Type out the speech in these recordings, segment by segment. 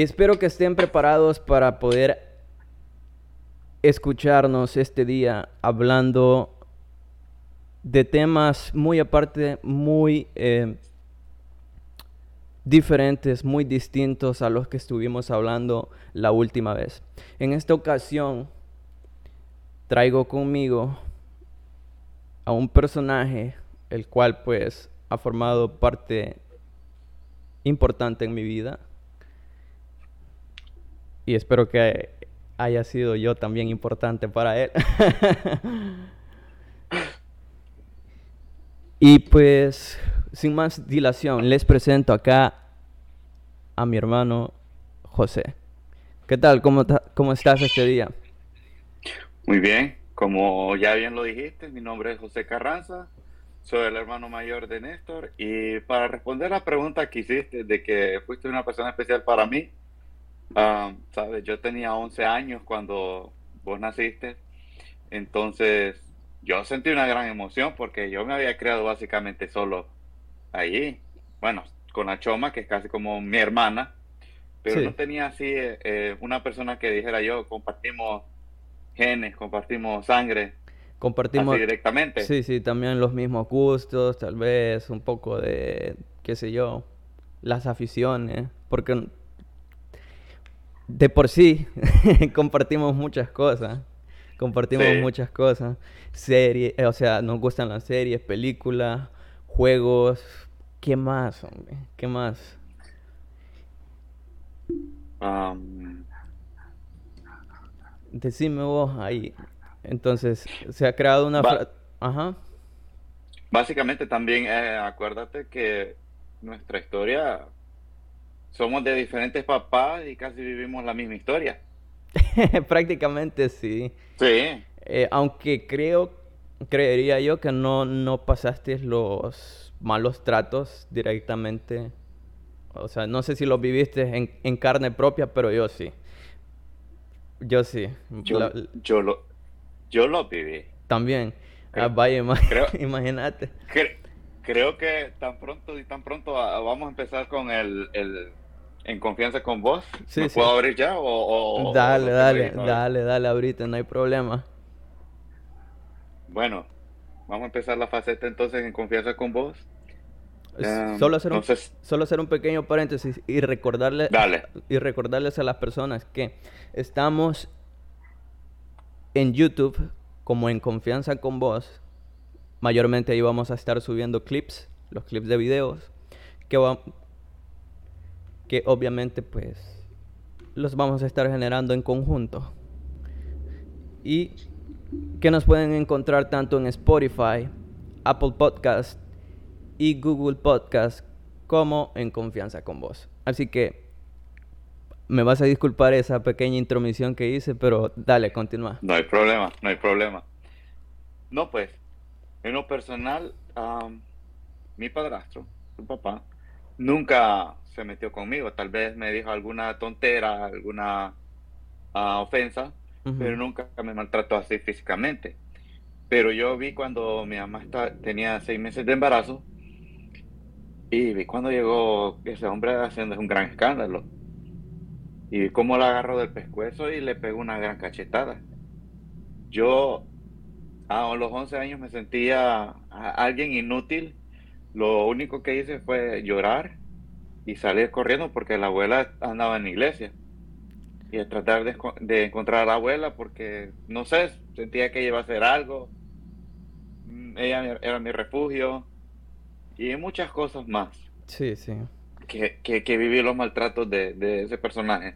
Espero que estén preparados para poder escucharnos este día hablando de temas muy aparte, muy eh, diferentes, muy distintos a los que estuvimos hablando la última vez. En esta ocasión traigo conmigo a un personaje el cual pues ha formado parte importante en mi vida y espero que haya sido yo también importante para él. y pues, sin más dilación, les presento acá a mi hermano José. ¿Qué tal? ¿Cómo, cómo estás este día? Muy bien, como ya bien lo dijiste, mi nombre es José Carranza, soy el hermano mayor de Néstor y para responder la pregunta que hiciste de que fuiste una persona especial para mí, Ah, sabes, yo tenía 11 años cuando vos naciste, entonces yo sentí una gran emoción porque yo me había creado básicamente solo allí, bueno, con la Choma, que es casi como mi hermana, pero no tenía así eh, una persona que dijera yo, compartimos genes, compartimos sangre. Compartimos directamente. Sí, sí, también los mismos gustos, tal vez un poco de, qué sé yo, las aficiones, porque de por sí compartimos muchas cosas. Compartimos muchas cosas. Series, eh, o sea, nos gustan las series, películas, juegos. ¿Qué más, hombre? ¿Qué más? Decime vos ahí. Entonces, se ha creado una... Ajá. Básicamente también, eh, acuérdate que nuestra historia somos de diferentes papás y casi vivimos la misma historia. Prácticamente sí. Sí. Eh, aunque creo, creería yo que no, no pasaste los malos tratos directamente. O sea, no sé si los viviste en, carne propia, pero yo sí. Yo sí. Yo, lo, yo lo viví. También. ah, vaya, imagínate. Creo que tan pronto y tan pronto vamos a empezar con el en confianza con vos. Sí, ¿Me puedo abrir ya o...? dale, dale, dale, dale, ahorita, no hay problema. Bueno, vamos a empezar la faceta entonces en confianza con vos. solo, hacer un, solo hacer un pequeño paréntesis y recordarle, dale. y recordarles a las personas que estamos en YouTube como en confianza con vos. Mayormente ahí vamos a estar subiendo clips, los clips de videos que, que obviamente pues los vamos a estar generando en conjunto. Y que nos pueden encontrar tanto en Spotify, Apple Podcast y Google Podcast como en Confianza con Vos. Así que me vas a disculpar esa pequeña intromisión que hice, pero dale, continúa. No hay problema, no hay problema. No, pues, en lo personal, mi padrastro, su papá, nunca se metió conmigo. Tal vez me dijo alguna tontera, alguna ah, ofensa, pero nunca me maltrató así físicamente. Pero yo vi cuando mi mamá tenía seis meses de embarazo y vi cuando llegó ese hombre haciendo un gran escándalo. Y vi cómo la agarró del pescuezo y le pegó una gran cachetada. Yo a los 11 años me sentía alguien inútil. Lo único que hice fue llorar y salir corriendo porque la abuela andaba en la iglesia. Y tratar de, encontrar a la abuela porque, no sé, sentía que iba a hacer algo. Mm, ella era mi refugio. Y muchas cosas más. Sí, sí. Que, que, viví los maltratos de, de ese personaje.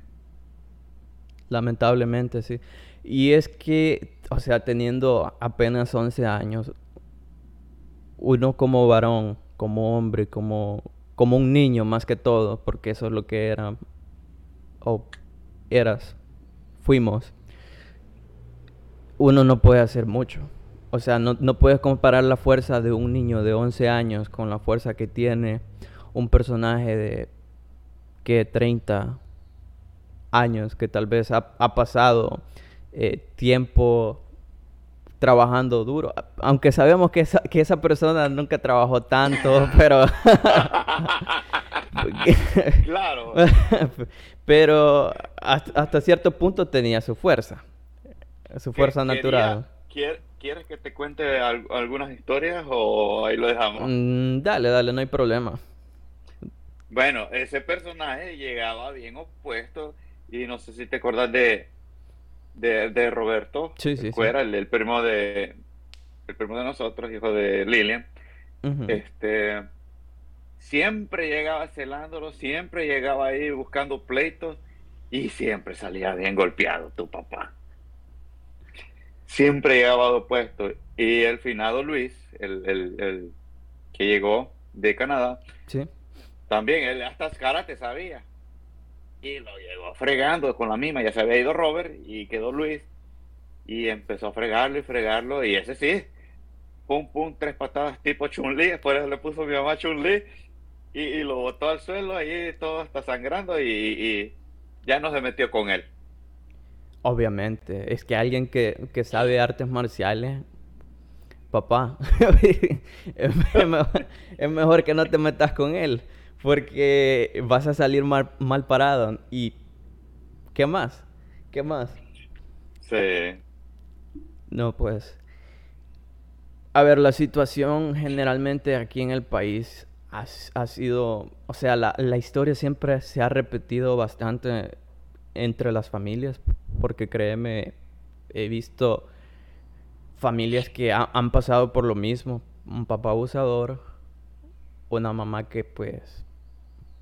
Lamentablemente, sí. Y es que, o sea, teniendo apenas 11 años, uno como varón, como hombre, como como un niño más que todo, porque eso es lo que era, o eras, fuimos, uno no puede hacer mucho. O sea, no, no puedes comparar la fuerza de un niño de 11 años con la fuerza que tiene un personaje de que 30 años, que tal vez ha, pasado eh, tiempo trabajando duro. Aunque sabemos que esa, que esa persona nunca trabajó tanto, pero claro. Pero hasta, cierto punto tenía su fuerza. Su fuerza natural. ¿Quieres que te cuente algunas historias o ahí lo dejamos? Mm, dale, dale, no hay problema. Bueno, ese personaje llegaba bien opuesto y no sé si te acuerdas de, de, Roberto. Sí, sí, Fuera el, primo de el primo de nosotros, hijo de Lilian. Este siempre llegaba celándolo, siempre llegaba ahí buscando pleitos y siempre salía bien golpeado tu papá siempre llegaba opuesto. Y el finado Luis, el, el, que llegó de Canadá, sí. también él hasta te sabía. Y lo llegó fregando con la misma. Ya se había ido Robert y quedó Luis. Y empezó a fregarlo y fregarlo. Y ese sí, pum, pum, tres patadas tipo Chun-Li. Después le puso mi mamá Chun-Li. Y, lo botó al suelo. Ahí todo está sangrando. y, y ya no se metió con él. Obviamente, es que alguien que, sabe artes marciales, papá, es, mejor, que no te metas con él, porque vas a salir mal, mal parado. ¿Y qué más? ¿Qué más? Sí. No, pues. A ver, la situación generalmente aquí en el país ha, ha sido, o sea, la, la historia siempre se ha repetido bastante entre las familias, porque créeme, he visto familias que han pasado por lo mismo. Un papá abusador, una mamá que pues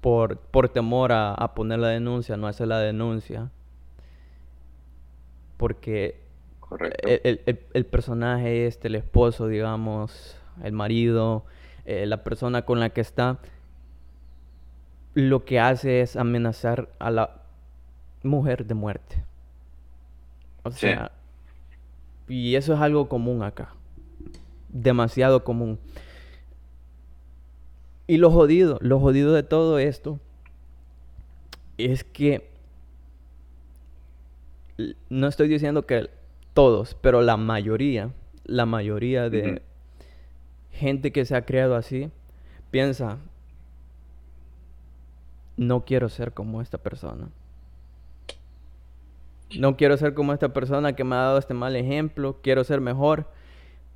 por, por temor a, poner la denuncia no hace la denuncia. Porque el, personaje este, el esposo, digamos, el marido, eh, la persona con la que está, lo que hace es amenazar a la mujer de muerte. O sea, y eso es algo común acá. Demasiado común. Y lo jodido, lo jodido de todo esto es que no estoy diciendo que todos, pero la mayoría, la mayoría de gente que se ha creado así, piensa, no quiero ser como esta persona. No quiero ser como esta persona que me ha dado este mal ejemplo, quiero ser mejor,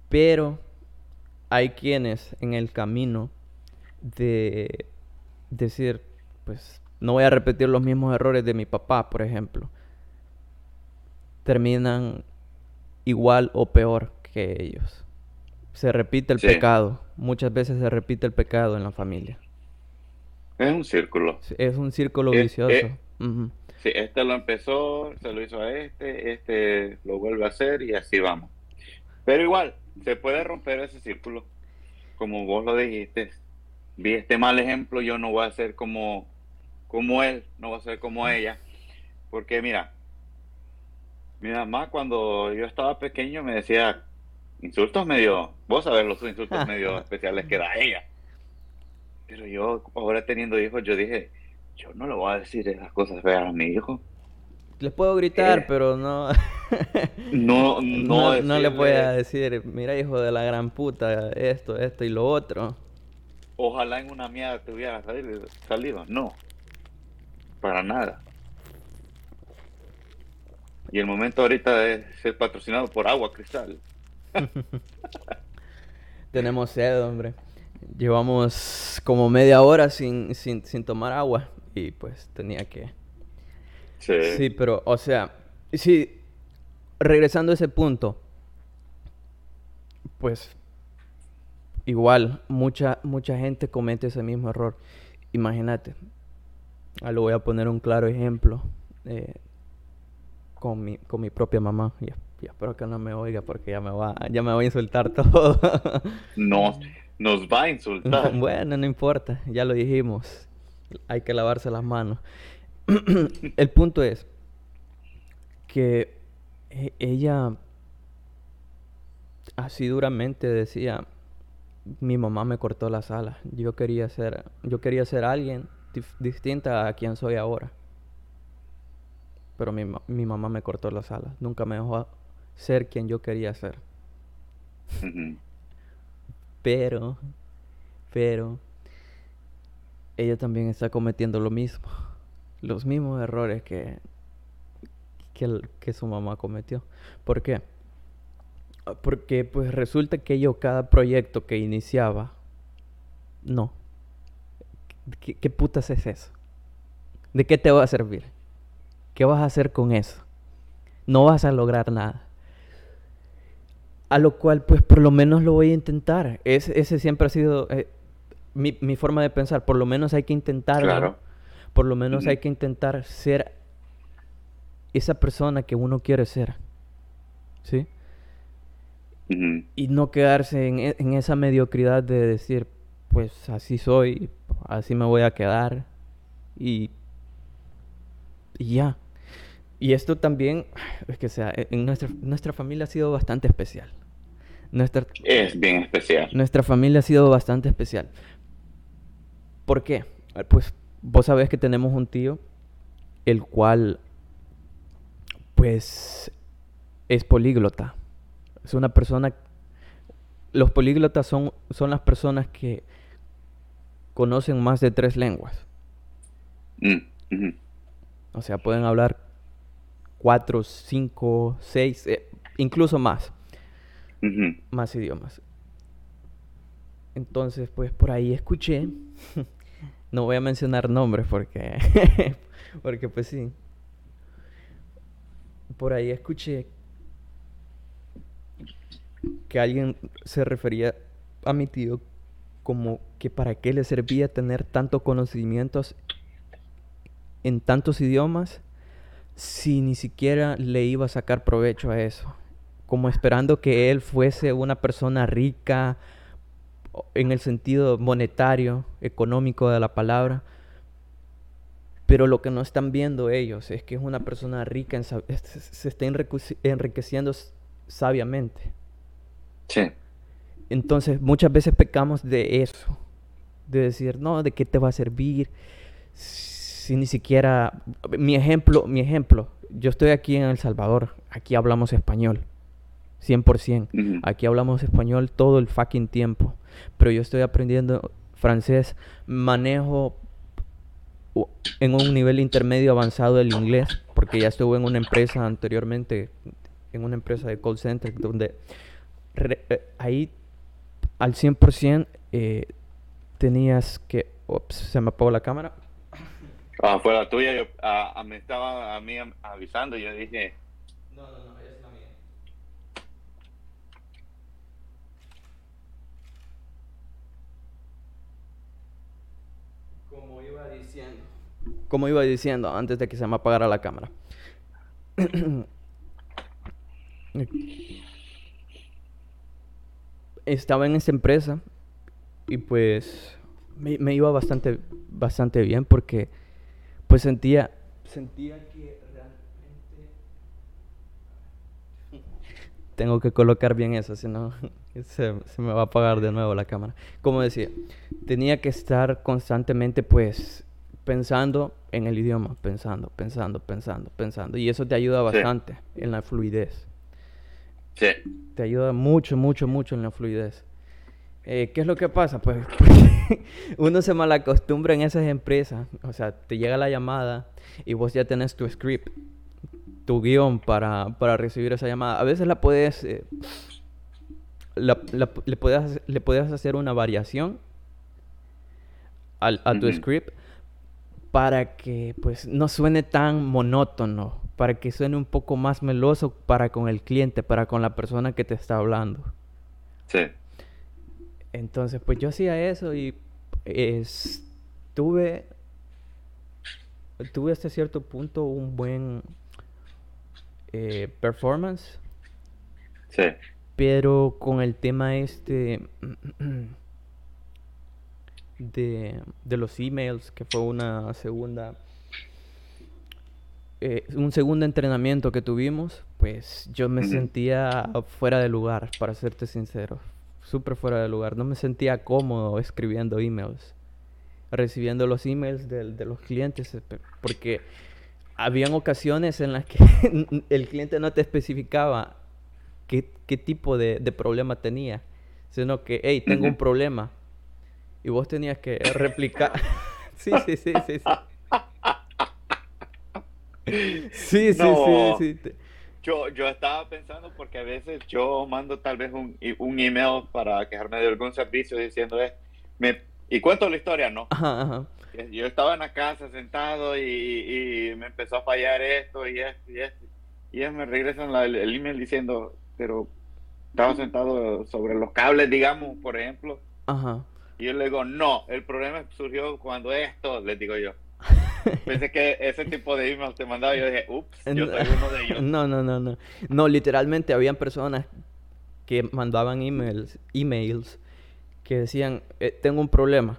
pero hay quienes en el camino de decir, pues no voy a repetir los mismos errores de mi papá, por ejemplo, terminan igual o peor que ellos. Se repite el pecado, muchas veces se repite el pecado en la familia. Es un círculo. Es un círculo vicioso. Sí, este lo empezó, se lo hizo a este, este lo vuelve a hacer y así vamos. Pero igual, se puede romper ese círculo. Como vos lo dijiste, vi este mal ejemplo, yo no voy a ser como, como él, no voy a ser como ella. Porque mira, mi mamá cuando yo estaba pequeño me decía insultos medio, vos sabés los insultos medio especiales que da ella. Pero yo ahora teniendo hijos, yo dije, yo no le voy a decir esas cosas feas a mi hijo. Les puedo gritar, eh, pero no... no, no, no, le voy a decir, mira hijo de la gran puta, esto, esto y lo otro. Ojalá en una mierda te hubiera salido. No. Para nada. Y el momento ahorita de ser patrocinado por agua cristal. Tenemos sed, hombre. Llevamos como media hora sin, sin, sin tomar agua y pues tenía que... Sí. Sí, pero, o sea, sí, regresando a ese punto, pues igual, mucha, mucha gente comete ese mismo error. Imagínate, ah, lo voy a poner un claro ejemplo eh, con, mi, con mi propia mamá. Ya, espero que no me oiga porque ya me va, ya me va a insultar todo. no, nos va a insultar. bueno, no importa, ya lo dijimos hay que lavarse las manos. el punto es que e, ella así duramente decía, mi mamá me cortó las alas. Yo quería ser, yo quería ser alguien distinta a quien soy ahora. Pero mi, mi, mamá me cortó las alas. Nunca me dejó ser quien yo quería ser. pero, pero, ella también está cometiendo lo mismo, los mismos errores que, que, que su mamá cometió. ¿Por qué? Porque pues resulta que yo cada proyecto que iniciaba, no. ¿Qué, qué putas es eso? ¿De qué te va a servir? ¿Qué vas a hacer con eso? No vas a lograr nada. A lo cual, pues por lo menos lo voy a intentar. ese siempre ha sido eh, mi, mi, forma de pensar. Por lo menos hay que intentarlo. Claro. Por lo menos hay que intentar ser esa persona que uno quiere ser. ¿Sí? Y no quedarse en, e, en, esa mediocridad de decir, pues así soy, así me voy a quedar. Y, y ya. Y esto también, es que sea, en nuestra, nuestra familia ha sido bastante especial. Nuestra, es bien especial. Nuestra familia ha sido bastante especial. ¿Por qué? Pues vos sabés que tenemos un tío, el cual, pues, es políglota. Es una persona... Los políglotas son, son las personas que conocen más de tres lenguas. Mm, o sea, pueden hablar cuatro, cinco, seis, eh, incluso más. Más idiomas. Entonces, pues por ahí escuché, no voy a mencionar nombres porque, porque pues sí, por ahí escuché que alguien se refería a mi tío como que para qué le servía tener tantos conocimientos en tantos idiomas si ni siquiera le iba a sacar provecho a eso. Como esperando que él fuese una persona rica en el sentido monetario, económico de la palabra. Pero lo que no están viendo ellos es que es una persona rica, en, se está enriqueciendo sabiamente. Sí. Entonces muchas veces pecamos de eso, de decir, no, ¿de qué te va a servir? si ni siquiera... Mi ejemplo, mi ejemplo, yo estoy aquí en El Salvador, aquí hablamos español, 100%. Aquí hablamos español todo el fucking tiempo, pero yo estoy aprendiendo francés, manejo en un nivel intermedio avanzado el inglés, porque ya estuve en una empresa anteriormente, en una empresa de call center, donde eh, ahí al 100% eh, tenías que... Ups, se me apagó la cámara. Ah, fue la tuya, yo, ah, me estaba a mí avisando y yo dije... No, no, no, es la mía. Como iba diciendo... Como iba diciendo antes de que se me apagara la cámara. Estaba en esa empresa y pues me, me iba bastante, bastante bien porque pues sentía, sentía que realmente... Tengo que colocar bien eso, si no se, me va a apagar de nuevo la cámara. Como decía, tenía que estar constantemente pues pensando en el idioma, pensando, pensando, pensando, pensando. Y eso te ayuda bastante en la fluidez. Sí. Te ayuda mucho, mucho, mucho en la fluidez. Eh, ¿Qué es lo que pasa? Pues uno se malacostumbra en esas empresas. O sea, te llega la llamada y vos ya tenés tu script, tu guion para, para recibir esa llamada. A veces la puedes, eh, le, puedes le puedes hacer una variación al, a tu script para que pues no suene tan monótono, para que suene un poco más meloso para con el cliente, para con la persona que te está hablando. Sí. Entonces, pues yo hacía eso y tuve, tuve hasta cierto punto un buen eh, performance. Sí. Pero con el tema este de, de los emails, que fue una segunda... Eh, un segundo entrenamiento que tuvimos, pues yo me sentía fuera de lugar, para serte sincero súper fuera de lugar. No me sentía cómodo escribiendo emails, recibiendo los emails de, de los clientes, porque habían ocasiones en las que el cliente no te especificaba qué, qué tipo de, de, problema tenía, sino que, hey, tengo un problema. Y vos tenías que replicar, Sí, sí, sí, sí. Sí, sí, sí, No. sí, sí. Yo, yo estaba pensando porque a veces yo mando tal vez un, un email para quejarme de algún servicio diciendo, eh, me, y cuento la historia, ¿no? Ajá, ajá. Yo estaba en la casa sentado y, y me empezó a fallar esto y esto y esto. Y ellos me regresan la- el, el email diciendo, pero estaba sentado sobre los cables, digamos, por ejemplo. Ajá. Y yo le digo, no, el problema surgió cuando esto, les digo yo. Pensé que ese tipo de emails te mandaba y yo dije, ups, yo soy uno de ellos. No, no, no, no. No, literalmente habían personas que mandaban emails, emails que decían, "Eh, tengo un problema.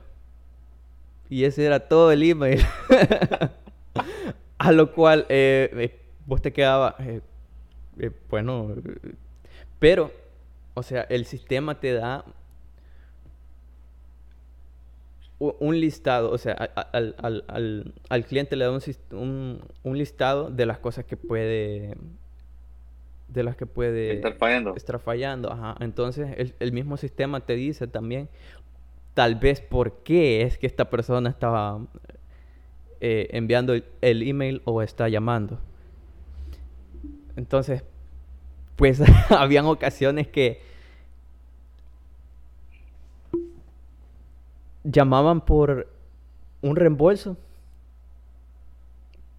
Y ese era todo el email. A lo cual eh, eh, vos te quedabas, bueno, pero, o sea, el sistema te da un listado, o sea, al, al- al- al cliente le da un- un listado de las cosas que puede, de las que puede Estar fallando. estar fallando, ajá. Entonces el, el mismo sistema te dice también, tal vez por qué es que esta persona estaba eh, enviando el, el email o está llamando. Entonces, pues habían ocasiones que llamaban por un reembolso,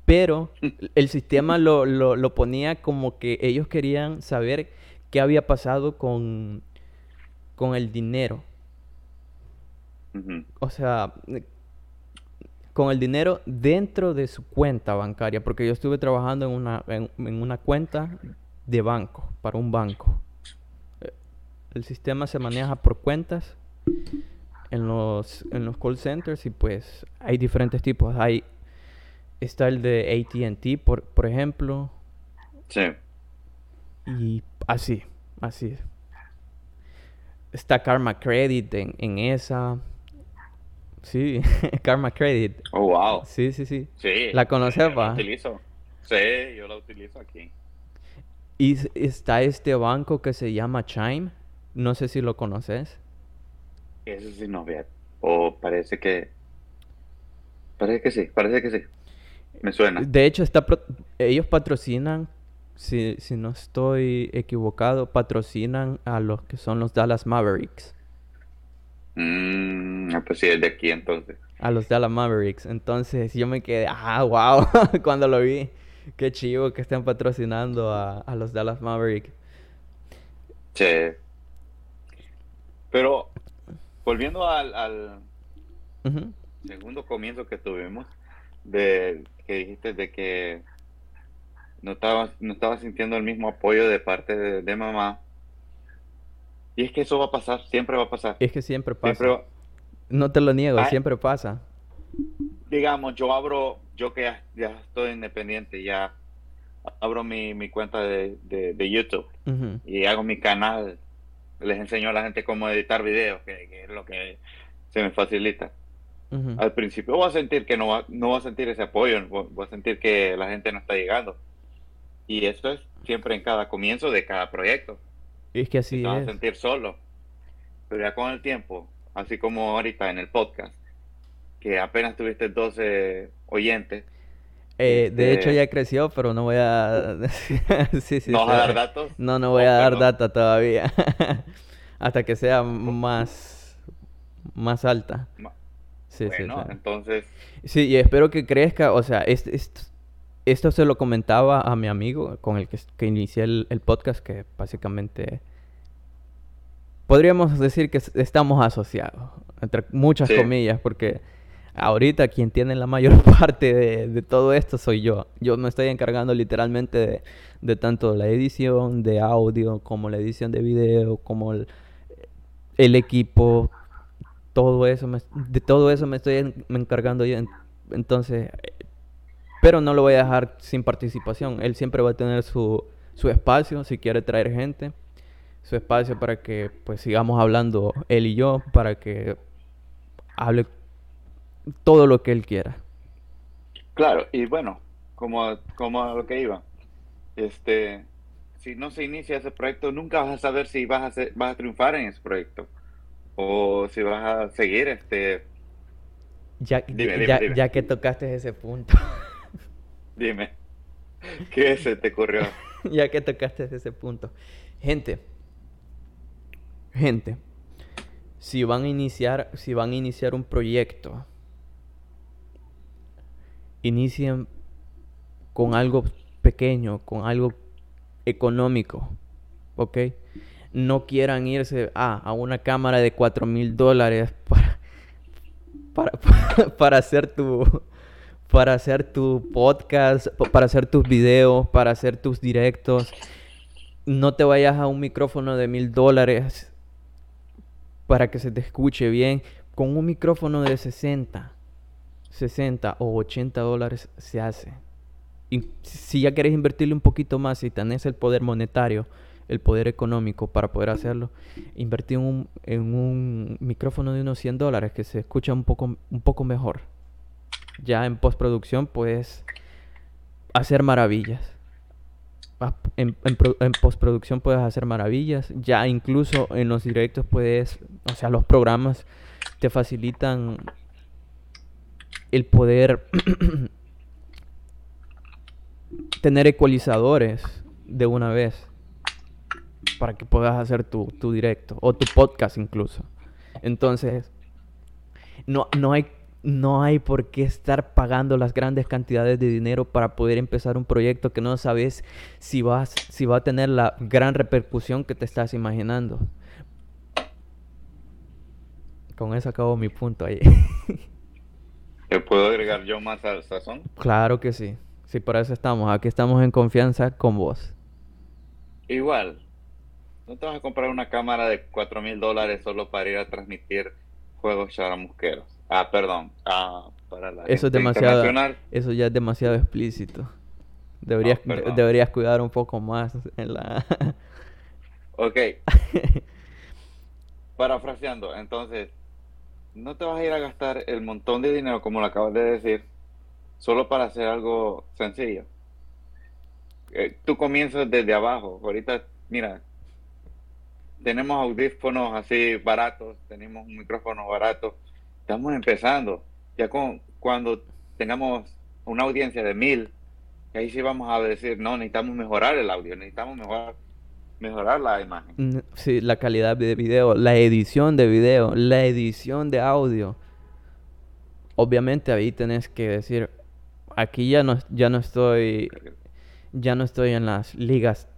pero el sistema lo, lo, lo ponía como que ellos querían saber qué había pasado con, con el dinero. O sea, con el dinero dentro de su cuenta bancaria, porque yo estuve trabajando en una, en, en una cuenta de banco, para un banco. Eh, El sistema se maneja por cuentas en los, en los call centers y pues hay diferentes tipos. Hay, está el de AT&T, por, por ejemplo, Sí. y así, así. Está Karma Credit en, en esa. Sí, Karma Credit. Oh, wow. Sí, sí, sí. Sí. ¿La conoces, va? utilizo. Sí, yo la utilizo aquí. Y está este banco que se llama Chime. No sé si lo conoces. Eso sí no ve. O parece que. Parece que sí, parece que sí. Me suena. De hecho, está pro- ellos patrocinan, si, si no estoy equivocado, patrocinan a los que son los Dallas Mavericks. Mm, ah, pues sí, es de aquí entonces. A los Dallas Mavericks. Entonces yo me quedé, ah, wow, cuando lo vi. Qué chivo que estén patrocinando a, a los Dallas Mavericks. Sí. Pero volviendo al, al segundo comienzo que tuvimos, de que dijiste de que no estabas, no estabas sintiendo el mismo apoyo de parte de, de mamá. Y es que eso va a pasar, siempre va a pasar. Es que siempre pasa. Siempre No te lo niego, Ay. siempre pasa. digamos, yo abro, yo que ya, ya estoy independiente, ya abro mi, mi cuenta de, de, de YouTube y hago mi canal, les enseño a la gente cómo editar videos, que, que es lo que se me facilita. Ujú. Al principio voy a sentir que no va, no voy a sentir ese apoyo, voy, a sentir que la gente no está llegando. Y eso es siempre en cada comienzo de cada proyecto. Es que así te vas a es. sentir solo. Pero ya con el tiempo, así como ahorita en el podcast, que apenas tuviste 12 oyentes, Eh, de hecho este- ya creció, pero no voy a... sí, sí, ¿no vas a dar datos? No, no voy Oh, a dar perdón. data todavía. Hasta que sea más, más alta. Sí, sí, Bueno, sí. entonces, Sí, y espero que crezca. O sea, es- es- esto se lo comentaba a mi amigo con el que, que inicié el, el podcast, que básicamente podríamos decir que es- estamos asociados, entre muchas Sí. comillas, porque ahorita quien tiene la mayor parte de, todo esto soy yo. Yo me estoy encargando literalmente de, tanto la edición de audio, como la edición de video, como el, equipo, todo eso, me- de todo eso me estoy encargando yo. en- Entonces, pero no lo voy a dejar sin participación. Él siempre va a tener su, su espacio si quiere traer gente. Su espacio para que pues sigamos hablando él y yo, para que hable todo lo que él quiera. claro, y bueno, como, como a lo que iba, este, si no se inicia ese proyecto, nunca vas a saber si vas a, ser- vas a triunfar en ese proyecto o si vas a seguir este, Ya, Dime, ya- dime, ya- dime. ya que tocaste ese punto, Dime, ¿qué se te ocurrió? ya que tocaste ese punto. Gente, gente, si van a iniciar, si van a iniciar un proyecto, inicien con algo pequeño, con algo económico, ¿ok? No quieran irse a una cámara de 4 mil dólares para, para, para hacer tu para hacer tu podcast, pa- para hacer tus videos, para hacer tus directos. No te vayas a un micrófono de mil dólares para que se te escuche bien. Con un micrófono de 60, 60 o 80 dólares se hace. Y si ya quieres invertirle un poquito más, si tenés el poder monetario, el poder económico para poder hacerlo, invertir en un, en un micrófono de unos 100 dólares que se escucha un poco, un poco mejor. Ya en postproducción puedes hacer maravillas. Ah, En, en postproducción puedes hacer maravillas. Ya incluso en los directos puedes, o sea, los programas te facilitan el poder tener ecualizadores de una vez para que puedas hacer tu, tu directo o tu podcast incluso. Entonces, no, no hay no hay por qué estar pagando las grandes cantidades de dinero para poder empezar un proyecto que no sabes si vas si va a tener la gran repercusión que te estás imaginando. Con eso acabo mi punto ahí. ¿Te puedo agregar yo más al sazón? claro que sí. Sí, por eso estamos. Aquí estamos en confianza con vos. Igual, no te vas a comprar una cámara de 4 mil dólares solo para ir a transmitir juegos charamusqueros. Ah, perdón. Ah, para la Eso es demasiado, eso ya es demasiado explícito. Deberías, deberías cuidar un poco más en la... Ok, parafraseando, entonces, no te vas a ir a gastar el montón de dinero, como lo acabas de decir, solo para hacer algo sencillo. Eh, tú comienzas desde abajo. Ahorita, mira, tenemos audífonos así baratos, tenemos un micrófono barato. Estamos empezando. Ya con, cuando tengamos una audiencia de mil, ahí sí vamos a decir, no, necesitamos mejorar el audio, necesitamos mejorar, mejorar la imagen. Sí, la calidad de video, la edición de video, la edición de audio. Obviamente ahí tenés que decir, aquí ya no, ya no estoy, ya no estoy en las ligas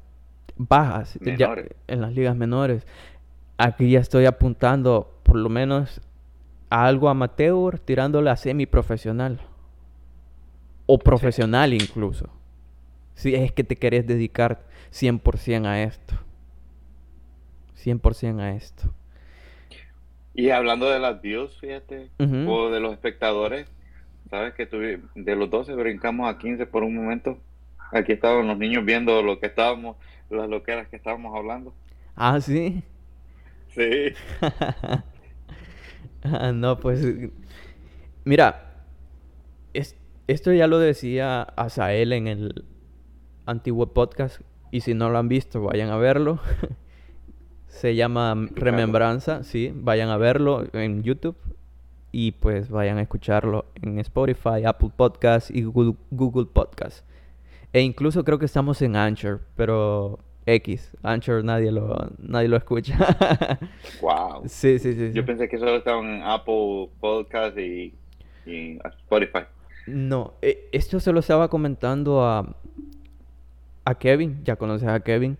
bajas, ya- en las ligas menores. Aquí ya estoy apuntando por lo menos a algo amateur, tirándole a semiprofesional. O profesional incluso. Si es que te querés dedicar 100% a esto. 100% a esto. Y hablando de las views, fíjate, o de los espectadores, sabes que tuvi- de los 12 brincamos a 15 por un momento. Aquí estaban los niños viendo lo que estábamos, las loqueras que estábamos hablando. Ah, sí. Sí. Ah, no, pues. Mira, es- esto ya lo decía Asael en el antiguo podcast. Y si no lo han visto, vayan a verlo. Se llama Remembranza, sí, vayan a verlo en YouTube. Y pues vayan a escucharlo en Spotify, Apple Podcast y Google, Google Podcast. E incluso creo que estamos en Anchor, pero X, Anchor nadie lo, nadie lo escucha. Wow. sí, sí, sí. sí. Yo pensé que solo estaban en Apple Podcast y, y Spotify. No, eh, esto se lo estaba comentando a, a Kevin, ya conoces a Kevin.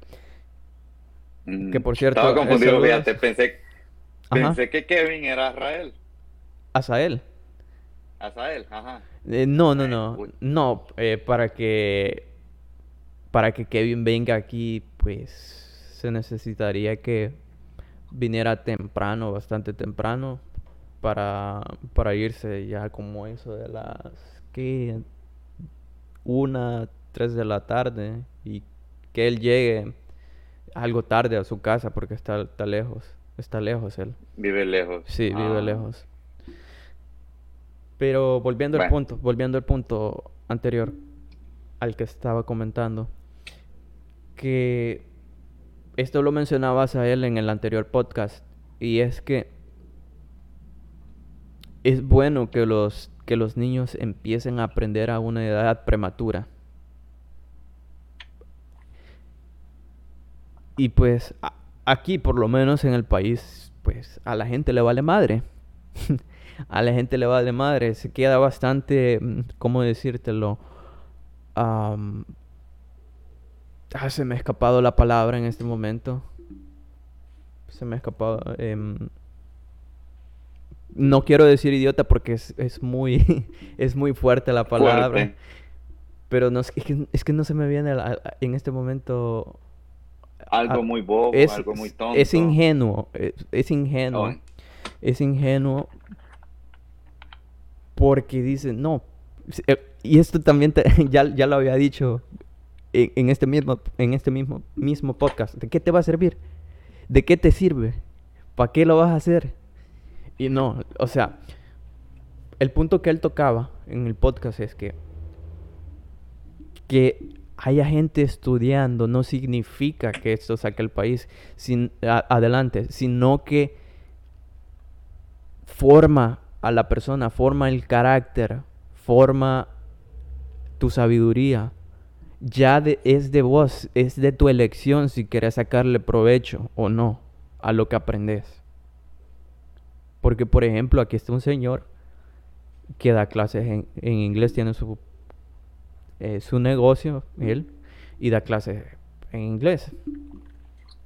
Mm, Que por cierto, Estaba confundido, fíjate, pensé, pensé que Kevin era. Asael. Azael, ajá. Eh, no, no, no. No, eh, para que para que Kevin venga aquí, pues se necesitaría que viniera temprano, bastante temprano, para, para irse ya como eso de las que una, de la tarde y que él llegue algo tarde a su casa porque está, está lejos, está lejos él. Vive lejos. Sí, vive Ah, lejos. Pero volviendo al punto, volviendo al punto anterior al que estaba comentando, que esto lo mencionabas a él en el anterior podcast, y es que es bueno que los, que los niños empiecen a aprender a una edad prematura. Y pues aquí, por lo menos en el país, pues a la gente le vale madre. a la gente le vale madre. Se queda bastante, mm, ¿cómo decírtelo? ah, se me ha escapado la palabra en este momento. Se me ha escapado. Em, no quiero decir idiota porque es, es muy es muy fuerte la palabra. Fuerte. Pero no, es, que, es que no se me viene en este momento. Algo Ah, muy bobo, Es, algo muy tonto. es ingenuo. Es, es ingenuo. Oh, Es ingenuo. Porque dice, no. eh, Y esto también te- ya, ya lo había dicho en, en este mismo, en este mismo, mismo podcast. ¿De qué te va a servir? ¿De qué te sirve? ¿Para qué lo vas a hacer? Y no, o sea, el punto que él tocaba en el podcast es que que haya gente estudiando no significa que esto saque el país sin, adelante, sino que forma a la persona, forma el carácter, forma tu sabiduría. Ya es de vos, es de tu elección si quieres sacarle provecho o no a lo que aprendes. Porque, por ejemplo, aquí está un señor que da clases en, en inglés, tiene su, eh, su negocio, él, y da clases en inglés.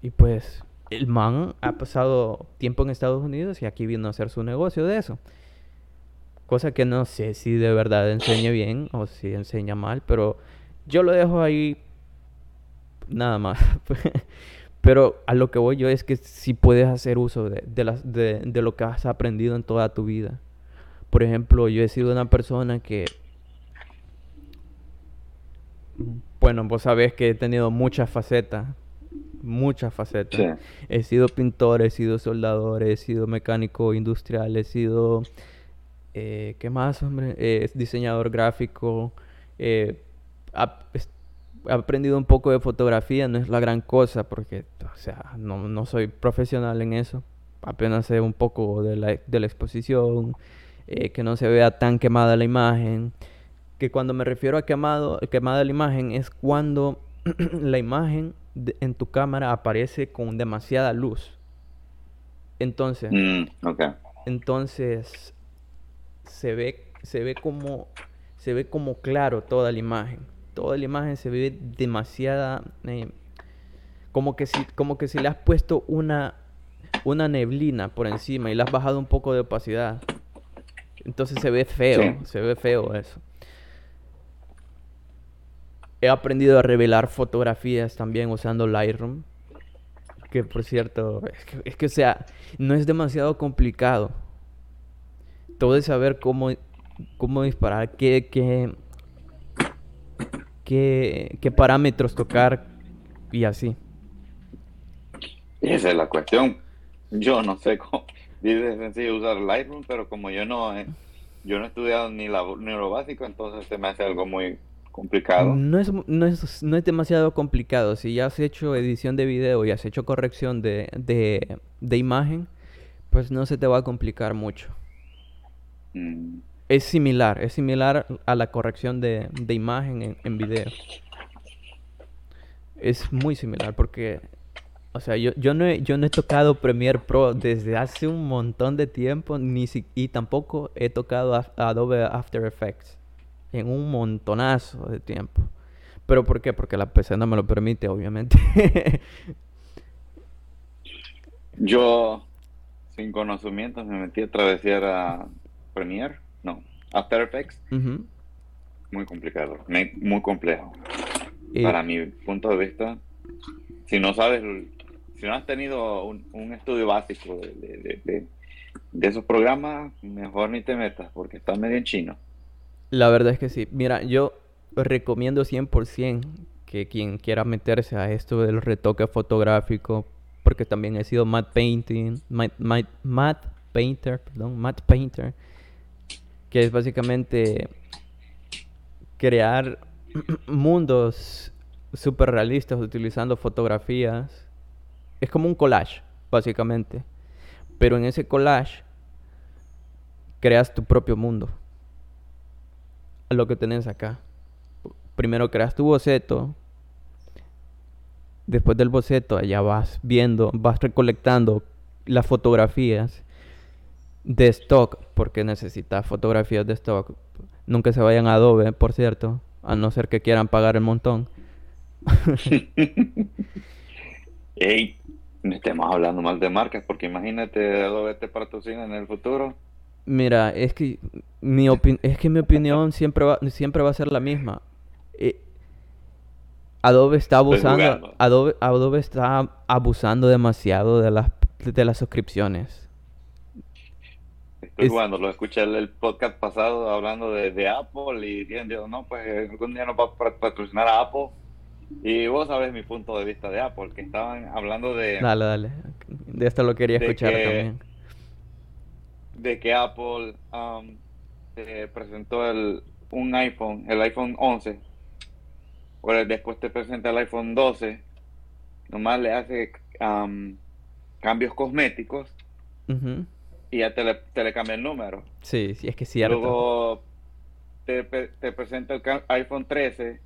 Y pues el man ha pasado tiempo en Estados Unidos y aquí vino a hacer su negocio de eso. Cosa que no sé si de verdad enseña bien o si enseña mal, pero yo lo dejo ahí nada más. Pero a lo que voy yo es que si puedes hacer uso de, de, lo que has aprendido en toda tu vida. Por ejemplo, yo he sido una persona que, bueno, vos sabés que he tenido muchas facetas, muchas facetas. Sí. He sido pintor, he sido soldador, he sido mecánico industrial, he sido, eh, ¿qué más, hombre? Eh, diseñador gráfico. eh, ap- he aprendido un poco de fotografía, no es la gran cosa porque, o sea, no, no soy profesional en eso. Apenas sé un poco de la, de la exposición, eh, que no se vea tan quemada la imagen. Que cuando me refiero a quemado, quemada la imagen es cuando la imagen de- en tu cámara aparece con demasiada luz. Entonces, Mm, entonces se ve, se ve como, se ve como claro toda la imagen. Toda la imagen se ve demasiada, eh, como que si, como que si le has puesto una, una neblina por encima y le has bajado un poco de opacidad. Entonces se ve feo, Sí. se ve feo eso. He aprendido a revelar fotografías también usando Lightroom. Que por cierto, es que, o sea, no es demasiado complicado. Todo es saber cómo, cómo disparar, qué, qué, qué, parámetros tocar y así. Esa es la cuestión. Yo no sé cómo. Dice sencillo usar Lightroom, pero como yo no yo no he estudiado ni, la, ni lo básico, entonces se me hace algo muy complicado. No es, no es, no es demasiado complicado. Si ya has hecho edición de video y has hecho corrección de, de, de imagen, pues no se te va a complicar mucho. Mm, Es similar, es similar a la corrección de, de imagen en, en video. Es muy similar porque, o sea, yo, yo, no he, yo no he tocado Premiere Pro desde hace un montón de tiempo ni si- y tampoco he tocado Adobe After Effects en un montonazo de tiempo. ¿Pero por qué? Porque la PC no me lo permite, obviamente. Yo, sin conocimientos, me metí a travesar a Premiere, no, After Effects, muy complicado, muy complejo. Para mi punto de vista, si no sabes, si no has tenido un, un estudio básico de, de- de- de- de esos programas, mejor ni te metas porque está medio en chino. La verdad es que sí. Mira, yo recomiendo 100% que quien quiera meterse a esto del retoque fotográfico, porque también he sido matte painting, matte, painter, perdón, painter, que es básicamente crear mundos super realistas utilizando fotografías. Es como un collage, básicamente. Pero en ese collage creas tu propio mundo. Lo que tenés acá. Primero creas tu boceto. Después del boceto, allá vas viendo, vas recolectando las fotografías de stock, porque necesitas fotografías de stock. Nunca se vayan a Adobe, por cierto, a no ser que quieran pagar el montón. Ey, no estemos hablando mal de marcas, porque imagínate Adobe te patrocina en el futuro. Mira, es que mi opin- es que mi opinión siempre va, siempre va a ser la misma. Eh, Adobe está abusando. Adobe, Adobe está abusando demasiado de las de las suscripciones. Estoy Es- jugando, lo escuché el, el podcast pasado hablando de, de Apple y diciendo, no, pues eh, algún día nos va a pat- patrocinar a Apple. Y vos sabés mi punto de vista de Apple, que estaban hablando de, Dale, dale. De esto lo quería escuchar que- también. De que Apple um, eh, presentó el, un iPhone, el iPhone 11, Ahora después te presenta el iPhone 12, nomás le hace um, cambios cosméticos. Y ya te le, te le cambia el número. Sí, sí, es que cierto. Luego te, presenta el iPhone 13,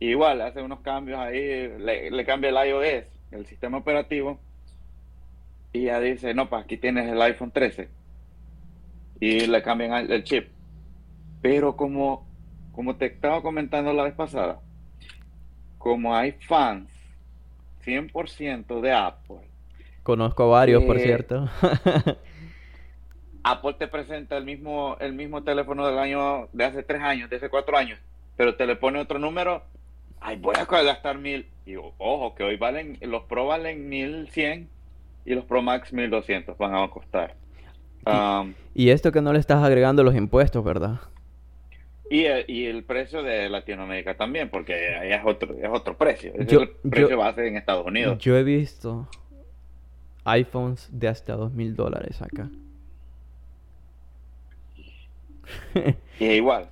igual hace unos cambios ahí, le, le cambia el iOS, el sistema operativo, y ya dice, no, pues aquí tienes el iPhone 13, y le cambian el, chip. Pero como, como te estaba comentando la vez pasada, como hay fans 100% de Apple, Conozco a varios, por Eh, cierto. Apple te presenta el mismo, el mismo teléfono del año, de hace tres años, de hace cuatro años, pero te le pone otro número, ay, voy a gastar mil. Y ojo, que hoy valen, los Pro valen mil cien y los Pro Max mil doscientos van a costar. Um, Y esto que no le estás agregando los impuestos, ¿verdad? y, el- y el precio de Latinoamérica también, porque ahí es otro, es otro precio. Yo- el precio yo- base en Estados Unidos. Yo he visto iPhones de hasta dos mil dólares acá. Y es igual.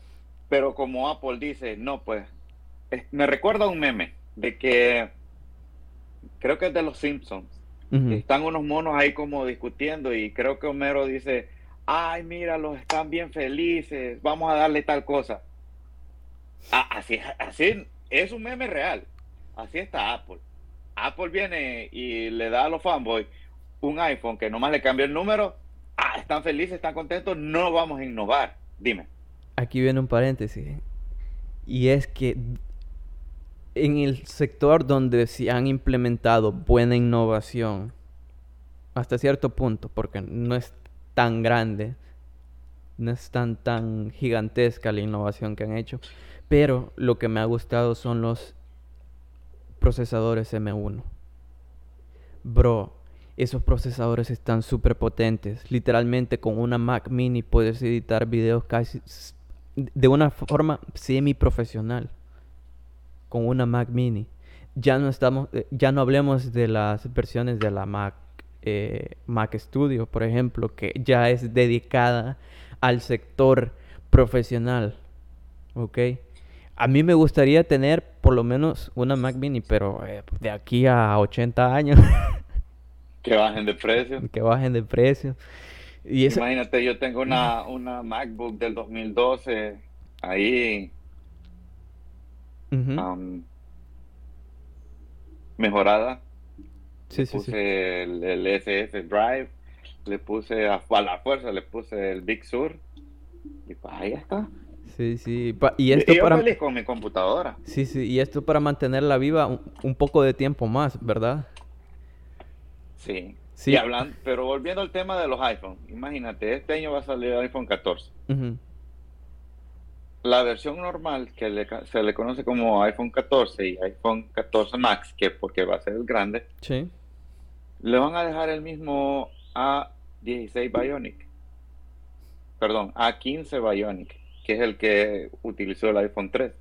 Pero como Apple dice, no, pues, es- me recuerda a un meme de que creo que es de los Simpsons. Están unos monos ahí como discutiendo y creo que Homero dice, ay, míralos, están bien felices, vamos a darle tal cosa. Ah, así, así es un meme real. Así está Apple. Apple viene y le da a los fanboys un iPhone que nomás le cambió el número. Ah, están felices, están contentos, no vamos a innovar. Dime. Aquí viene un paréntesis. Y es que en el sector donde se han implementado buena innovación, hasta cierto punto, porque no es tan grande, no es tan tan gigantesca la innovación que han hecho, pero lo que me ha gustado son los procesadores M1. Bro, esos procesadores están súper potentes. Literalmente con una Mac mini puedes editar videos casi de una forma semi profesional. Con una Mac mini. Ya no estamos, eh, ya no hablemos de las versiones de la Mac, eh, Mac Studio, por ejemplo, que ya es dedicada al sector profesional. ¿Ok? A mí me gustaría tener por lo menos una Mac mini, pero eh, de aquí a 80 años Que bajen de precio. que bajen de precio. Y esa, Imagínate, yo tengo una, una MacBook del 2012 ahí Mejorada. Sí, le sí, sí. puse el, el SS Drive, le puse a, a la fuerza, le puse el Big Sur y pues ahí está. Sí, sí. Pa- y esto yo para feliz con mi computadora. Sí, sí, y esto para mantenerla viva un, un poco de tiempo más, ¿verdad? Sí. Sí. Y pero volviendo al tema de los iPhones, imagínate, este año va a salir el iPhone 14. Ujú. La versión normal, que le se le conoce como iPhone 14 y iPhone 14 Max, que porque va a ser el grande, Sí. le van a dejar el mismo A16 Bionic. Perdón, A15 Bionic, que es el que utilizó el iPhone 3.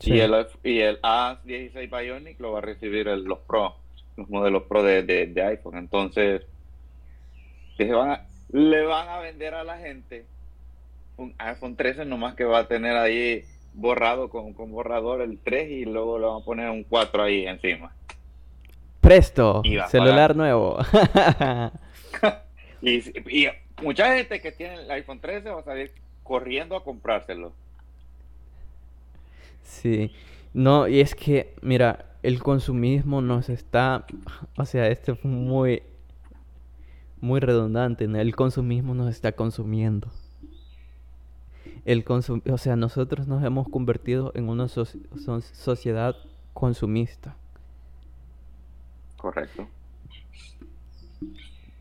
Sí. Y el, y el A16 Bionic lo va a recibir el- los Pro, los modelos Pro de, de- de iPhone. Entonces, que se van a- le van a vender a la gente un iPhone 13, nomás que va a tener ahí borrado con, con borrador el 3 y luego le van a poner un 4 ahí encima. Presto, celular nuevo. Y, y mucha gente que tiene el iPhone 13 va a salir corriendo a comprárselo. Sí, no, y es que, mira, el consumismo nos está, o sea, este fue muy, muy redundante, ¿no? El consumismo nos está consumiendo. El consum o sea, nosotros nos hemos convertido en una sociedad consumista. Correcto.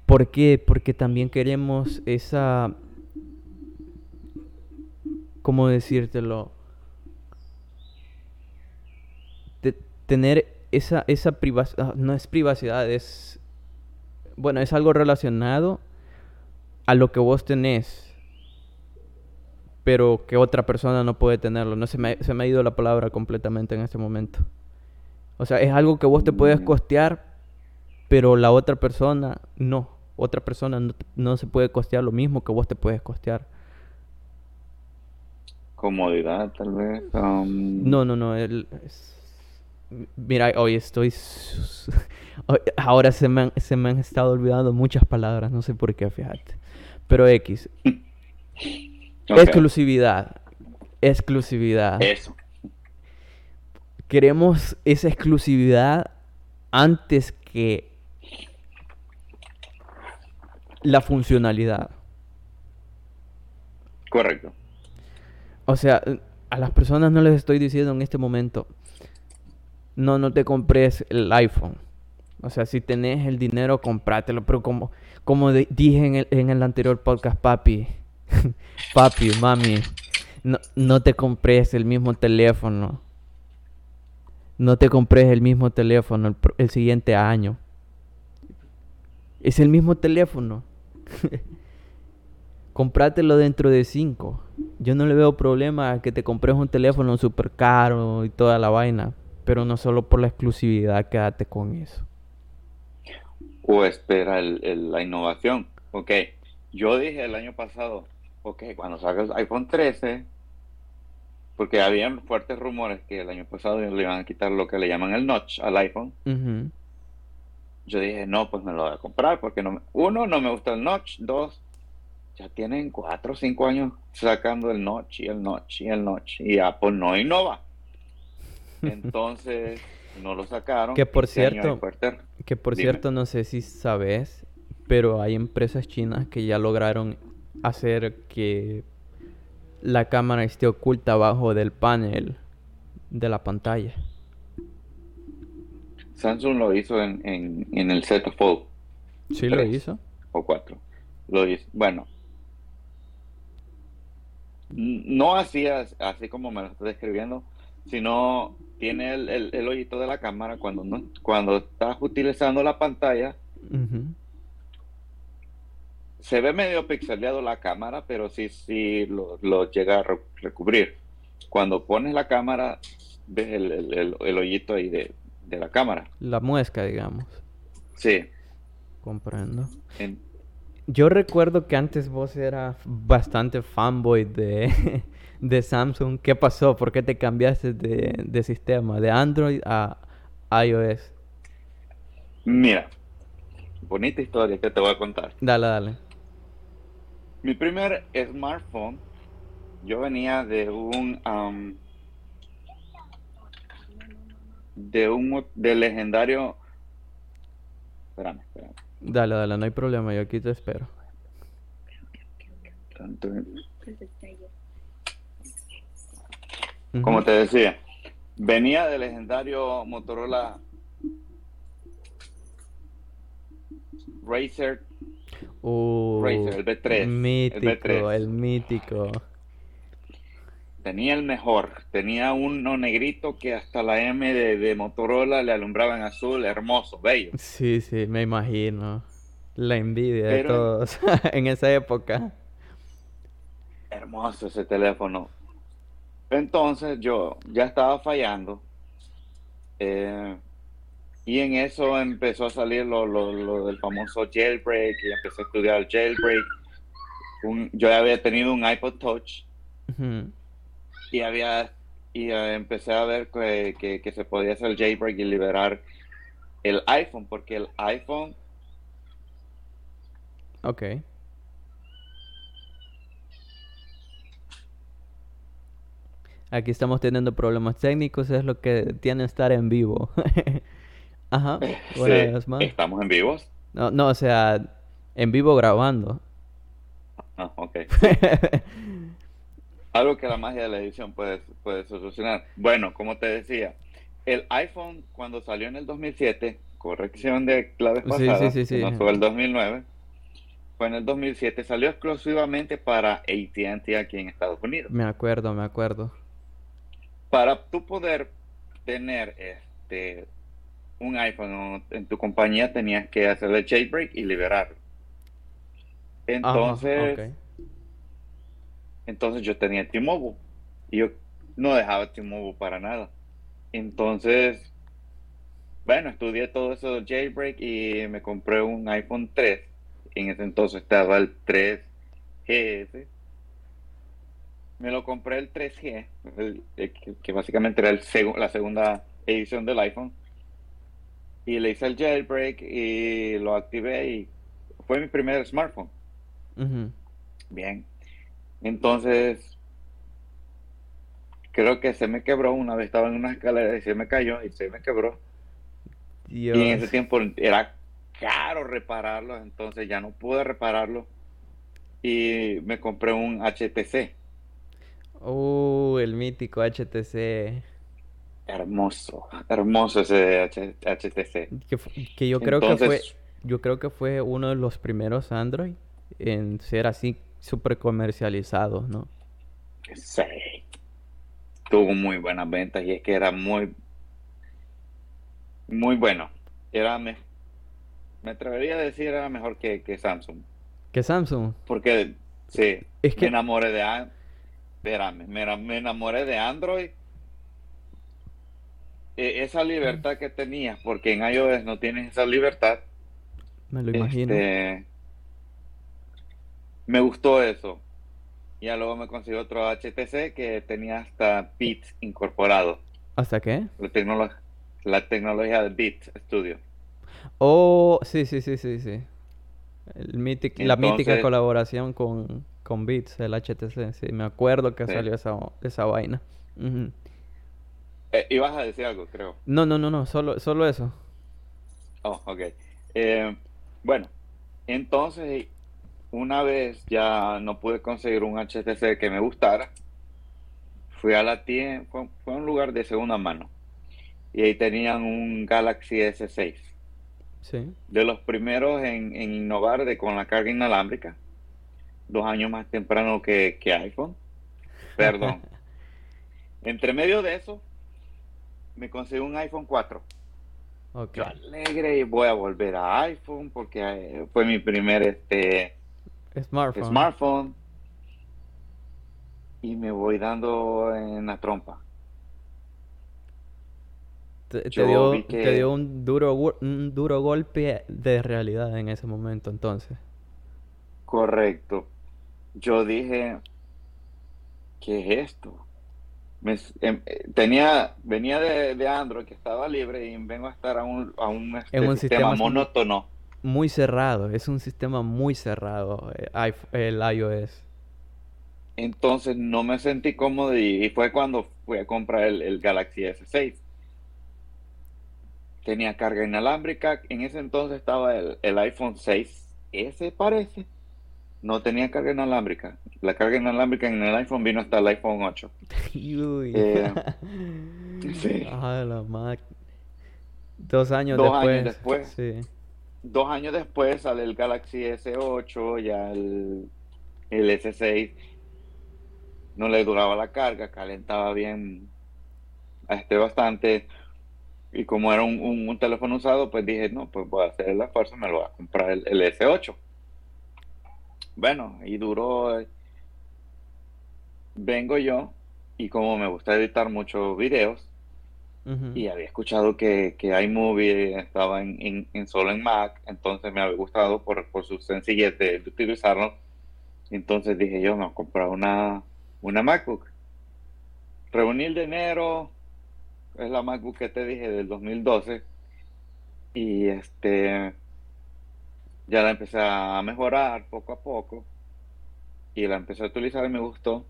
¿Por qué? Porque también queremos esa, ¿cómo decírtelo? tener esa, esa privacidad, ah, no es privacidad, es, bueno, es algo relacionado a lo que vos tenés, pero que otra persona no puede tenerlo. No se me, se me ha ido la palabra completamente en este momento. O sea, es algo que vos te puedes costear, pero la otra persona no. Otra persona no, se puede costear lo mismo que vos te puedes costear. Comodidad, tal vez. Um, no, no, no. El, Mira, hoy estoy... Ahora se me, han, se me han estado olvidando muchas palabras, no sé por qué, fíjate. Pero X. Exclusividad. Exclusividad. Eso. Queremos esa exclusividad antes que la funcionalidad. Correcto. O sea, a las personas no les estoy diciendo en este momento, no, no te compres el iPhone. O sea, si tenés el dinero, comprátelo. Pero como, como dije en el, en el anterior podcast, papi, papi, mami, no, no te compres el mismo teléfono. No te compres el mismo teléfono el, el siguiente año. Es el mismo teléfono. Comprátelo dentro de cinco. Yo no le veo problema a que te compres un teléfono súper caro y toda la vaina pero no solo por la exclusividad, quédate con eso. O espera el, la innovación. Ok, yo dije el año pasado, ok, cuando salga el iPhone 13, porque habían fuertes rumores que el año pasado le iban a quitar lo que le llaman el notch al iPhone. Yo dije, no, pues me lo voy a comprar, porque no uno, no me gusta el notch, dos, ya tienen cuatro o cinco años sacando el notch y el notch y el notch, y Apple no innova. Entonces, no lo sacaron. Que por cierto, que por cierto, no sé si sabes, pero hay empresas chinas que ya lograron hacer que la cámara esté oculta abajo del panel de la pantalla. Samsung lo hizo en, en, el Z Fold. Sí, lo hizo. O 4. Lo hizo. Bueno. No hacía así como me lo estoy describiendo, sino tiene el, el, el, hoyito de la cámara cuando no, cuando estás utilizando la pantalla. Se ve medio pixeleado la cámara, pero sí, sí lo, lo llega a recubrir. Cuando pones la cámara, ves el, el hoyito ahí de, de, la cámara. La muesca, digamos. Sí. Comprendo. Yo recuerdo que antes vos eras bastante fanboy de, de Samsung. ¿Qué pasó? ¿Por qué te cambiaste de, sistema, de Android a iOS? Mira, bonita historia que te voy a contar. Dale, dale. Mi primer smartphone, yo venía de un... Um, de un de legendario... Espérame, espérame. Dale, dale, no hay problema, yo aquí te espero. Como te decía, venía del legendario Motorola Racer. Uh, Racer, el B3. Mítico, el, mítico. Tenía el mejor. Tenía uno negrito que hasta la M de, Motorola le alumbraba en azul, hermoso, bello. Sí, sí, me imagino. La envidia de todos en esa época. Hermoso ese teléfono entonces yo ya estaba fallando. Eh, y en eso empezó a salir lo, lo, lo del famoso jailbreak y empecé a estudiar el jailbreak. Yo había tenido un iPod Touch y había y eh, empecé a ver que, que, se podía hacer el jailbreak y liberar el iPhone, porque el iPhone... Ok. Aquí estamos teniendo problemas técnicos, es lo que tiene estar en vivo. Ajá, Sí, estamos en vivos. No, no, o sea, en vivo grabando. Ah, ok. Algo que la magia de la edición puede, puede solucionar. Bueno, como te decía, el iPhone cuando salió en el 2007, corrección de la vez Sí, sí, pasada, sí, que sí. no fue el 2009, fue en el 2007, salió exclusivamente para AT&T aquí en Estados Unidos. Me acuerdo, me acuerdo. Para tú poder tener este un iPhone en tu compañía tenías que hacerle jailbreak y liberarlo. Ajá, Entonces, entonces yo tenía T-Mobile y yo no dejaba T-Mobile para nada. Entonces, bueno, estudié todo eso del jailbreak y me compré un iPhone 3. En ese entonces estaba el 3GS. Me lo compré el 3G, el- el que, básicamente era el segu- la segunda edición del iPhone. Y le hice el jailbreak y lo activé y fue mi primer smartphone. Bien. Entonces, creo que se me quebró una vez, estaba en una escalera y se me cayó y se me quebró. Y en ese tiempo era caro repararlo, entonces ya no pude repararlo. Y me compré un HTC. Uh, el mítico HTC. Hermoso, hermoso ese HTC. Que, yo creo que fue, yo creo que fue uno de los primeros Android en ser así súper comercializados, ¿no? sí, tuvo muy buenas ventas y es que era muy, muy bueno. Era, me, me atrevería a decir era mejor que, que Samsung. Que Samsung. Porque sí, Es me que, enamoré de espérame, me, me enamoré de Android. E- esa libertad que tenías, porque en iOS no tienes esa libertad, me lo imagino. este, me gustó eso. Ya luego me conseguí otro HTC que tenía hasta Beats incorporado, ¿Hasta qué? la tecnolo- la tecnología de Beats Studio. Oh, sí, sí, sí, sí, sí. El mític- la mítica colaboración con, con Beats, el HTC, sí, me acuerdo que sí. salió esa, esa vaina. Ujú. Eh, ibas a decir algo, creo. No, no, no, no, solo, solo eso. Oh, ok. Eh, bueno, entonces una vez ya no pude conseguir un HTC que me gustara, fui a la tienda, fue, fue a un lugar de segunda mano y ahí tenían un Galaxy S6, Sí. de los primeros en, en innovar de, con la carga inalámbrica, dos años más temprano que, que iPhone, perdón. Entre medio de eso, me conseguí un iPhone 4. Ok. Yo alegre y voy a volver a iPhone porque eh, fue mi primer este, Smartphone. smartphone y me voy dando en la trompa. Te, dio, te dio que, un duro, un duro golpe de realidad en ese momento, entonces. correcto, yo dije, ¿qué es esto? Me em, eh, tenía, venía de, de Android que estaba libre y vengo a estar a un, a un este, un sistema monótono. muy cerrado, es un sistema muy cerrado, eh, el iOS. Entonces no me sentí cómodo y, y fue cuando fui a comprar el, el Galaxy S6. Tenía carga inalámbrica. En ese entonces estaba el, el iPhone 6S, parece. No tenía carga inalámbrica. La carga inalámbrica en el iPhone vino hasta el iPhone 8. Uy. Eh, sí. Ah, la Dos años Dos años después, después. sí. Dos años después sale el Galaxy S8, ya el, el S6. No le duraba la carga, calentaba bien este, bastante. Y como era un, un- un teléfono usado, pues dije, no, pues voy a hacer el esfuerzo, me lo voy a comprar el, el S8. Bueno, y duró. eh, Vengo yo, y como me gusta editar muchos videos, y había escuchado que, que iMovie estaba en, en- en solo en Mac, entonces me había gustado por, por su sencillez de, de utilizarlo. Entonces dije yo, me voy a comprar una, una MacBook. Reuní el dinero, es la MacBook que te dije del 2012, y este ya la empecé a mejorar poco a poco, y la empecé a utilizar y me gustó.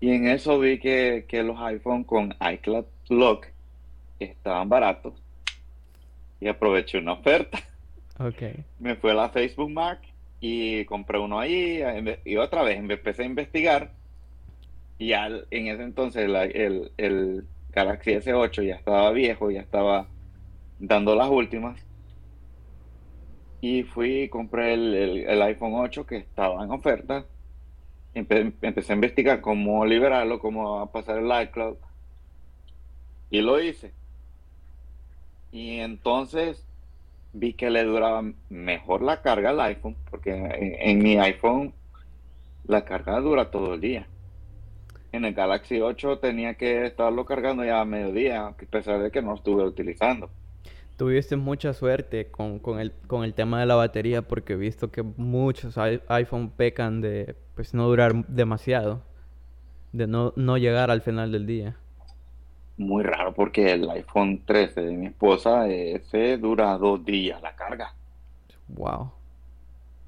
Y en eso vi que, que los iPhone con iCloud Lock estaban baratos y aproveché una oferta. Ok. Me fui a la Facebook Mark y compré uno ahí y otra vez empecé a investigar y ya en ese entonces el, el Galaxy S8 ya estaba viejo, ya estaba dando las últimas. Y fui compré el, iPhone 8 que estaba en oferta. empecé a investigar cómo liberarlo, cómo pasar el iCloud. Y lo hice. Y entonces vi que le duraba mejor la carga al iPhone, porque en, mi iPhone la carga dura todo el día. En el Galaxy 8 tenía que estarlo cargando ya a mediodía, a pesar de que no estuve utilizando. Tuviste mucha suerte con, el, con el tema de la batería porque he visto que muchos iPhone pecan de pues no durar demasiado, de no, no llegar al final del día. Muy raro porque el iPhone 13 de mi esposa ese dura dos días la carga. Wow.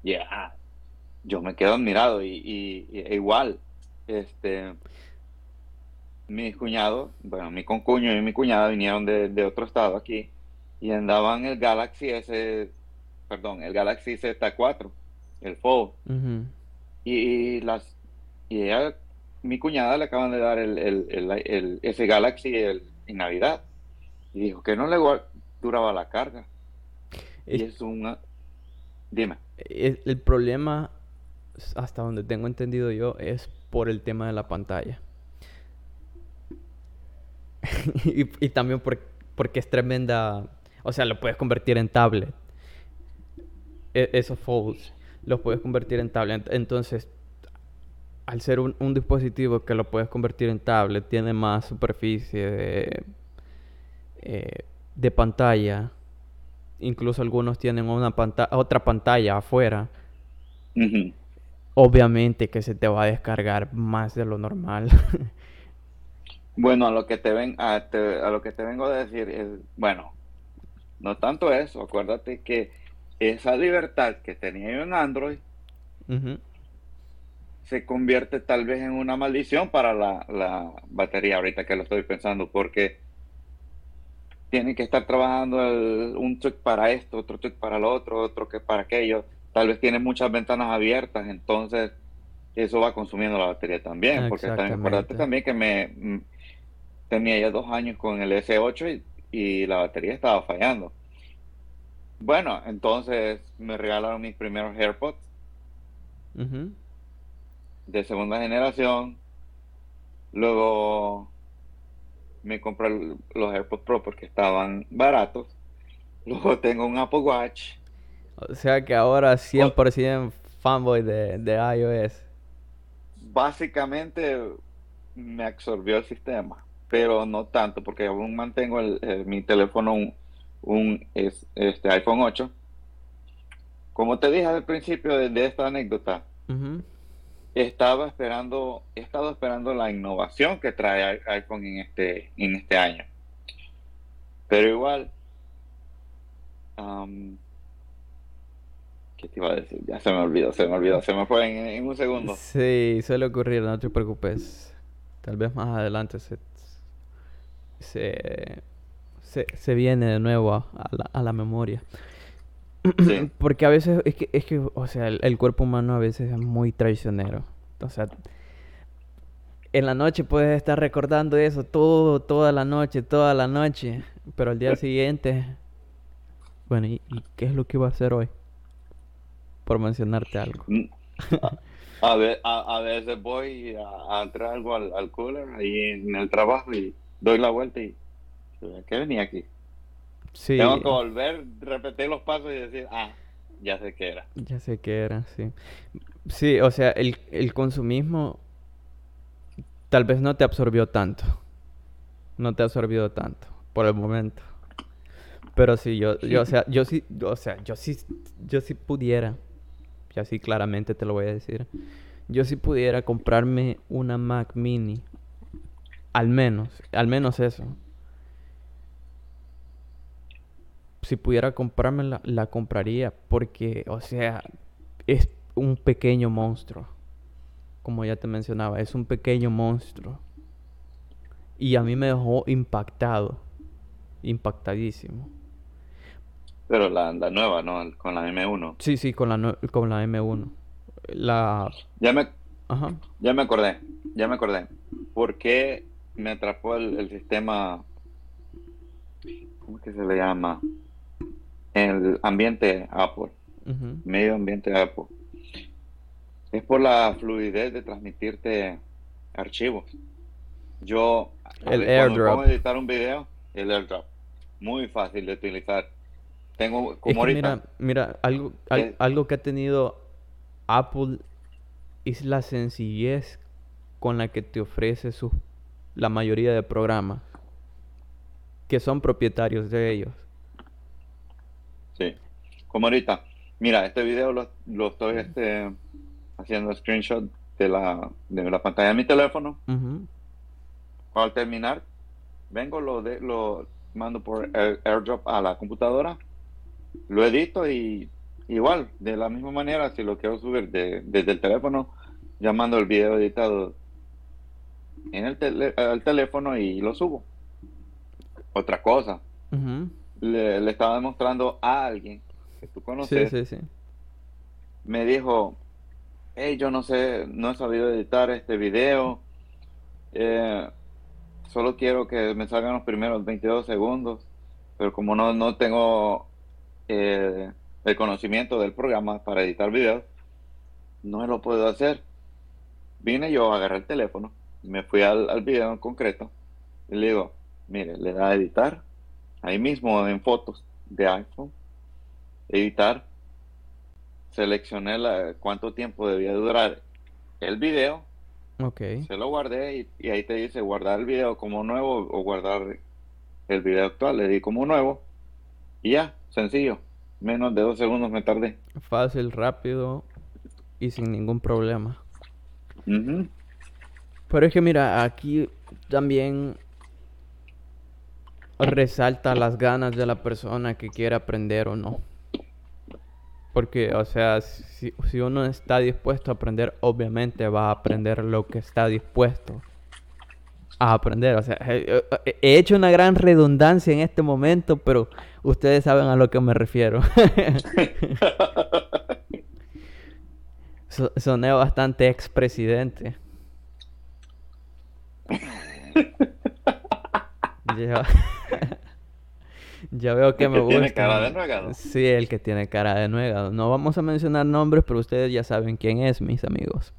Ya. Yo me quedo admirado y, e igual, este, mis cuñados, bueno, mi concuño y mi cuñada vinieron de, de otro estado aquí y andaban el Galaxy S, perdón, el Galaxy Z4, el Fold. y, las y ella, mi cuñada le acaban de dar el, el, ese Galaxy en Navidad y dijo que no le duraba la carga. y es una dime. El, problema hasta donde tengo entendido yo es por el tema de la pantalla. y, y, también porque es tremenda o sea, lo puedes convertir en tablet. E esos folds los puedes convertir en tablet. Entonces, al ser un, dispositivo que lo puedes convertir en tablet, tiene más superficie de, eh, pantalla. Incluso algunos tienen una otra pantalla afuera. Obviamente que se te va a descargar más de lo normal. bueno, a lo que te ven, a, a lo que te vengo a decir es, bueno, no tanto eso, acuérdate que esa libertad que tenía yo en Android se convierte tal vez en una maldición para la, batería ahorita que lo estoy pensando, porque tiene que estar trabajando un tweak para esto, otro tweak para lo otro, otro que para aquello. Tal vez tiene muchas ventanas abiertas, entonces eso va consumiendo la batería también, porque también, acuérdate también que me mm, tenía ya dos años con el S8 y y la batería estaba fallando. Bueno, entonces me regalaron mis primeros AirPods de segunda generación. Luego me compré los AirPods Pro porque estaban baratos. Luego tengo un Apple Watch. O sea que ahora 100% fanboy de, de iOS. Básicamente me absorbió el sistema pero no tanto, porque aún mantengo el, mi teléfono un, un este iPhone 8. Como te dije al principio de, esta anécdota, estaba esperando, he estado esperando la innovación que trae iPhone en este, en este año. Pero igual, ¿qué te iba a decir? Ya se me olvidó, se me olvidó, se me fue en, en un segundo. Sí, suele ocurrir, no te preocupes. Tal vez más adelante se, se, se, viene de nuevo a, la, a la, memoria. Porque a veces, es que, es que o sea, el, cuerpo humano a veces es muy traicionero. O sea, en la noche puedes estar recordando eso todo, toda la noche, toda la noche, pero al día siguiente, bueno, ¿y, qué es lo que iba a hacer hoy? Por mencionarte algo. Mm. A, ver, a, veces voy a, entrar algo al, al cooler ahí en el trabajo y doy la vuelta y ¿qué venía aquí? Sí. Tengo que volver, repetir los pasos y decir, ah, ya sé qué era. Ya sé qué era, sí. Sí, o sea, el, el consumismo tal vez no te absorbió tanto. No te ha absorbido tanto por el momento. Pero sí, yo, yo, o sea, yo sí, o sea, yo sí, yo sí pudiera, y así claramente te lo voy a decir, yo sí pudiera comprarme una Mac Mini al menos, al menos eso. Si pudiera comprármela, la compraría porque, o sea, es un pequeño monstruo. como ya te mencionaba, es un pequeño monstruo. Y a mí me dejó impactado, impactadísimo. Pero la, la nueva, ¿no? Con la M1. Sí, sí, con la, con la M1. La... Ya me, Ajá. ya me acordé, ya me acordé. ¿Por qué me atrapó el, el sistema, ¿cómo que se le llama? El ambiente Apple, medio ambiente Apple. Es por la fluidez de transmitirte archivos. Yo, El airdrop. pongo editar un video, el airdrop, muy fácil de utilizar. Tengo, Es como que ahorita, mira, mira, algo, al- Eh. algo que ha tenido Apple es la sencillez con la que te ofrece sus, la mayoría de programas que son propietarios de ellos. Sí, como ahorita. Mira, este video lo, lo estoy este, haciendo screenshot de la, de la pantalla de mi teléfono. Ujú. Al terminar, vengo, lo, de, lo mando por air- airdrop a la computadora, lo edito y igual, de la misma manera, si lo quiero subir de- desde el teléfono, ya mando el video editado en el tele- al teléfono y lo subo. Otra cosa, le, le estaba demostrando a alguien que tú Sí, conoces sí, sí. me dijo, hey, yo no sé, no he sabido editar este video, eh, solo quiero que me salgan los primeros 22 segundos, pero como no, no tengo eh, el conocimiento del programa para editar videos, no lo puedo hacer. Vine yo, agarré el teléfono, me fui al, al video en concreto y le digo, mire, le da a editar, ahí mismo en fotos de iPhone, editar, seleccioné la, cuánto tiempo debía durar el video, Ok. se lo guardé y, y ahí te dice guardar el video como nuevo o guardar el video actual, le di como nuevo y ya, sencillo, menos de dos segundos me tardé. Fácil, rápido y sin ningún problema. Ujú. Pero es que mira, aquí también resalta las ganas de la persona que quiere aprender o no. Porque, o sea, si, si uno está dispuesto a aprender, obviamente va a aprender lo que está dispuesto a aprender. O sea, he hecho una gran redundancia en este momento, pero ustedes saben a lo que me refiero. So- soné bastante expresidente. Ya, ya veo que El me que tiene gusta. cara de nuegado. Sí, el que tiene cara de nuegado. No vamos a mencionar nombres, pero ustedes ya saben quién es, mis amigos.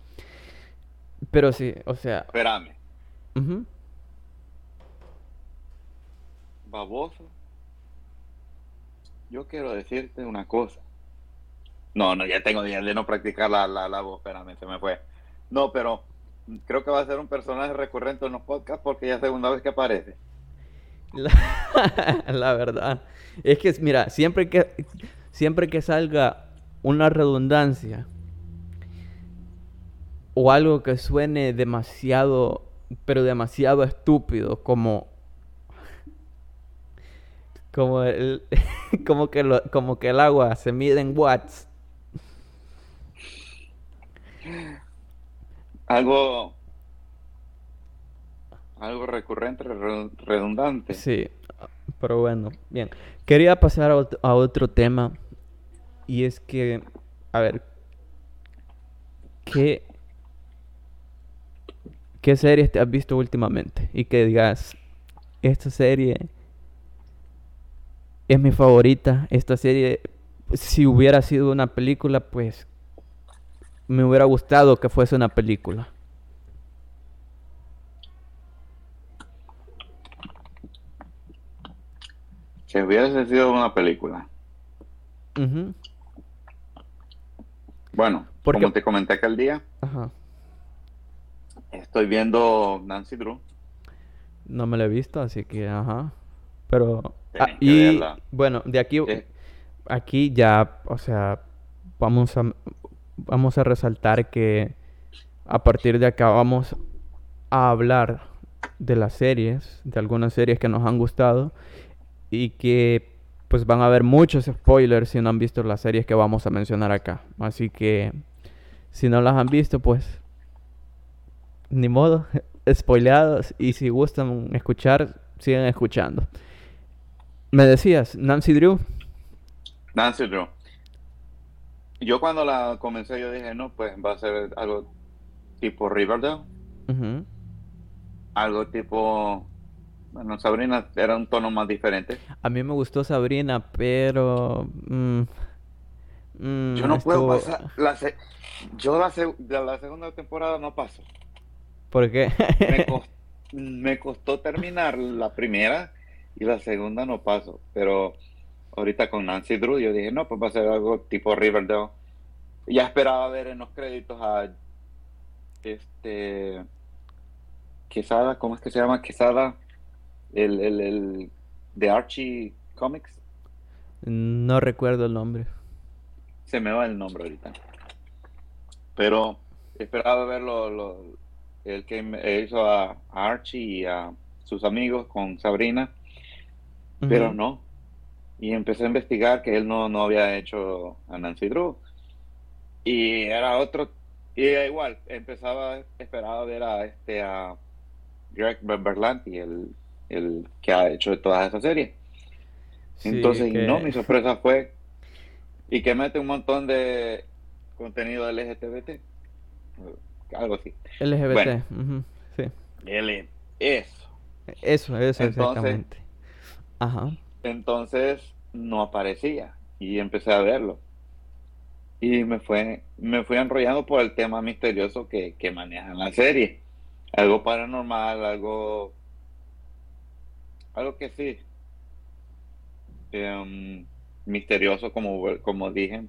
Pero sí, o sea, Espérame, ujú, baboso, yo quiero decirte una cosa. No, no, ya tengo días de no practicar la, la, la voz, espérame, se me fue. No, pero creo que va a ser un personaje recurrente en los podcasts porque ya es segunda vez que aparece. la, verdad. Es que, mira, siempre que, siempre que salga una redundancia o algo que suene demasiado, pero demasiado estúpido, como como el, como que lo- como que el agua se mide en watts. Algo, algo recurrente, re- redundante. Sí, pero bueno, bien. Quería pasar a otro tema y es que, a ver, ¿qué, qué series te has visto últimamente? Y que digas, esta serie es mi favorita, esta serie, si hubiera sido una película, pues me hubiera gustado que fuese una película. Si hubiese sido una película. Ujú, Bueno, Porque- como te comenté aquel día, Ajá. estoy viendo Nancy Drew. No me la he visto, así que, ajá. Pero, ah, que y verla. bueno, de aquí, Eh. aquí ya, o sea, vamos a, vamos a resaltar que a partir de acá vamos a hablar de las series, de algunas series que nos han gustado y que pues van a haber muchos spoilers si no han visto las series que vamos a mencionar acá. Así que si no las han visto, pues ni modo, spoileados. Y si gustan escuchar, sigan escuchando. Me decías, Nancy Drew. Nancy Drew. Yo cuando la comencé, yo dije, no, pues va a ser algo tipo Riverdale. Algo tipo... Bueno, Sabrina era un tono más diferente. A mí me gustó Sabrina, pero... Mm, mm, yo no puedo pasar... La Yo la, la segunda temporada no paso. ¿Por qué? me, costó, terminar la primera y la segunda no paso. Pero ahorita con Nancy Drew yo dije, no, pues va a ser algo tipo Riverdale. Ya esperaba ver en los créditos a este Quesada, ¿cómo es que se llama? Quesada, el, el, el de Archie Comics. No recuerdo el nombre. Se me va el nombre ahorita. Pero esperaba verlo, lo, el que hizo a, Archie y a sus amigos con Sabrina, pero no. Y empecé a investigar que él no, no había hecho a Nancy Drew. Y era otro, y igual, empezaba, esperaba ver a este a Greg Berlanti, el, el que ha hecho toda esa serie. Entonces, no, mi sorpresa fue, y que mete un montón de contenido LGTBT algo así. LGBT, sí. L eso. Eso, eso, exactamente. Ajá. Entonces no aparecía y empecé a verlo. Y me fue, me fui enrollando por el tema misterioso que, que manejan la serie. Algo paranormal, algo, algo que sí, em, misterioso como, como dije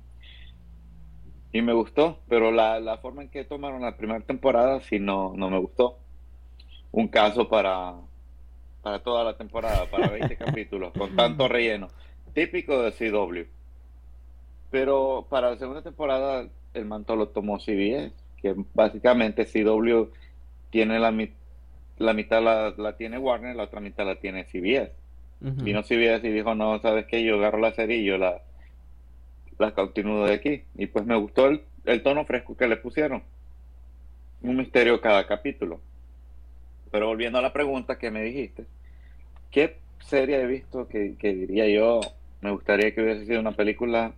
y me gustó, pero la, la forma en que tomaron la primera temporada sí no, no me gustó. Un caso para, para toda la temporada, para 20 capítulos, con tanto relleno. Típico de CW. Pero para la segunda temporada el manto lo tomó CBS, que básicamente CW tiene la, la mitad la, la, tiene Warner, la otra mitad la tiene CBS. Vino CBS y dijo, no, sabes qué, yo agarro la serie y yo la, la continúo de aquí. Y pues me gustó el, tono fresco que le pusieron. Un misterio cada capítulo. Pero volviendo a la pregunta que me dijiste, ¿qué serie he visto que, diría yo me gustaría que hubiese sido una película?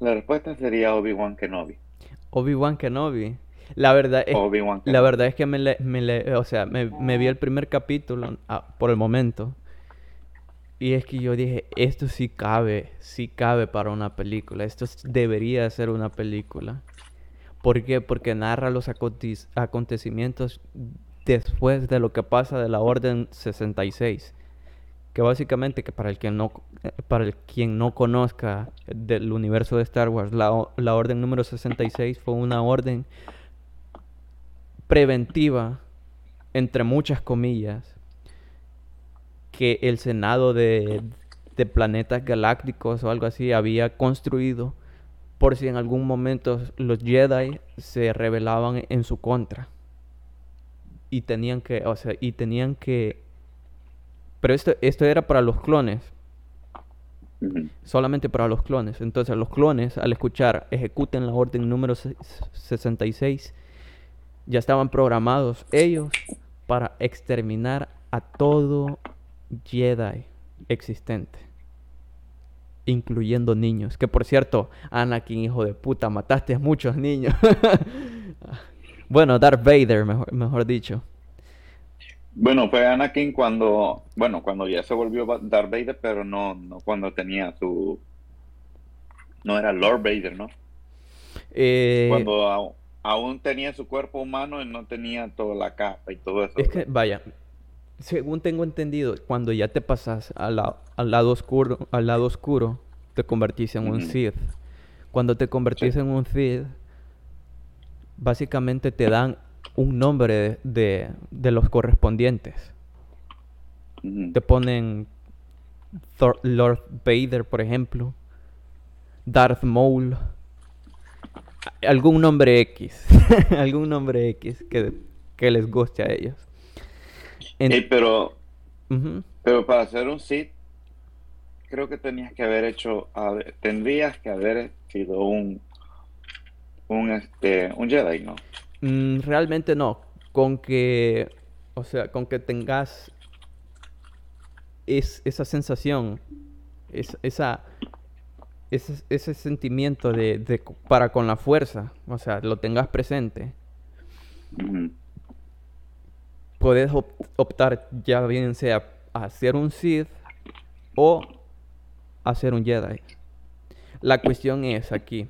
La respuesta sería Obi-Wan Kenobi. Obi-Wan Kenobi. La verdad es, la verdad es que me, le, o sea, me, me, vi el primer capítulo ah, por el momento y es que yo dije, esto sí cabe, sí cabe para una película. Esto debería ser una película. ¿Por qué? Porque narra los acontecimientos después de lo que pasa de la Orden 66. Que básicamente, que para el quien no, eh, para el quien no conozca del universo de Star Wars, la, la Orden número 66 fue una orden preventiva, entre muchas comillas, que el Senado de, planetas galácticos o algo así había construido por si en algún momento los Jedi se rebelaban en su contra. Y tenían que, o sea, y tenían que... Pero esto, esto era para los clones. Solamente para los clones. Entonces los clones, al escuchar ejecuten la orden número 66, ya estaban programados ellos para exterminar a todo Jedi existente, incluyendo niños. Que por cierto, Anakin, hijo de puta, mataste a muchos niños. bueno, Darth Vader, mejor, dicho. Bueno, fue Anakin cuando, bueno, cuando ya se volvió Darth Vader, pero no, no cuando tenía su, no era Lord Vader, ¿no? Eh, cuando aún tenía su cuerpo humano y no tenía toda la capa y todo eso. Es que, vaya, según tengo entendido, cuando ya te pasas al, lado oscuro, al lado oscuro, te convertís en un Sith. Cuando te convertís en un Sith, básicamente te dan un nombre de, los correspondientes. Te ponen Lord Vader, por ejemplo, Darth Maul, algún nombre X, algún nombre X que, que les guste a ellos pero, pero para hacer un Sith, creo que tenías que haber hecho, tendrías que haber sido un, un, este, un Jedi, ¿no? Mm, realmente no. con que, o sea, con que tengas es, esa sensación, esa, ese, ese sentimiento de, de, para con la fuerza, o sea, lo tengas presente, puedes optar ya bien sea a ser un Sith o a ser un Jedi. La cuestión es aquí,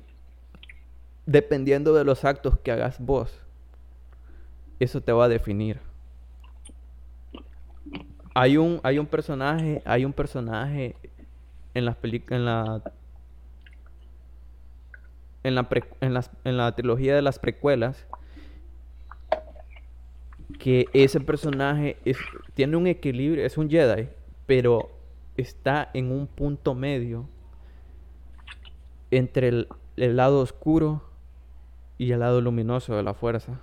dependiendo de los actos que hagas vos, eso te va a definir. Hay un, hay un personaje, hay un personaje en las películas, en la en la, en, la trilogía de las precuelas que ese personaje tiene un equilibrio, es un Jedi, pero está en un punto medio entre el, el, lado oscuro y el lado luminoso de la fuerza.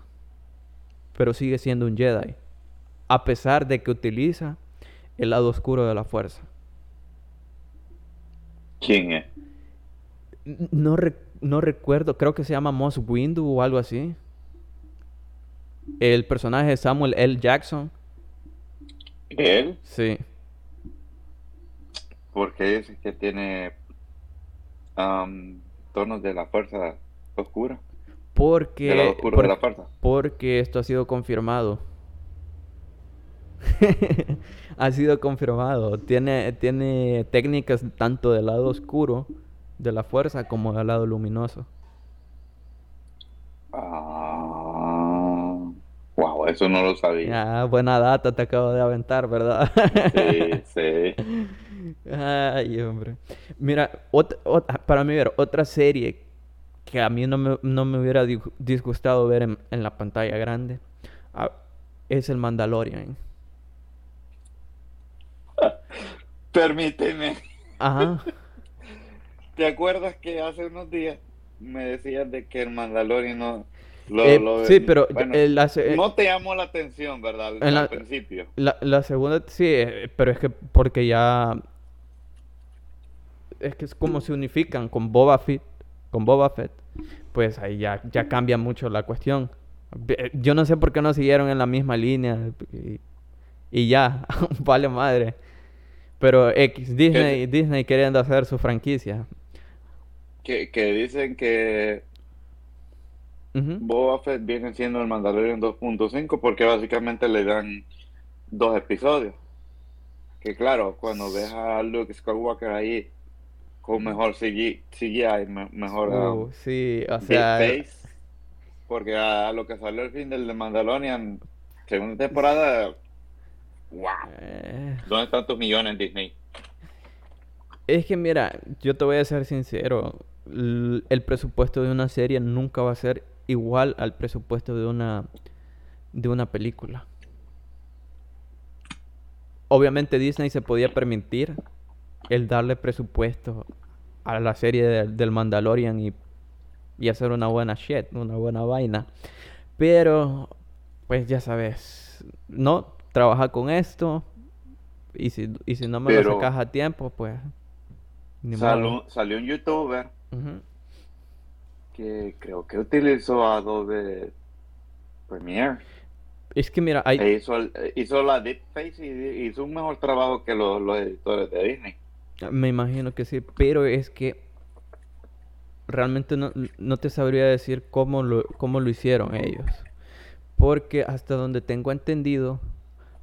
Pero sigue siendo un Jedi, a pesar de que utiliza el lado oscuro de la fuerza. ¿Quién es? No, no recuerdo, creo que se llama Moss Windu o algo así. El personaje de Samuel L. Jackson. ¿Él? Sí. Porque es que tiene tonos de la fuerza oscura. Porque, de la porque esto ha sido confirmado. ha sido confirmado. Tiene, tiene técnicas tanto del lado oscuro de la fuerza como del lado luminoso. Ah, wow, eso no lo sabía. Ah, buena data te acabo de aventar, ¿verdad? sí, sí. Ay, hombre. Mira, para mí ver, otra serie que a mí no me, no me hubiera disgustado ver en, en la pantalla grande ah, es el Mandalorian. Permíteme. Ajá. ¿Te acuerdas que hace unos días me decías de que el Mandalorian no... Lo, eh, sí, pero no te llamó la atención, ¿verdad? Al, principio. La, la, segunda sí, eh, pero es que porque ya es que es como se unifican con Boba Fett, con Boba Fett, pues ahí ya, ya cambia mucho la cuestión. Yo no sé por qué no siguieron en la misma línea y, y ya, vale madre. Pero X, Disney, Disney queriendo hacer su franquicia que, dicen que Boba Fett viene siendo el Mandalorian 2.5 porque básicamente le dan dos episodios. Que claro, cuando ves a Luke Skywalker ahí con mejor CGI, CGI mejor uh, um, sí, o sea, porque a, lo que salió el fin del de Mandalorian, segunda temporada, wow. Eh. ¿Dónde están tus millones Disney? Es que mira, yo te voy a ser sincero, el presupuesto de una serie nunca va a ser igual al presupuesto de una de una película. Obviamente Disney se podía permitir el darle presupuesto a la serie del Mandalorian y, y hacer una buena shit, una buena vaina. Pero, pues ya sabes, no, trabaja con esto y si, y si no me lo sacas a tiempo, pues... salió un youtuber que creo que utilizó Adobe Premiere. Es que mira, hay... E hizo, hizo, la deepface y hizo un mejor trabajo que los, editores de Disney. Me imagino que sí, pero es que realmente no, no te sabría decir cómo lo, cómo lo hicieron ellos. Porque hasta donde tengo entendido,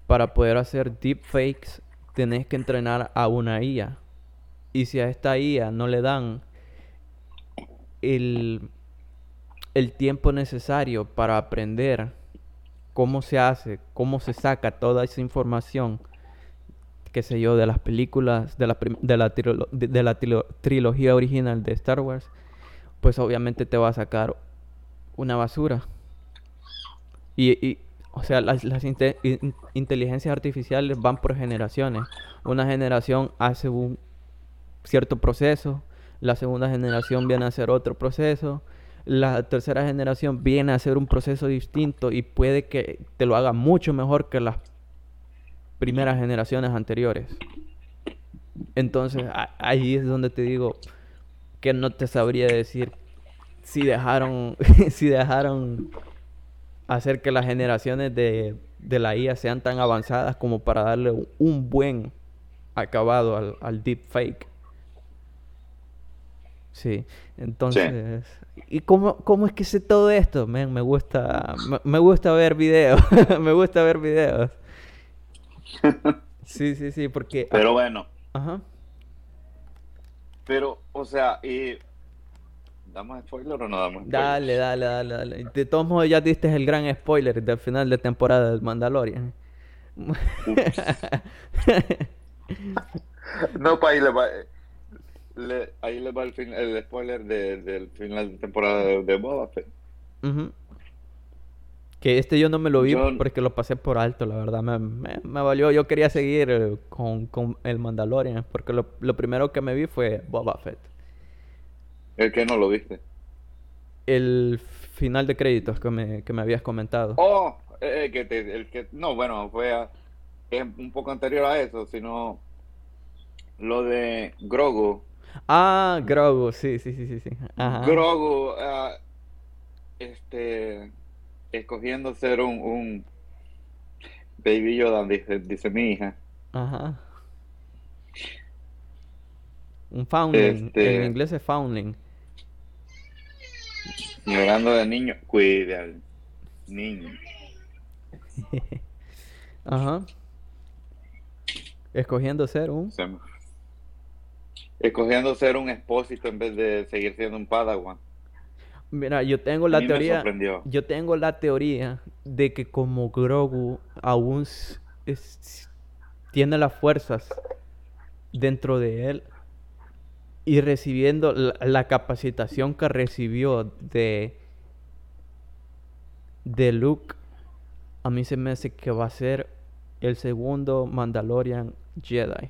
para poder hacer deepfakes tenés que entrenar a una IA. Y si a esta IA no le dan el, tiempo necesario para aprender cómo se hace, cómo se saca toda esa información, qué sé yo, de las películas, de la, de la, trilogía original de Star Wars, pues obviamente te va a sacar una basura. Y, o sea, las, las inteligencias artificiales van por generaciones. Una generación hace un cierto proceso, la segunda generación viene a hacer otro proceso, la tercera generación viene a hacer un proceso distinto y puede que te lo haga mucho mejor que las primeras generaciones anteriores. Entonces ahí es donde te digo que no te sabría decir si dejaron, si dejaron hacer que las generaciones de, de la IA sean tan avanzadas como para darle un, buen acabado al, al deepfake. Sí, entonces... ¿Y cómo, cómo es que sé todo esto? Me gusta, me gusta ver videos, me gusta ver videos. Sí, sí, sí, porque... Pero bueno, Ajá. pero, o sea, y... ¿Damos spoiler o no damos spoiler? Dale, dale, dale, dale. De todos modos ya diste el gran spoiler del final de temporada del Mandalorian. No, pues ahí le va, le- ahí le va el, fin- el spoiler de- del final de temporada de, de Boba Fett. Ujú. Que este yo no me lo vi Yo- porque lo pasé por alto, la verdad. Me, me- me valió. Yo quería seguir eh, con, con el Mandalorian porque lo, lo primero que me vi fue Boba Fett. El que no lo viste. El final de créditos que me, que me habías comentado. Oh, eh, eh, que te- el que, no, bueno, fue a- es un poco anterior a eso, sino lo de Grogu. Ah, Grogu, sí, sí, sí, sí, sí. Ajá. Grogu, ah, este, escogiendo ser un, un Baby Yoda, dice, dice mi hija. Ajá. Un foundling. Este- En inglés es foundling. Llorando de niño, cuide al niño. Ajá. Escogiendo ser un. Escogiendo ser un expósito en vez de seguir siendo un Padawan. Mira, yo tengo la teoría. Yo tengo la teoría de que como Grogu aún es- tiene las fuerzas dentro de él y recibiendo la, la capacitación que recibió de de Luke, a mí se me hace que va a ser el segundo Mandalorian Jedi.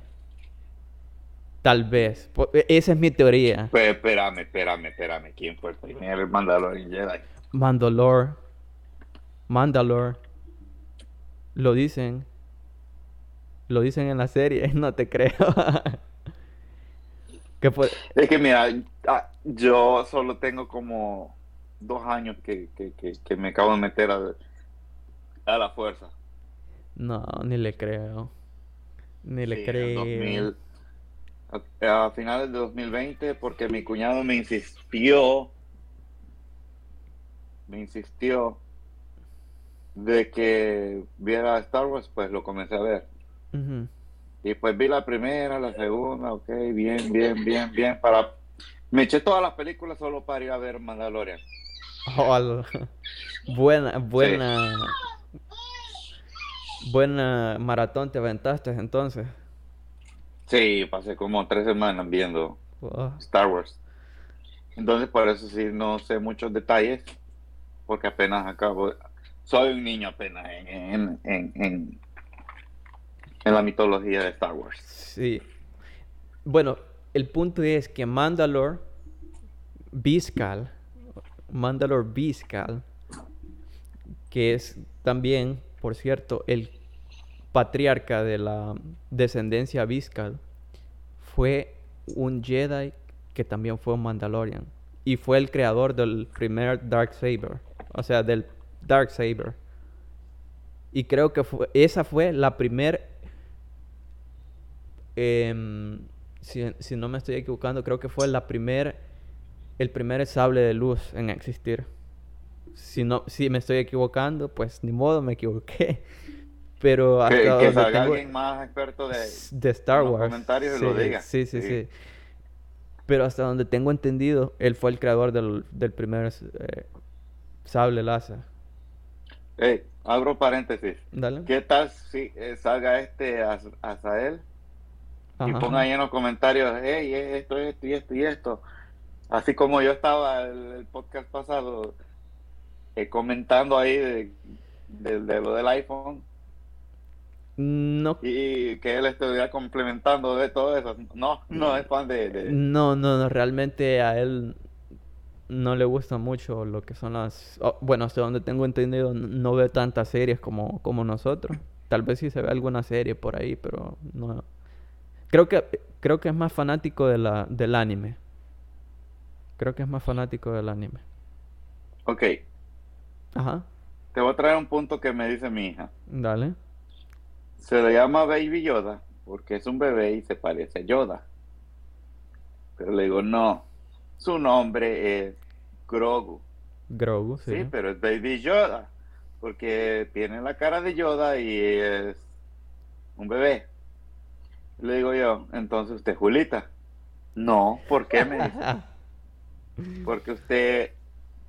Tal vez. E- Esa es mi teoría. Pues espérame, espérame, espérame. ¿Quién fue el primer Mandalorian Jedi? Mandalore. Mandalore. Lo dicen. Lo dicen en la serie, no te creo. ¿Qué fue? Es que mira, ah, yo solo tengo como dos años que, que, que, que me acabo de meter a, a la fuerza. No, ni le creo. Ni le Sí, en creo. 2000, a, a finales de 2020, porque mi cuñado me insistió, me insistió de que viera Star Wars, pues lo comencé a ver. Y pues vi la primera, la segunda, ok, bien, bien, bien, bien. Para... Me eché todas las películas solo para ir a ver Mandalorian. Oh, al- Buena, buena. Buena maratón te aventaste entonces. Sí, pasé como tres semanas viendo Wow. Star Wars. Entonces, por eso sí, no sé muchos detalles, porque apenas acabo. Soy un niño apenas en, en, en, en, en la mitología de Star Wars. Sí. Bueno, el punto es que Mandalore Viscal, Mandalore Viscal, que es también, por cierto, el patriarca de la descendencia Viscal, fue un Jedi que también fue un Mandalorian. Y fue el creador del primer Dark Saber. O sea, del Dark Saber. Y creo que esa fue la primer em, si, si no me estoy equivocando, creo que fue la primer, el primer sable de luz en existir. Si no, si me estoy equivocando, pues ni modo, me equivoqué. Pero hasta Que, que donde salga tengo- alguien más experto de... de Star en los Wars. comentarios y sí, lo diga. Sí, sí, Sí. sí. Pero hasta donde tengo entendido, él fue el creador del, del primer eh, sable láser. Ey, abro paréntesis. Dale. ¿Qué tal si eh, salga este Az- Azael y ponga ahí en los comentarios, hey, esto, esto y esto y esto? Así como yo estaba el, el podcast pasado eh, comentando ahí de, de- de lo del iPhone No, y que él estuviera complementando de todo eso. No, no es fan de... de- no, no, no, realmente a él no le gusta mucho lo que son las... oh, bueno, hasta donde tengo entendido, no ve tantas series como, como nosotros. Tal vez sí se ve alguna serie por ahí, pero no... Creo que, creo que es más fanático de la, del anime. Creo que es más fanático del anime. Ok, Ajá. te voy a traer un punto que me dice mi hija. Dale. Se le llama Baby Yoda porque es un bebé y se parece a Yoda. Pero le digo, no, su nombre es Grogu. Grogu, sí. Sí, pero es Baby Yoda porque tiene la cara de Yoda y es un bebé. Le digo yo, entonces usted es Julita. No, ¿por qué me dice? Porque usted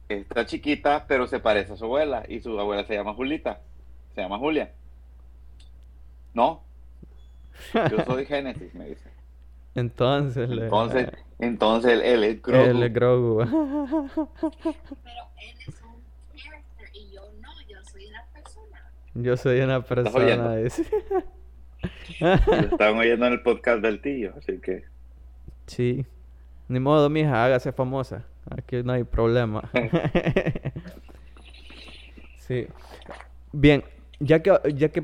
está chiquita, pero se parece a su abuela y su abuela se llama Julita. Se llama Julia. No. Yo soy Génesis, me dice. Entonces, le- Entonces, entonces él es Grogu. él es Grogu. Pero él es un character y yo no, yo soy una persona. Yo soy una oyendo? persona. dice. Lo estaban oyendo en el podcast del tío, así que. Sí. Ni modo, mija, hágase famosa. Aquí no hay problema. Sí. Bien, ya que, ya que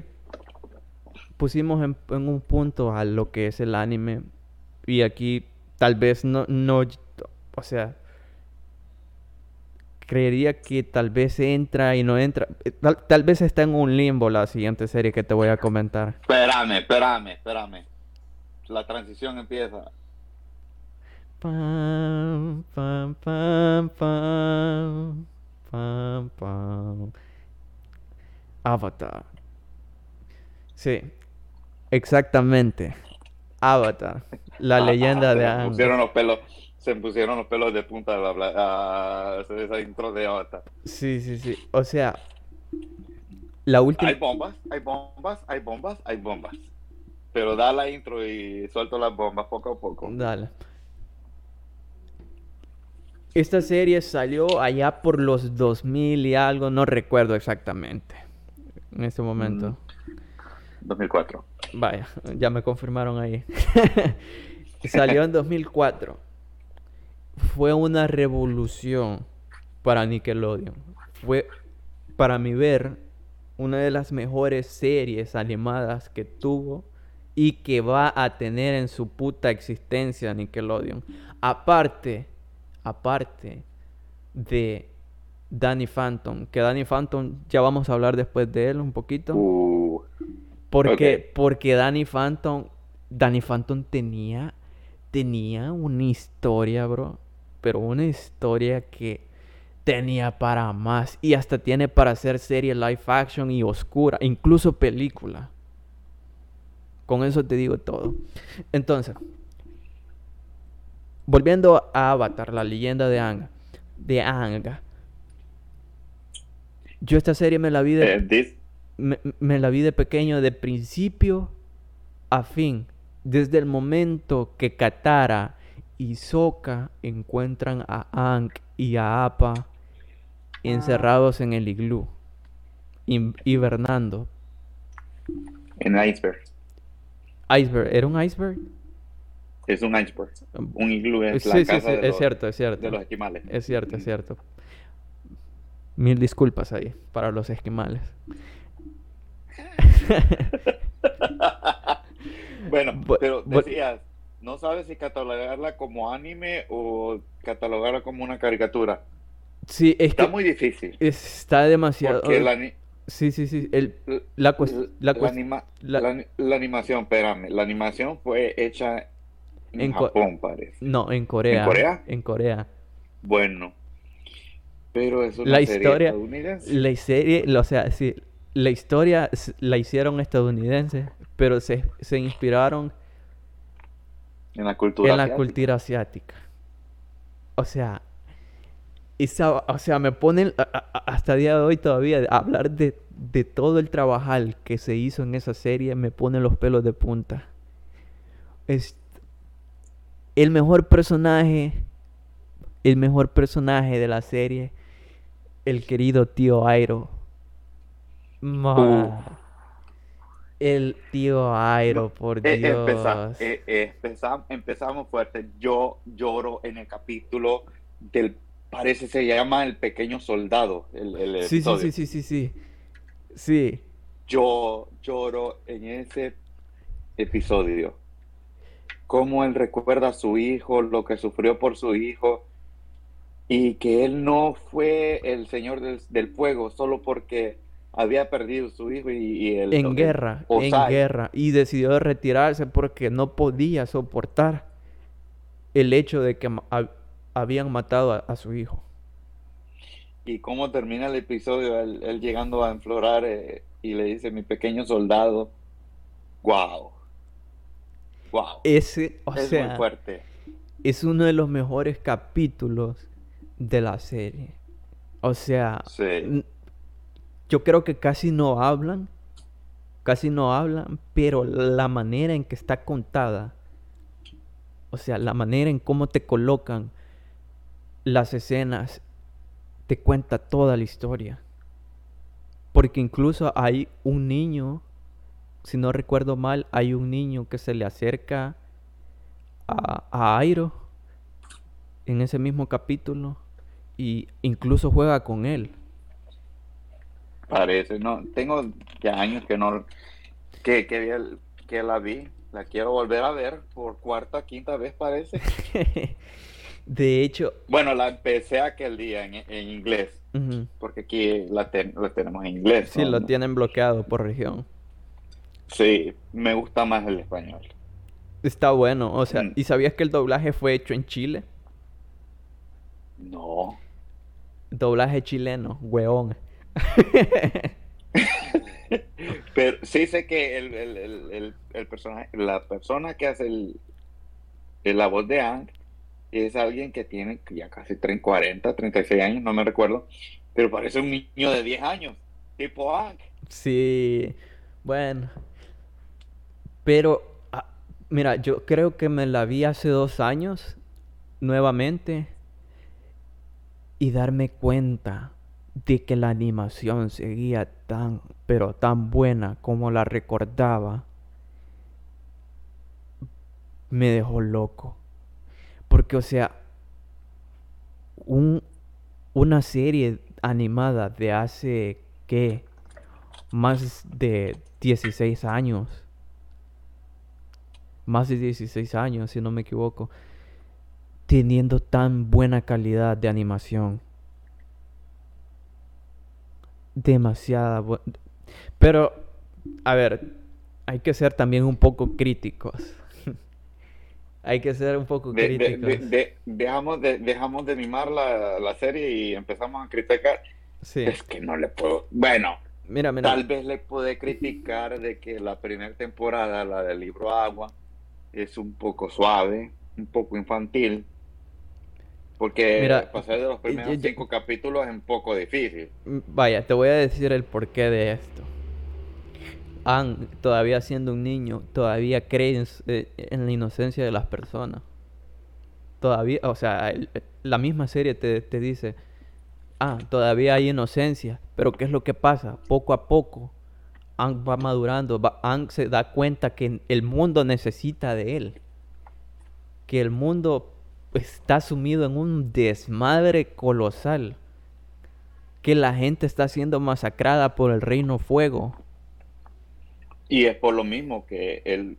pusimos en, en un punto a lo que es el anime, y aquí tal vez no, no, o sea, creería que tal vez entra y no entra. eh, Tal, tal vez está en un limbo la siguiente serie que te voy a comentar. Espérame, espérame, espérame. La transición empieza. Pam, pam, pam, pam, pam, pam. Avatar. Sí, exactamente. Avatar, la leyenda de se Aang. pusieron los pelos, se pusieron los pelos de punta al hablar a hacer esa intro de Avatar. Sí, sí, sí. O sea, la última. Hay bombas, hay bombas, hay bombas, hay bombas. Pero da la intro y suelto las bombas poco a poco. Dale. Esta serie salió allá por los 2000 y algo, no recuerdo exactamente. En este momento. 2004. Vaya, ya me confirmaron ahí. Salió en 2004. Fue una revolución para Nickelodeon. Fue, para mi ver, una de las mejores series animadas que tuvo y que va a tener en su puta existencia Nickelodeon. Aparte, aparte de Danny Phantom, que Danny Phantom ya vamos a hablar después de él un poquito. Uh, Porque, porque Danny Phantom, Danny Phantom tenía, tenía una historia, bro. Pero una historia que tenía para más. Y hasta tiene para hacer serie live action y oscura, incluso película. Con eso te digo todo. Entonces, volviendo a Avatar, la leyenda de Aang. De Aang. Yo esta serie me la vi de eh, this- me, me la vi de pequeño, de principio a fin. Desde el momento que Katara y Sokka encuentran a Aang y a Appa encerrados en el iglú, hibernando. en iceberg. Iceberg, ¿era un iceberg? Es un iceberg. Un iglú es Sí, la sí, casa sí, de, es los, cierto, es cierto. de los esquimales. Es cierto, es cierto. Mil disculpas ahí para los esquimales. Bueno, Bu- pero decías, no sabes si catalogarla como anime o catalogarla como una caricatura. Sí, es Está que muy difícil. está demasiado... Porque la, ani- Sí, sí, sí. El, la la la, anima- la- la ani- la animación, espérame, la animación fue hecha en, En Japón, parece. No, en Corea. Corea? En Corea. Bueno, pero es una La historia-. La serie, o sea, sí, la historia la hicieron estadounidenses, pero se, se inspiraron En la cultura en la asiática. cultura asiática. O sea, esa, o sea, me ponen a- a- a- hasta día de hoy todavía a hablar de, de todo el trabajal que se hizo en esa serie, me ponen los pelos de punta. Es el mejor personaje, el mejor personaje de la serie, el querido tío Airo. Ma- El tío Airo, por Eh, Dios. eh, eh, empezam- empezamos fuerte. Yo lloro en el capítulo del, parece se llama El Pequeño Soldado, el, el Sí, sí, sí, sí, sí, sí. Sí. Yo lloro en ese episodio. Cómo él recuerda a su hijo, lo que sufrió por su hijo. y que él no fue el señor del, del fuego solo porque había perdido su hijo y, y el En el guerra, en guerra. Y decidió retirarse porque no podía soportar el hecho de que habían matado a, a su hijo. Y cómo termina el episodio, él, él llegando a enflorar eh, y le dice, mi pequeño soldado, wow, wow, Ese, o es sea, muy fuerte. es uno de los mejores capítulos de la serie. O sea, Sí, yo creo que casi no hablan, casi no hablan, pero la manera en que está contada, o sea, la manera en cómo te colocan las escenas, te cuenta toda la historia. Porque incluso hay un niño, si no recuerdo mal, hay un niño que se le acerca a, a Airo en ese mismo capítulo y incluso juega con él. Parece, no, tengo ya años que no, que, que, vi el- que la vi, la quiero volver a ver por cuarta, quinta vez parece. De hecho, Bueno, la empecé aquel día en, en inglés, porque aquí la, ten- la tenemos en inglés. sí, ¿no? lo tienen bloqueado por región. Sí, me gusta más el español. Está bueno, o sea, Mm. ¿y sabías que el doblaje fue hecho en Chile? No. Doblaje chileno, weón. Pero sí sé que el, el, el, personaje, la persona que hace el- la voz de Ang es alguien que tiene ya casi 30, 40, 36 años, no me recuerdo, pero parece un niño de 10 años, tipo Ang. Sí, bueno. Pero, ah, mira, yo creo que me la vi hace dos años, nuevamente, y darme cuenta de que la animación seguía tan, pero tan buena como la recordaba, me dejó loco. Porque, o sea, un, una serie animada de hace, ¿qué? Más de 16 años. Más de 16 años, si no me equivoco. Teniendo tan buena calidad de animación. Demasiada Pero, a ver, hay que ser también un poco críticos. hay que ser un poco De- críticos. de- dejamos, de, dejamos de mimar la, la serie y empezamos a criticar. Sí. Es que no le puedo. Bueno, Mira, mira. Tal vez le puede criticar de que la primera temporada, la del libro Agua, es un poco suave, un poco infantil, porque Mira, pasar de los primeros yo- cinco capítulos es un poco difícil. Mm, Vaya, te voy a decir el porqué de esto. Ann, todavía siendo un niño, todavía cree en, eh, en la inocencia de las personas. Todavía, o sea, el- eh, la misma serie te, te dice, ah, todavía hay inocencia, pero ¿qué es lo que pasa? Poco a poco, Ann va madurando, va, Aang se da cuenta que el mundo necesita de él. Que el mundo está sumido en un desmadre colosal que la gente está siendo masacrada por el reino fuego. Y es por lo mismo que él,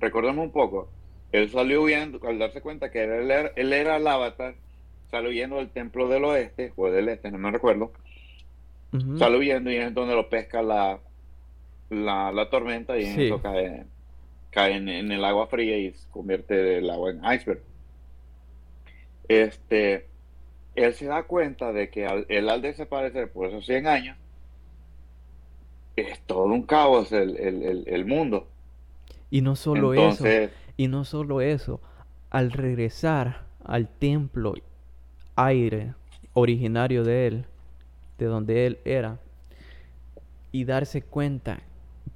recordemos un poco, él salió huyendo, al darse cuenta que él era, él era el avatar, salió huyendo del templo del oeste, o del este, no me recuerdo, Ujú. sale huyendo y es donde lo pesca la, la, la tormenta y en Sí. eso cae, cae en, en el agua fría y se convierte el agua en iceberg. Este, él se da cuenta de que al, él al desaparecer por esos 100 años, es todo un caos el, el, el, el mundo. Y no solo eso, y no solo eso, al regresar al templo aire originario de él, de donde él era, y darse cuenta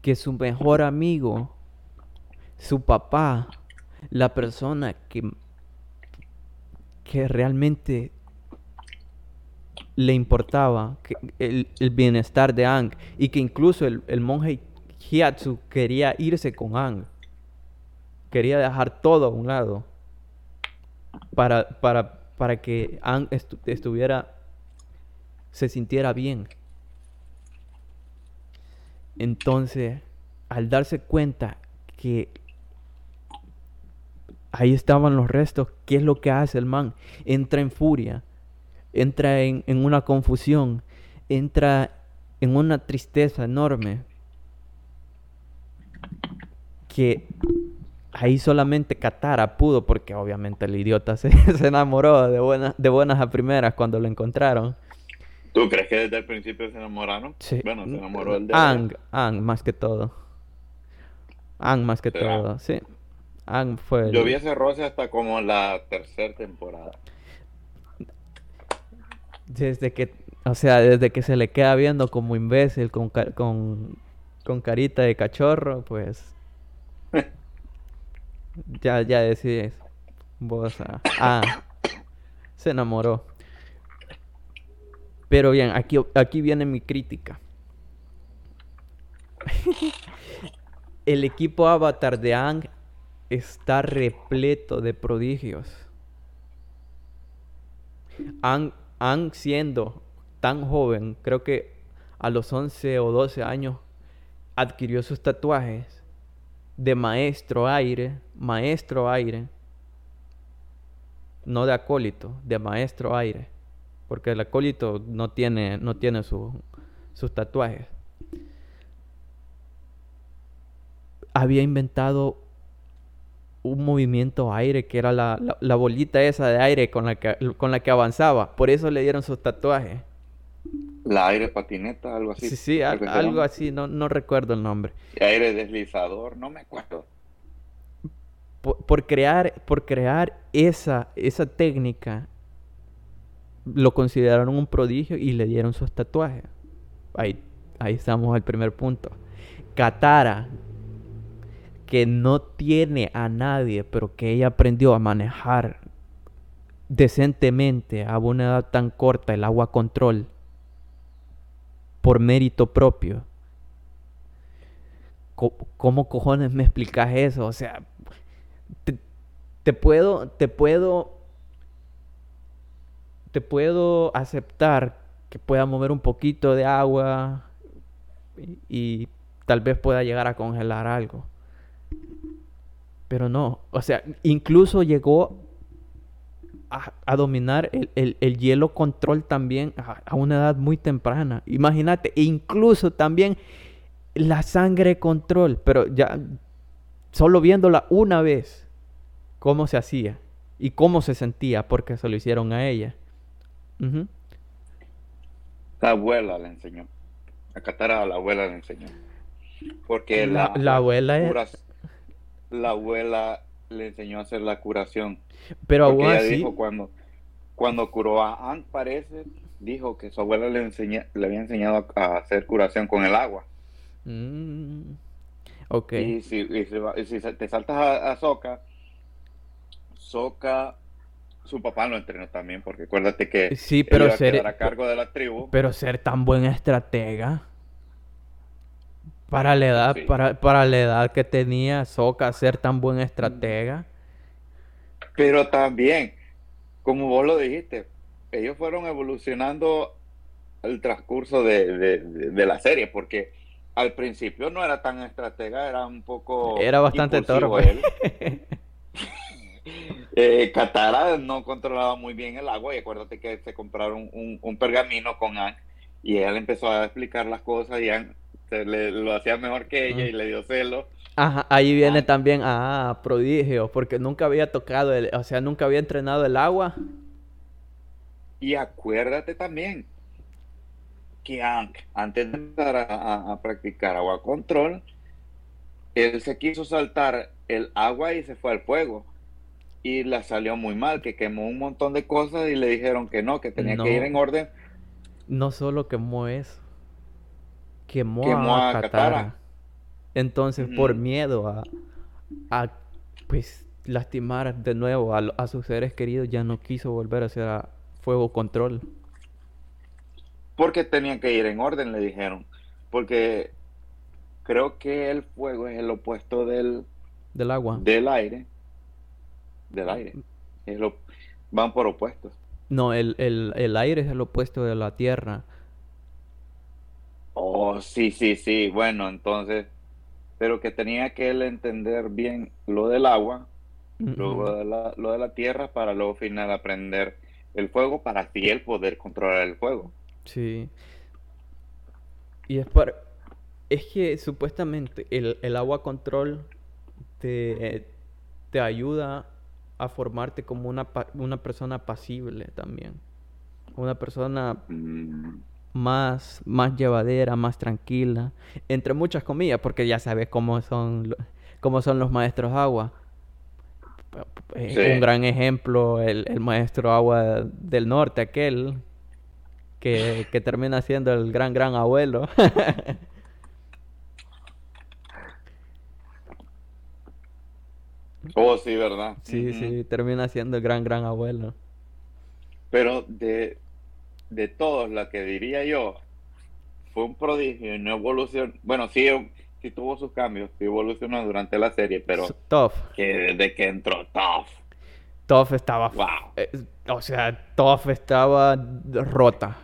que su mejor amigo, su papá, la persona que, que realmente le importaba el, el bienestar de Ang y que incluso el, el monje Hyatsu quería irse con Ang. Quería dejar todo a un lado para, para, para que Ang estu- estuviera, se sintiera bien. Entonces, al darse cuenta que ahí estaban los restos. ¿Qué es lo que hace el man? Entra en furia, entra en, en una confusión, entra en una tristeza enorme. Que ahí solamente Katara pudo, porque obviamente el idiota se, se enamoró de, buenas de buenas a primeras cuando lo encontraron. ¿Tú crees que desde el principio se enamoraron? Sí. Bueno, se enamoró el de Ang, Ang más que todo. Ang más que ¿Será? todo, sí. Ang fue el- Yo vi ese roce hasta como la tercera temporada. desde que, o sea, desde que se le queda viendo como imbécil con, con, con carita de cachorro, pues ya, ya decís, vos, ah, ah, se enamoró. Pero bien, aquí, aquí viene mi crítica. El equipo Avatar de Ang está repleto de prodigios. Ang siendo tan joven, creo que a los 11 o 12 años, adquirió sus tatuajes de maestro aire, maestro aire, no de acólito, de maestro aire, porque el acólito no tiene, no tiene su- sus tatuajes. Había inventado un movimiento aire que era la, la- la bolita esa de aire con la que, con la que avanzaba. Por eso le dieron sus tatuajes. La aire patineta, algo así. Sí, al- algo así, no, no recuerdo el nombre. Aire deslizador, no me acuerdo. Por, por crear, por crear esa, esa técnica, lo consideraron un prodigio y le dieron sus tatuajes. Ahí, ahí estamos al primer punto. Katara, que no tiene a nadie, pero que ella aprendió a manejar decentemente a una edad tan corta el agua control por mérito propio. ¿Cómo cojones me explicas eso? O sea, te, te puedo, te puedo, te puedo aceptar que pueda mover un poquito de agua y tal vez pueda llegar a congelar algo. Pero no, o sea, incluso llegó a, a dominar el, el- el hielo control también a, a una edad muy temprana. Imagínate, e incluso también la sangre control, pero ya solo viéndola una vez, cómo se hacía y cómo se sentía porque se lo hicieron a ella. La abuela le enseñó. A Katara a la abuela le enseñó. Porque La- la, la abuela es- la abuela le enseñó a hacer la curación. Pero aún ella así, dijo cuando, cuando curó a Anne, parece, dijo que su abuela le, enseña, le había enseñado a, hacer curación con el agua. Mm, ok. Y si, y si, y si te saltas a, a Sokka, Sokka, su papá lo entrenó también, porque acuérdate que Sí, él pero iba a ser, a cargo de la tribu. pero ser tan buen estratega para la edad, Sí. para, para la edad que tenía Sokka, ser tan buen estratega. Pero también, como vos lo dijiste, ellos fueron evolucionando el transcurso de, de- de- de la serie, porque al principio no era tan estratega, era un poco Era bastante torpe. él. Eh, Katara no controlaba muy bien el agua y acuérdate que se compraron un, un pergamino con Anne y le empezó a explicar las cosas y Anne le, lo hacía mejor que ella y le dio celo. Ajá, ahí viene Ah. también, ah, prodigio, porque nunca había tocado el, o sea, nunca había entrenado el agua. Y acuérdate también que antes de empezar a, a- a practicar agua control, él se quiso saltar el agua y se fue al fuego. Y la salió muy mal, que quemó un montón de cosas y le dijeron que no, que tenía No. que ir en orden. No solo quemó eso, quemó, Quemó a a Katara. Katara. Entonces, por miedo a, a, pues, lastimar de nuevo a, a sus seres queridos, ya no quiso volver a hacer a fuego control. Porque tenían que ir en orden, le dijeron. Porque creo que el fuego es el opuesto del, Del agua. del aire. Del aire. Es lo- van por opuestos. No, el, el, el aire es el opuesto de la tierra. Oh, sí, sí, sí. Bueno, entonces, pero que tenía que él entender bien lo del agua de la, lo de la tierra, para luego final aprender el fuego, para así él poder controlar el fuego. Sí. Y es para... Es que supuestamente el, el agua control te, te ayuda a formarte como una, una persona pasible también. Una persona Mm, más, más llevadera, más tranquila. Entre muchas comillas, porque ya sabes cómo son, cómo son los maestros agua. Sí. Un gran ejemplo, el, el maestro agua del norte, aquel que, que termina siendo el gran, gran abuelo. Oh, sí, ¿verdad? Sí, sí, termina siendo el gran, gran abuelo. Pero de, de todos, la que diría yo, fue un prodigio y no evolucionó. Bueno, sí, sí tuvo sus cambios, sí evolucionó durante la serie, pero Toph. que desde que entró Toph, Toph estaba... wow. eh, o sea, Toph estaba rota.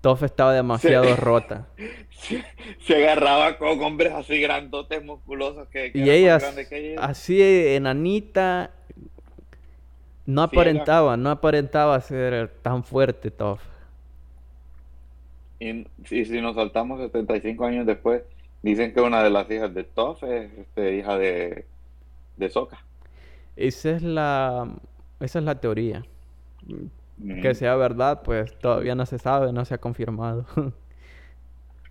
Toph estaba demasiado rota. Se, se agarraba con hombres así grandotes, musculosos, que, que Y ella, que ella. así enanita, no Sí, aparentaba, no aparentaba ser tan fuerte, Toph. Y, y si nos saltamos 75 años después, dicen que una de las hijas de Toph es este, hija de, de Sokka. Esa es la, esa es la teoría. Mm. Que sea verdad, pues todavía no se sabe, no se ha confirmado.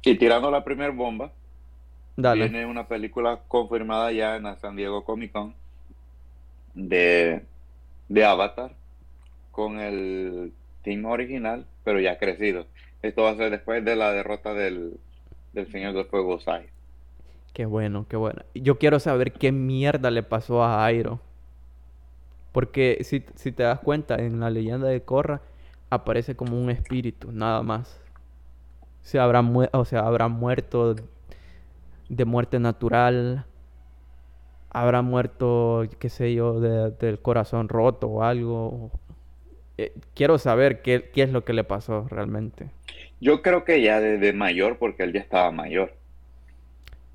Y tirando la primera bomba, Dale. viene una película confirmada ya en la San Diego Comic Con de, de Avatar con el team original, pero ya crecido. Esto va a ser después de la derrota del, del Señor del Fuego Sai. Qué bueno, qué bueno. Yo quiero saber qué mierda le pasó a Airo. Porque si, si te das cuenta, en la leyenda de Korra aparece como un espíritu, nada más. Se habrá, o sea, habrá muerto de muerte natural. Habrá muerto, qué sé yo, de- del corazón roto o algo. Eh, quiero saber qué, qué es lo que le pasó realmente. Yo creo que ya desde mayor, porque él ya estaba mayor.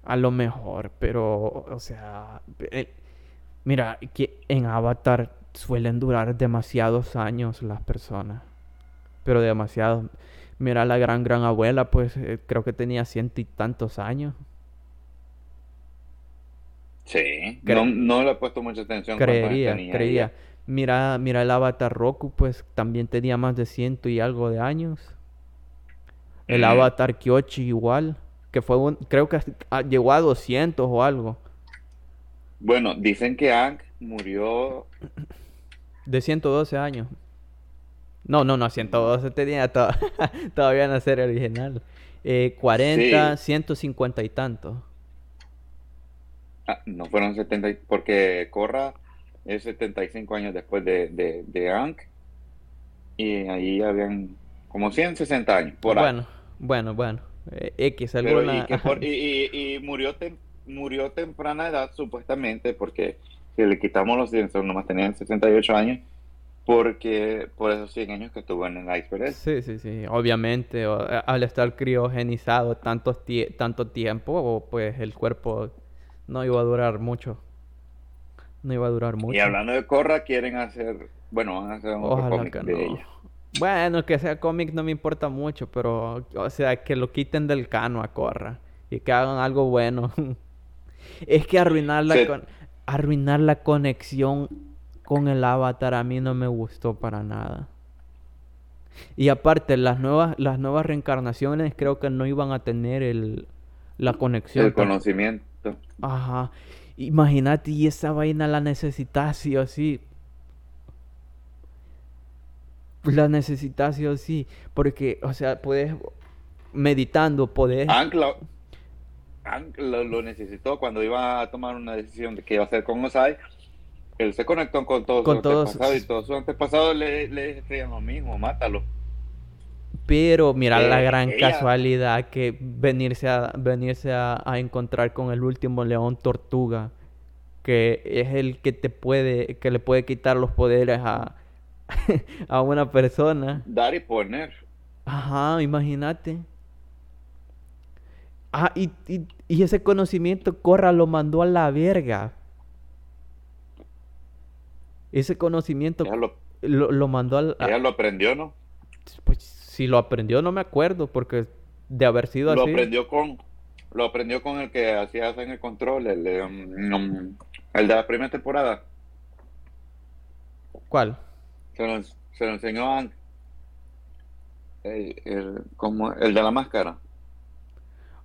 A lo mejor, pero, o sea, eh, mira, que en Avatar suelen durar demasiados años las personas, pero demasiados. Mira, la gran gran abuela, pues eh, creo que tenía ciento y tantos años, Sí, no, no le he puesto mucha atención creería, tenía creería. ella. Mira, mira el Avatar Roku, pues también tenía más de ciento y algo de años. El Mm. Avatar Kyoshi igual, que fue un, creo que ah, llegó a 200 o algo. Bueno, dicen que Aang murió De 112 años. No, no, no, 112 tenía to- todavía no ser original. Eh, 40, 150 y tanto. Ah, no fueron 70, y- porque Korra es 75 años después de, de, de Aang y ahí habían como 160 años por ahí. Bueno, bueno, bueno. Eh, X, alguna... y, que por- y, y- y murió, tem- murió temprana edad supuestamente porque si le quitamos los 100, son nomás tenían 68 años porque por esos 100 años que estuvo en el iceberg. Sí, sí, sí. Obviamente, o- a- al estar criogenizado tanto, tie- tanto tiempo, o, pues el cuerpo no iba a durar mucho. No iba a durar Y mucho. hablando de Korra, quieren hacer, bueno, van a hacer un otro Ojalá cómic que de ella. Bueno, que sea cómic no me importa mucho, pero, o sea, que lo quiten del cano a Corra y que hagan algo bueno. Es que arruinar la, con- arruinar la conexión con el avatar a mí no me gustó para nada. Y aparte, las nuevas, las nuevas reencarnaciones creo que no iban a tener el, la conexión. El conocimiento. Ajá. Imagínate, y esa vaina la necesitas sí o sí. La necesitas sí o sí. Porque, o sea, puedes, meditando, podés... Aang lo, lo- necesitó cuando iba a tomar una decisión de qué iba a hacer con Osai. Él se conectó con todos Con sus todos antepasados y todos sus antepasados le, le decían lo mismo, mátalo. Pero mira la Eh, gran ella- casualidad que venirse a venirse a, a encontrar con el último león tortuga, que es el que te puede, que le puede quitar los poderes a, a una persona. Dar y poner. Ajá, imagínate. Ah, y, y, y ese conocimiento Corra lo mandó a la verga. Ese conocimiento lo, lo mandó al... a- ella lo aprendió, ¿no? Pues si lo aprendió no me acuerdo porque de haber sido Lo así... aprendió con, lo aprendió con el que hacía en el control, el, de, um, um, el de la primera temporada. ¿Cuál? Se lo, se lo enseñó a el, el- como el de la máscara.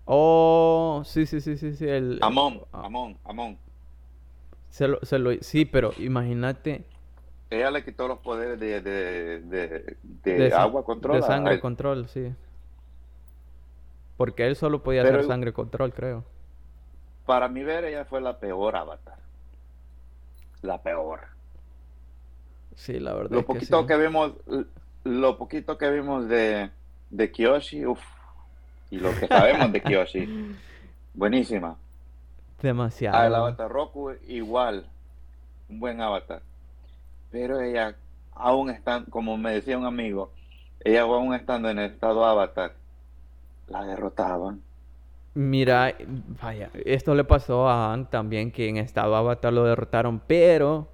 Oh, sí, sí, sí, sí, sí. El, Amón, Amón, Amón. se lo, se lo- sí, pero imagínate Ella le quitó los poderes de, de, de, de agua control. de sangre control, sí. Porque él solo podía Pero- hacer sangre control, creo. Para mi ver, ella fue la peor avatar. La peor. Sí, la verdad Lo es que poquito sí. que vimos, lo poquito que vimos de, de Kiyoshi, uff, y lo que sabemos de Kiyoshi, buenísima. Ah, el Demasiado. avatar Roku, igual, un buen avatar. Pero ella, aún están, como me decía un amigo, ella aún estando en el estado avatar, la derrotaban. Mira, vaya, esto le pasó a Aang también, que en estado Avatar lo derrotaron, pero,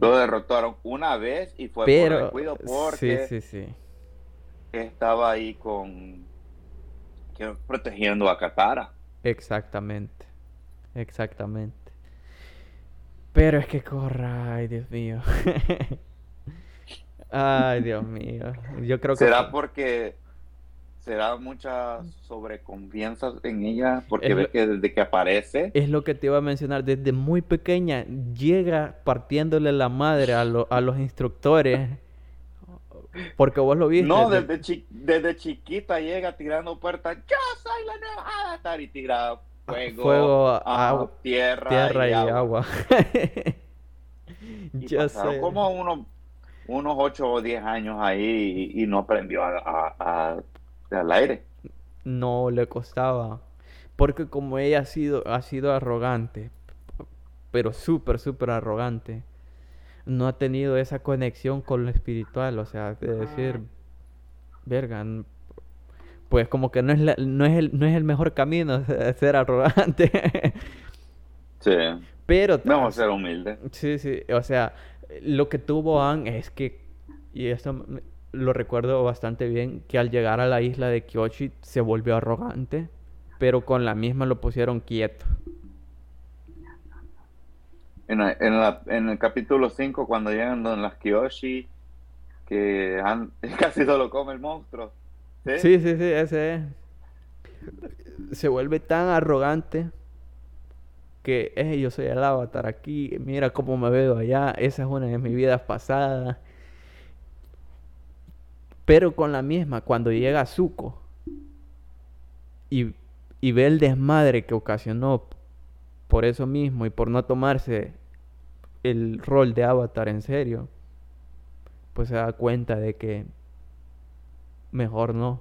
Lo derrotaron una vez y fue por pero, descuido sí, porque sí, sí, estaba ahí con, protegiendo a Katara. exactamente, exactamente. Pero es que corra, ay, Dios mío. Ay, Dios mío. Yo creo que ¿Será porque será mucha sobreconfianza en ella? Porque lo- que desde que aparece, Es lo que te iba a mencionar, desde muy pequeña llega partiéndole la madre a, lo- a los instructores, porque vos lo viste. no, de- desde, chi- desde chiquita llega tirando puertas, yo soy la nueva Avatar y tira fuego, agua, tierra, tierra y, agua. Y pasaron sé. como unos, unos 8 o 10 años ahí y, y no aprendió a, a- a- al aire. No le costaba, porque como ella ha sido, ha sido arrogante, pero súper, súper arrogante, no ha tenido esa conexión con lo espiritual, o sea, de decir, verga, pues como que no es, la- no es el, no es el mejor camino ser arrogante, Sí, pero vamos a ser humildes. Sí, sí, o sea, lo que tuvo Aang es que, y esto lo recuerdo bastante bien, que al llegar a la isla de Kyoshi se volvió arrogante, pero con la misma lo pusieron quieto. En, la- en, la- en el capítulo 5, cuando llegan las Kyoshi, que han- casi solo come el monstruo. ¿Sí? Sí, sí, ese es. Se vuelve tan arrogante que "Eh, yo soy el avatar aquí, mira cómo me veo allá, esa es una de mis vidas pasadas. Pero con la misma, cuando llega Zuko y, y ve el desmadre que ocasionó por eso mismo y por no tomarse el rol de avatar en serio, pues se da cuenta de que mejor no.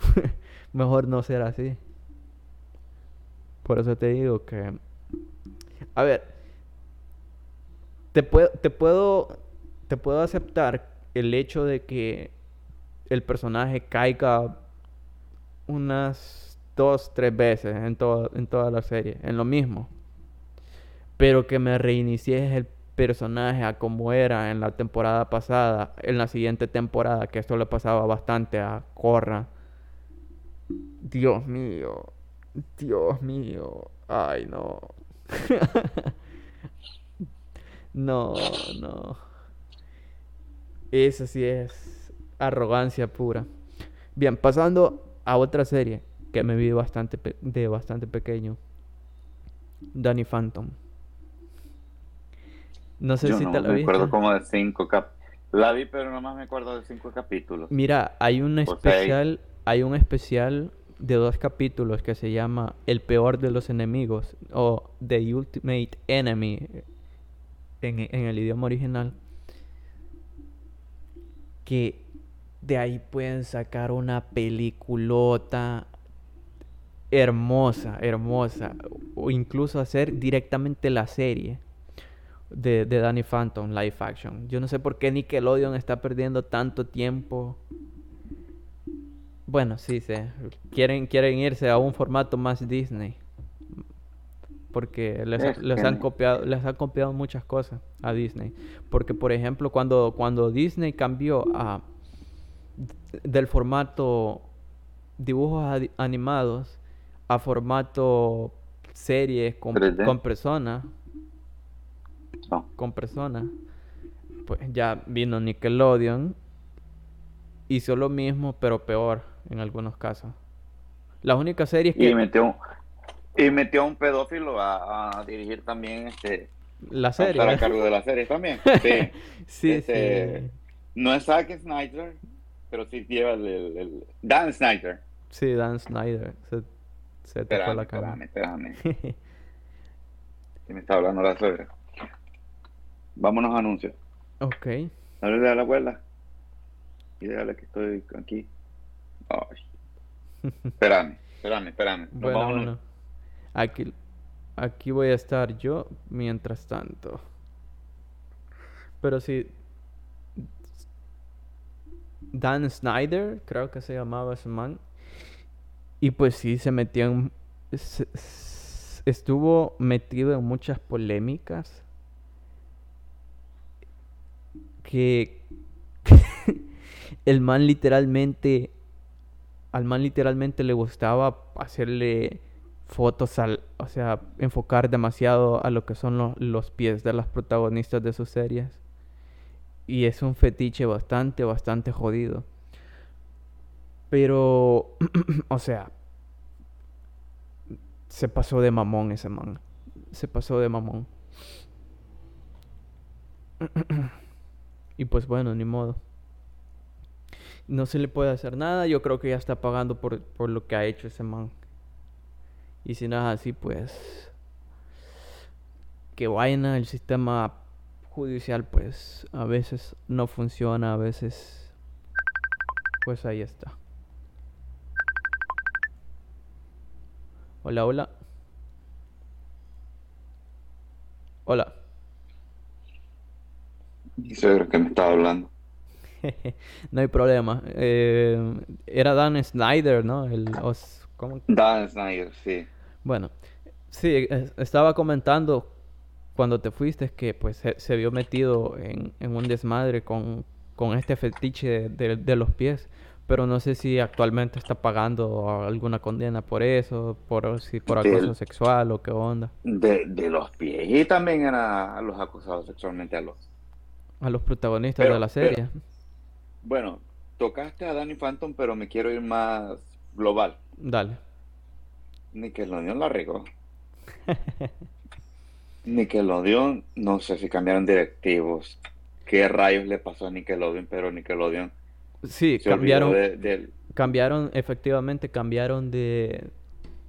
mejor no ser así. Por eso te digo que... A ver, te puedo, te puedo, te puedo aceptar el hecho de que el personaje caiga unas dos, tres veces en, en toda la serie, en lo mismo. Pero que me reinicies el personaje a como era en la temporada pasada, en la siguiente temporada, que esto le pasaba bastante a Korra. Dios mío, Dios mío, ay no. no, no. Eso sí es arrogancia pura. Bien, pasando a otra serie que me vi bastante de bastante pequeño. Danny Phantom. No sé Yo si no te la me viste. acuerdo como de cinco cap La vi, pero nomás me acuerdo de cinco capítulos. Mira, hay un especial, hay un especial de dos capítulos que se llama El peor de los enemigos o The Ultimate Enemy en, en el idioma original. Que de ahí pueden sacar una peliculota hermosa, hermosa. O incluso hacer directamente la serie de, de Danny Phantom live action. Yo no sé por qué Nickelodeon está perdiendo tanto tiempo. Bueno, sí, sé. Quieren, quieren irse a un formato más Disney. Porque les, Es les han copiado, les han copiado muchas cosas a Disney. Porque, por ejemplo, cuando, cuando Disney cambió a, del formato dibujos animados a formato series con, 3D. con personas, No. con personas, pues ya vino Nickelodeon, hizo lo mismo, pero peor en algunos casos. Las únicas series Y que metió un, y metió a un pedófilo a, a dirigir también este la a estar a serie. cargo de la serie también. Sí. Sí, Este, sí. No es Zack Snyder, pero sí lleva el, el- el- Dan Snyder. Sí, Dan Snyder. Se, se te fue la cama. espérame, espérame. Que me está hablando la suegra. Vámonos a anuncios. ok. Háblale a la abuela. Y dígale que estoy aquí. Ay. Espérame, espérame, espérame. Nos Bueno, vamos a bueno. Aquí, aquí voy a estar yo mientras tanto. Pero sí. Dan Snyder, creo que se llamaba ese man. Y pues sí, se metió en. se- estuvo metido en muchas polémicas. Que. el man literalmente. Al man literalmente le gustaba hacerle fotos al, o sea, enfocar demasiado a lo que son los, los pies de las protagonistas de sus series. Y es un fetiche bastante, bastante jodido. Pero, o sea, se pasó de mamón ese man. Se pasó de mamón. Y pues bueno, ni modo. No se le puede hacer nada. Yo creo que ya está pagando por, por lo que ha hecho ese man. Y si no es así, pues. Que vaina, el sistema judicial, pues a veces no funciona, a veces. Pues ahí está. Hola, hola. Hola. Suegro que me estaba hablando. no hay problema. Eh, era Dan Snyder, ¿no? El, os- ¿cómo? Dan Snyder, sí. Bueno, sí, es- estaba comentando cuando te fuiste que pues se, se vio metido en, en un desmadre con, con este fetiche de, de- de los pies, pero no sé si actualmente está pagando alguna condena por eso, por si por Del- acoso sexual o qué onda, De, de los pies. Y también era a los acusados sexualmente a los. A los protagonistas Pero- de la pero- serie. Bueno, tocaste a Danny Phantom, pero me quiero ir más global. Dale. Nickelodeon la regó. Nickelodeon, no sé si cambiaron directivos. ¿Qué rayos le pasó a Nickelodeon? Pero Nickelodeon Sí, cambiaron, de- cambiaron, efectivamente cambiaron de,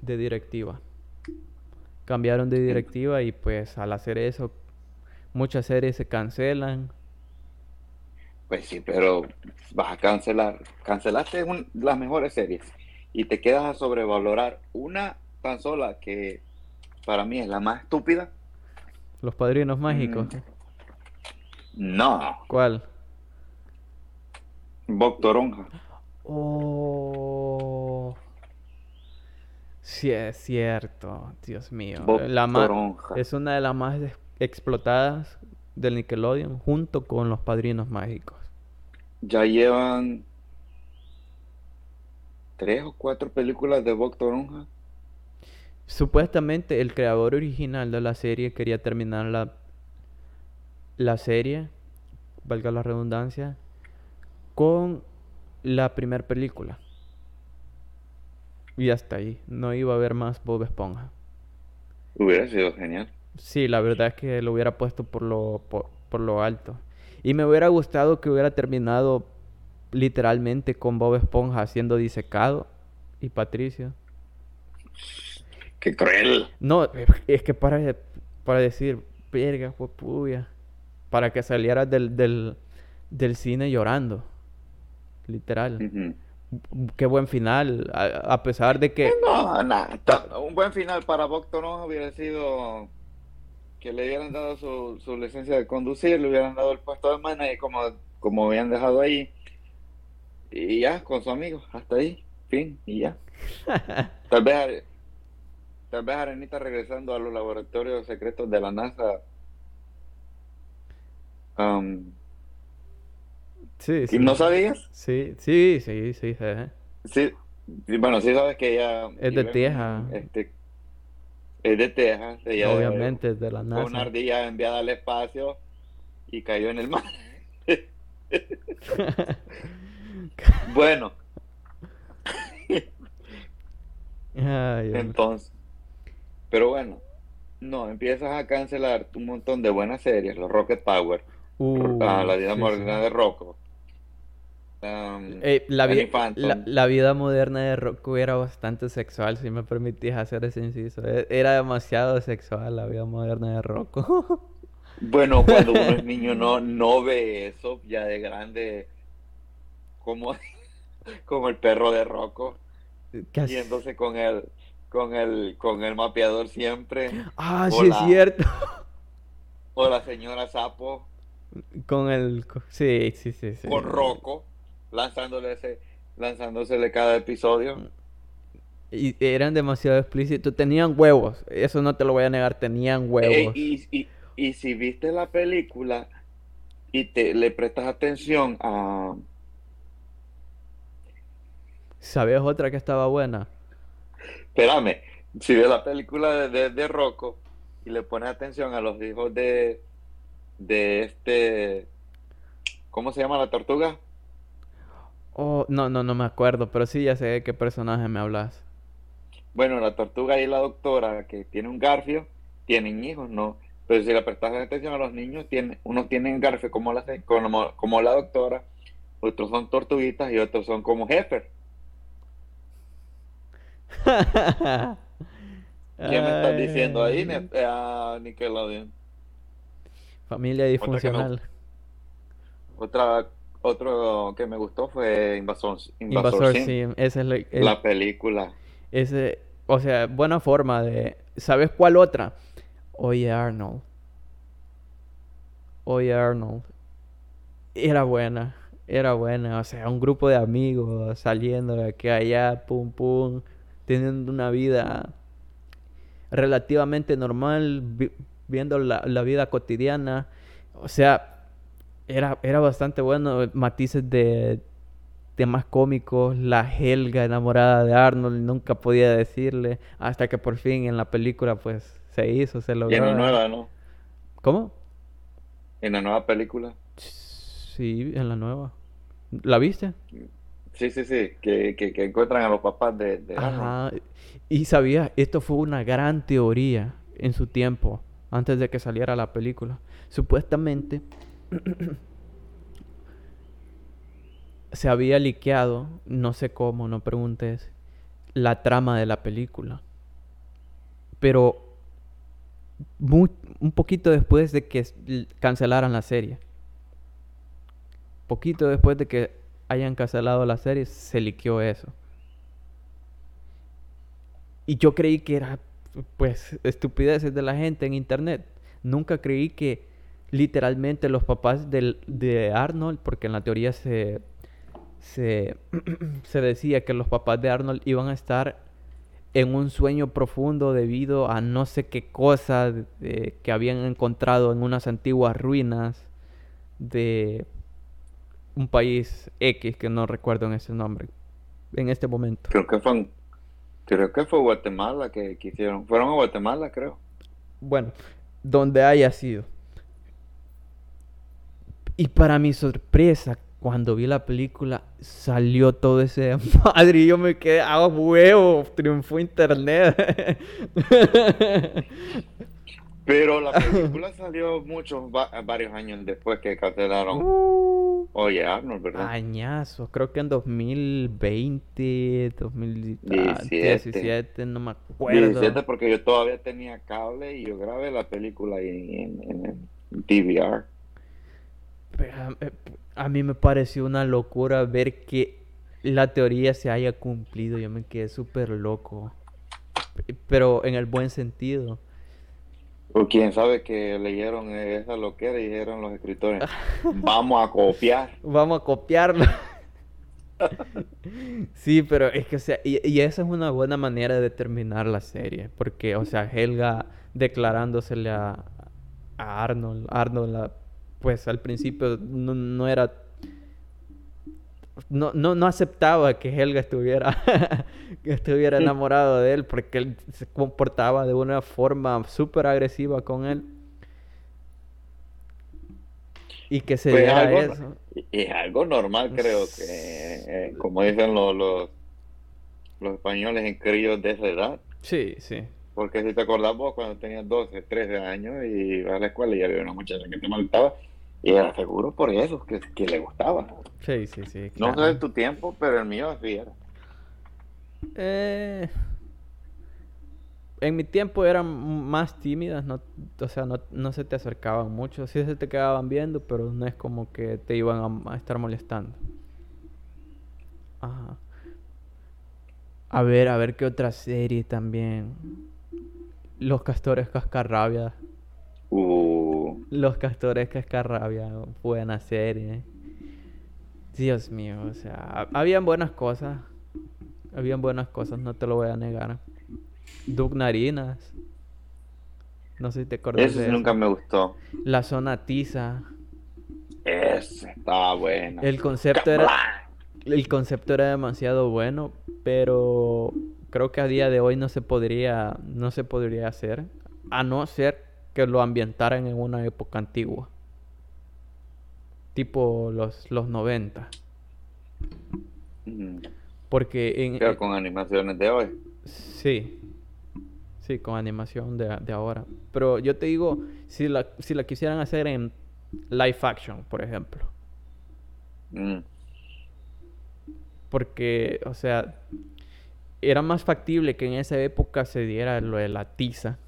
de directiva. Cambiaron de directiva y pues al hacer eso, muchas series se cancelan. Pues sí, pero vas a cancelar. Cancelaste un- las mejores series y te quedas a sobrevalorar una tan sola que para mí es la más estúpida. Los Padrinos Mágicos. No, ¿Cuál? Bob Toronja. Oh. Sí, es cierto. Dios mío. Bob La Toronja. es una de las más explotadas del Nickelodeon junto con Los Padrinos Mágicos. Ya llevan tres o cuatro películas de Bob Toronja. Supuestamente el creador original de la serie quería terminar la, la serie, valga la redundancia, con la primera película. Y hasta ahí. No iba a haber más Bob Esponja. Hubiera sido genial. Sí, la verdad es que lo hubiera puesto por lo, por, por lo alto. Y me hubiera gustado que hubiera terminado literalmente con Bob Esponja siendo disecado y Patricio. ¡Qué cruel! No, es que para, para decir, verga, fue puya. Para que salieras del, del, del cine llorando. Literal. Qué buen final. A, a pesar de que. No, nada. Un buen final para Toronja hubiera sido que le hubieran dado su, su licencia de conducir, le hubieran dado el puesto de manager como, como habían dejado ahí. Y ya, con su amigo, hasta ahí, fin, y ya. Tal vez tal vez Arenita regresando a los laboratorios secretos de la NASA. Um, Sí, ¿Y sí. no sabías? Sí, sí, sí, sí. eh. Sí, sí, bueno, sí sabes que ella Es de Texas. este, es de Texas. Obviamente, es de la fue una NASA. ardilla enviada al espacio y cayó en el mar. Bueno, Ay, entonces, pero bueno, no, empiezas a cancelar un montón de buenas series, los Rocket Power, Uh, la vida sí. de Rocco. Um, Eh, la, vi- la, la vida moderna de Rocco era bastante sexual, si me permitís hacer ese inciso. E- Era demasiado sexual la vida moderna de Rocco. Bueno, cuando uno es niño no, no ve eso, ya de grande, como, como el perro de Rocco, yéndose con el, con el, con el mapeador siempre, Ah, sí es cierto. o la señora Sapo Con el... Sí, sí, sí, sí. con Rocco, lanzándole ese, lanzándosele cada episodio. Y eran demasiado explícitos. Tenían huevos. Eso no te lo voy a negar. Tenían Eh, huevos. y, y, y si viste la película y te le prestas atención a, ¿Sabías otra que estaba buena? espérame, si ves la película de, de, de Rocco y le pones atención a los hijos de, de este, ¿cómo se llama la tortuga? Oh, no, no, no me acuerdo. Pero sí, ya sé de qué personaje me hablas. Bueno, la tortuga y la doctora que tiene un garfio, tienen hijos, ¿no? Pero si le prestas atención a los niños, tiene, unos tienen garfio como la, como, como la doctora, otros son tortuguitas y otros son como Heffer. ¿Qué me estás diciendo ahí, ah, Nickelodeon? Familia Otra que disfuncional. Otra, otro que me gustó fue Invasor, Invasor Invasor Sim, Sim. Esa es la, el- la película. ese, o sea, buena forma de... ¿Sabes cuál otra? Oye Arnold. Oye Arnold. Era buena. Era buena. O sea, un grupo de amigos saliendo de aquí allá, pum pum, teniendo una vida relativamente normal, vi- viendo la, la vida cotidiana. O sea, era, era bastante bueno. Matices de temas cómicos. La Helga enamorada de Arnold, nunca podía decirle. Hasta que por fin en la película, pues se hizo, se Y en logró. la nueva, ¿no? ¿Cómo? En la nueva película. Sí, en la nueva. ¿La viste? Sí, sí, sí, que, que, que encuentran a los papás de, de Arnold. Ajá. Y sabías, esto fue una gran teoría en su tiempo, antes de que saliera la película. Supuestamente se había liqueado, no sé cómo, no preguntes, la trama de la película. Pero un poquito después de que cancelaran la serie. Poquito después de que hayan cancelado la serie, se liqueó eso. Y yo creí que era, pues, estupideces de la gente en internet. Nunca creí que literalmente los papás del- de Arnold, porque en la teoría se, se, se decía que los papás de Arnold iban a estar en un sueño profundo debido a no sé qué cosa de- que habían encontrado en unas antiguas ruinas de un país X que no recuerdo en ese nombre en este momento. Creo que fue, creo que fue Guatemala que, que hicieron. Fueron a Guatemala, creo. Bueno, donde haya sido. Y para mi sorpresa, cuando vi la película, salió todo ese madre y yo me quedé a huevo, triunfó internet. Pero la película salió muchos, va- varios años después que cancelaron. Uh, Oye, Arnold, ¿verdad? añazos, creo que en 2020, 2017, no me acuerdo. 17 porque yo todavía tenía cable y yo grabé la película ahí en, en, en DVR. Eh, a mí me pareció una locura ver que la teoría se haya cumplido. Yo me quedé súper loco. Pero en el buen sentido. O quién sabe que leyeron esa loquera y dijeron los escritores, vamos a copiar. Vamos a copiarla. Sí, pero es que, o sea, y, y esa es una buena manera de terminar la serie, porque, o sea, Helga declarándosele a, a Arnold, Arnold, la- pues al principio no, no era, no, no, no aceptaba que Helga estuviera, que estuviera enamorado de él, porque él se comportaba de una forma súper agresiva con él. Y que se Pues diera algo- eso. Es algo normal, creo que, eh, como dicen los, los, los españoles en críos de esa edad. Sí, sí. Porque si te acordás vos cuando tenías 12, 13 años y ibas a la escuela y había una muchacha que te maltaba, y era seguro por eso, que, que le gustaba. Sí, sí, sí. No sé en tu tiempo, pero el mío así era. Eh, en mi tiempo eran más tímidas, no, o sea, no, no se te acercaban mucho, sí se te quedaban viendo, pero no es como que te iban a, a estar molestando. Ajá. A ver, a ver qué otra serie también. Los castores cascarrabias. Uh, Los castores cascarrabia, buena serie. Dios mío, o sea, habían buenas cosas. Habían buenas cosas, no te lo voy a negar. Doug Narinas. No sé si te acuerdas de eso. nunca me gustó. La zona tiza. Ese estaba bueno. El concepto era el concepto era demasiado bueno, pero creo que a día de hoy no se podría no se podría hacer a no ser que lo ambientaran en una época antigua. Tipo los los 90, Mm, porque en pero eh, con animaciones de hoy. Sí. Sí, con animación de, de ahora. Pero yo te digo, si la, si la quisieran hacer en live action, por ejemplo. Mm, Porque, o sea, era más factible que en esa época se diera lo de la tiza.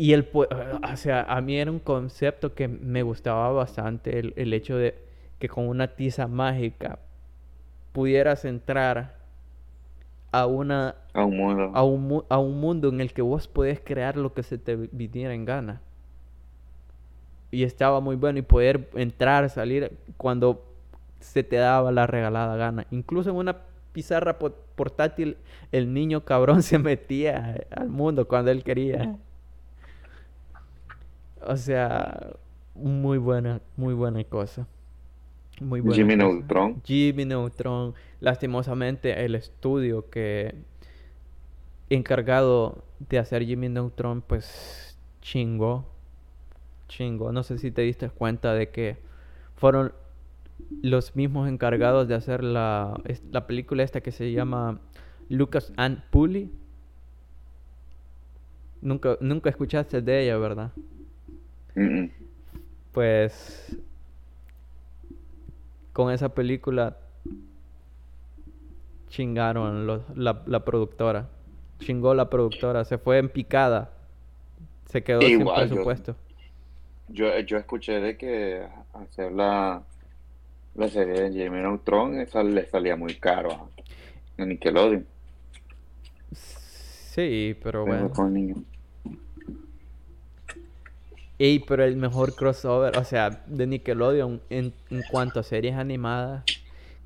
Y el, o sea, a mí era un concepto que me gustaba bastante, el, el hecho de que con una tiza mágica pudieras entrar a una a un mundo. a un, mu- a un mundo en el que vos podés crear lo que se te vi- viniera en gana. Y estaba muy bueno y poder entrar, salir cuando se te daba la regalada gana. Incluso en una pizarra po- portátil, el niño cabrón se metía al mundo cuando él quería. O sea, muy buena, muy buena cosa. Muy buena Jimmy cosa. Neutron. Jimmy Neutron. Lastimosamente, el estudio que encargado de hacer Jimmy Neutron, pues chingó. Chingó. No sé si te diste cuenta de que fueron los mismos encargados de hacer la, la película esta que se llama Lucas and Pulley. Nunca, nunca escuchaste de ella, ¿verdad? Mm, mm. Pues con esa película chingaron los- la, la productora. Chingó la productora, se fue en picada. Se quedó sin Igual, presupuesto. Yo, yo escuché de que hacer la, la serie de Jimmy Neutron esa le salía muy caro a, Nickelodeon. Sí, pero Pero bueno. con niños. Ey, pero el mejor crossover, o sea, de Nickelodeon en, en cuanto a series animadas,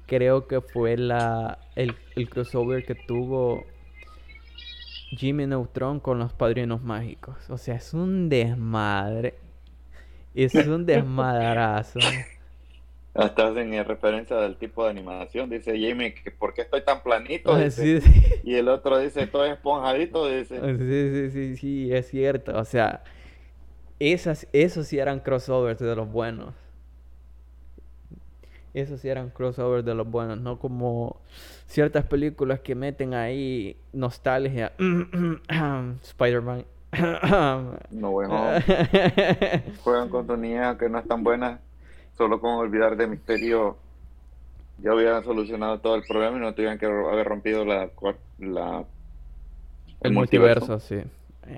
creo que fue la el, el crossover que tuvo Jimmy Neutron con los Padrinos Mágicos. O sea, es un desmadre. Es un desmadrazo. Hasta hacen referencia del tipo de animación. Dice que ¿por qué estoy tan planito? Ah, Dice. Sí, sí. Y el otro dice estoy esponjadito. Dice. Sí, sí, sí, sí, es cierto. O sea, esas, esos sí eran crossovers de los buenos. Esos sí eran crossovers de los buenos, no como ciertas películas que meten ahí nostalgia. Spider-Man. No, bueno, juegan con tu niña que no es tan buena. Solo con olvidar de misterio ya hubieran solucionado todo el problema y no tuvieran que haber rompido la, la El multiverso, sí.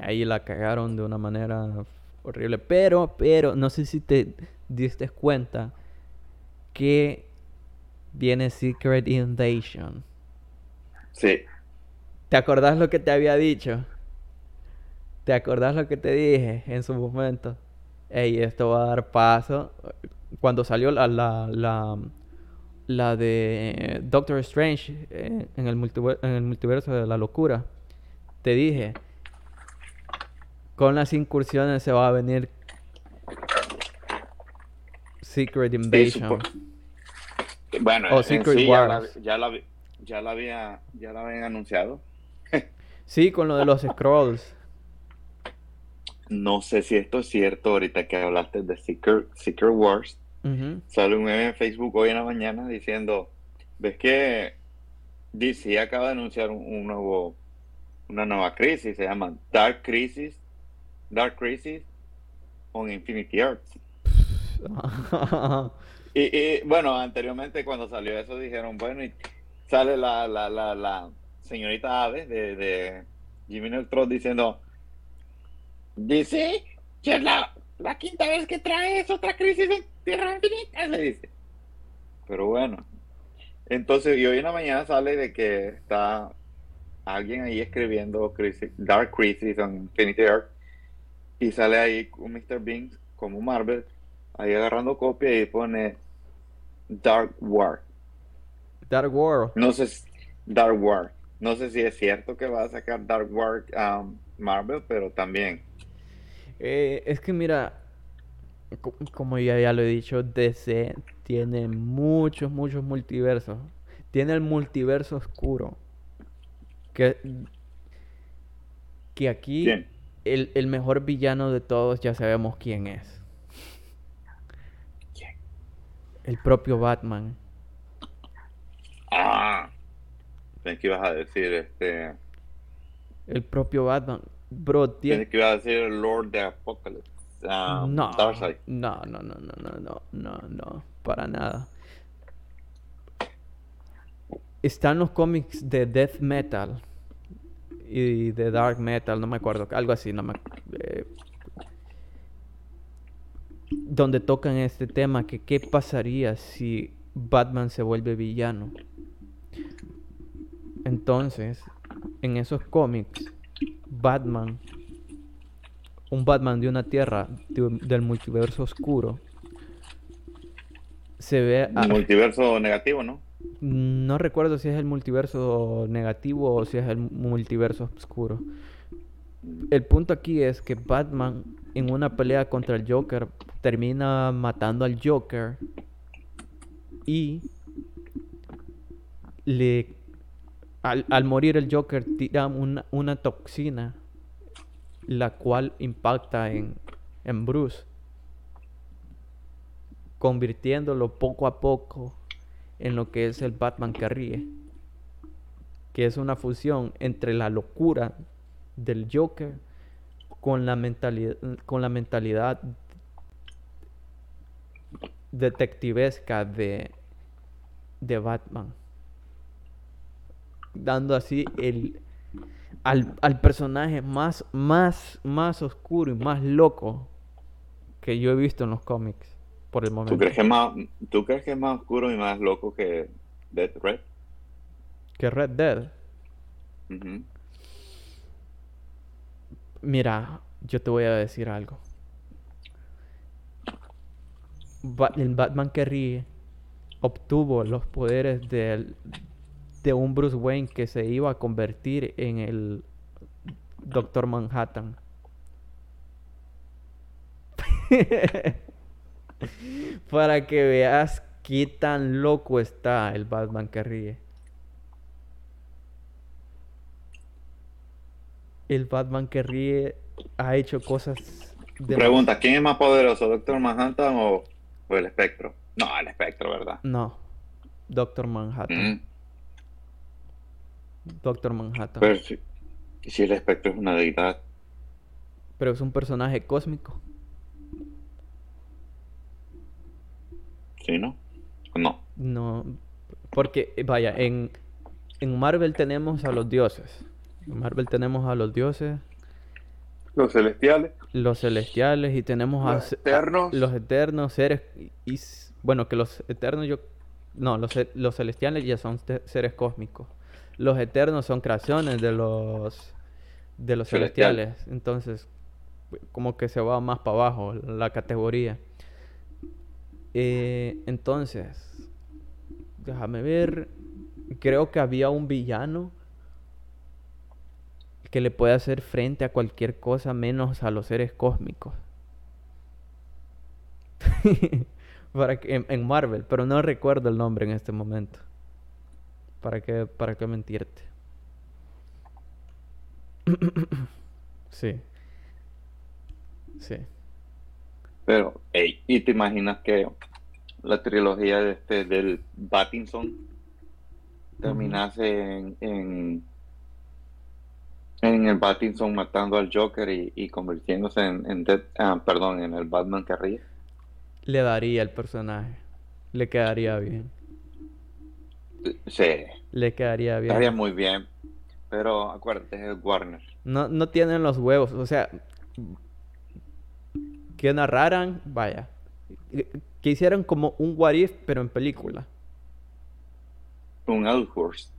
Ahí la cagaron de una manera horrible. Pero, pero, no sé si te diste cuenta que viene Secret Invasion. Sí, ¿Te acordás lo que te había dicho? ¿Te acordás lo que te dije en su momento? Ey, esto va a dar paso. Cuando salió la, la, la, la de Doctor Strange eh, en, el en el multiverso de la locura. Te dije, con las incursiones se va a venir Secret Invasion. Bueno, O Secret sí ya la, ya, la, ya la había, ya la habían anunciado. Sí, con lo de los scrolls. No sé si esto es cierto ahorita que hablaste de Secret, Secret Wars. Ujú. Sale un meme en Facebook hoy en la mañana diciendo, ¿ves que DC acaba de anunciar un, un nuevo, una nueva crisis? Se llama Dark Crisis, Dark Crisis on Infinity Earths. Y, y, bueno, anteriormente cuando salió eso dijeron, bueno, y sale la, la, la, la señorita Aves de, de Jimmy Neutron diciendo, ya es la, la quinta vez que traes otra crisis en Tierra Infinita, le dice. Pero bueno, entonces, y hoy en la mañana sale de que está alguien ahí escribiendo crisis, Dark Crisis on Infinity Earth y sale ahí un Mr. Bean como Marvel ahí agarrando copia y pone Dark War. Dark World. No sé, si- Dark War. No sé si es cierto que va a sacar Dark War um, Marvel, pero también. Eh, es que mira, co- como ya, ya lo he dicho, DC tiene muchos, muchos multiversos. Tiene el multiverso oscuro. Que, que aquí ¿Quién? El, el mejor villano de todos ya sabemos quién es. ¿Quién? El propio Batman. Ah, pensé que ibas a decir este. El propio Batman. Bro, tiene... Pensé que ibas a decir el Lord de Apocalypse. um, No, Darkseid. no, no, no, no, no, no, no, no, para nada. Están los cómics de Death Metal y de Dark Metal, no me acuerdo, algo así, no me eh, donde tocan este tema que qué pasaría si Batman se vuelve villano. Entonces, en esos cómics, Batman un Batman de una tierra del multiverso oscuro se ve Multiverso negativo, ¿no? No recuerdo si es el multiverso negativo o si es el multiverso oscuro. El punto aquí es que Batman en una pelea contra el Joker termina matando al Joker y le al, al morir el Joker tira una, una toxina la cual impacta en, en Bruce convirtiéndolo poco a poco en lo que es el Batman que ríe que es una fusión entre la locura del Joker con la mentalidad con la mentalidad detectivesca de de Batman. Dando así el al, al personaje más más más oscuro y más loco que yo he visto en los cómics por el momento ¿Tú crees que es más, ¿tú crees que es más oscuro y más loco que Death Red? que Red Dead Ujú. Mira, yo te voy a decir algo. Ba- el Batman que ríe obtuvo los poderes del- de un Bruce Wayne que se iba a convertir en el Doctor Manhattan. Para que veas qué tan loco está el Batman que ríe. El Batman que ríe ha hecho cosas de Pregunta, ¿quién es más poderoso, Doctor Manhattan o, o el Espectro? No, el Espectro, ¿verdad? No. Doctor Manhattan. Mm, Doctor Manhattan. Pero si, si el Espectro es una deidad, Pero es un personaje cósmico. ¿Sí, no? ¿O No. No. Porque, vaya, en, en Marvel tenemos a los dioses. En Marvel tenemos a los dioses, Los celestiales. los celestiales y tenemos a, Los a- eternos. los eternos seres. Y, y s- bueno, que los eternos yo. No, los, los celestiales ya son seres cósmicos. Los eternos son creaciones de los de los Celestiales. celestiales. Entonces, como que se va más para abajo la categoría. Eh, entonces, déjame ver. Creo que había un villano que le puede hacer frente a cualquier cosa menos a los seres cósmicos. para que, en, Marvel, pero no recuerdo el nombre en este momento. ¿Para qué, para qué mentirte? sí. Sí. Pero, hey, ¿y te imaginas que la trilogía de este, del Battinson terminase en, en, en el Battinson matando al Joker y, y convirtiéndose en, en Dead- ah, perdón, en el Batman que ríe? Le daría el personaje. Le quedaría bien. Sí, Le quedaría bien. estaría muy bien. Pero acuérdate, es Warner. No, no tienen los huevos. O sea, que narraran, vaya. Que hicieran como un what if, pero en película. Un Elseworlds.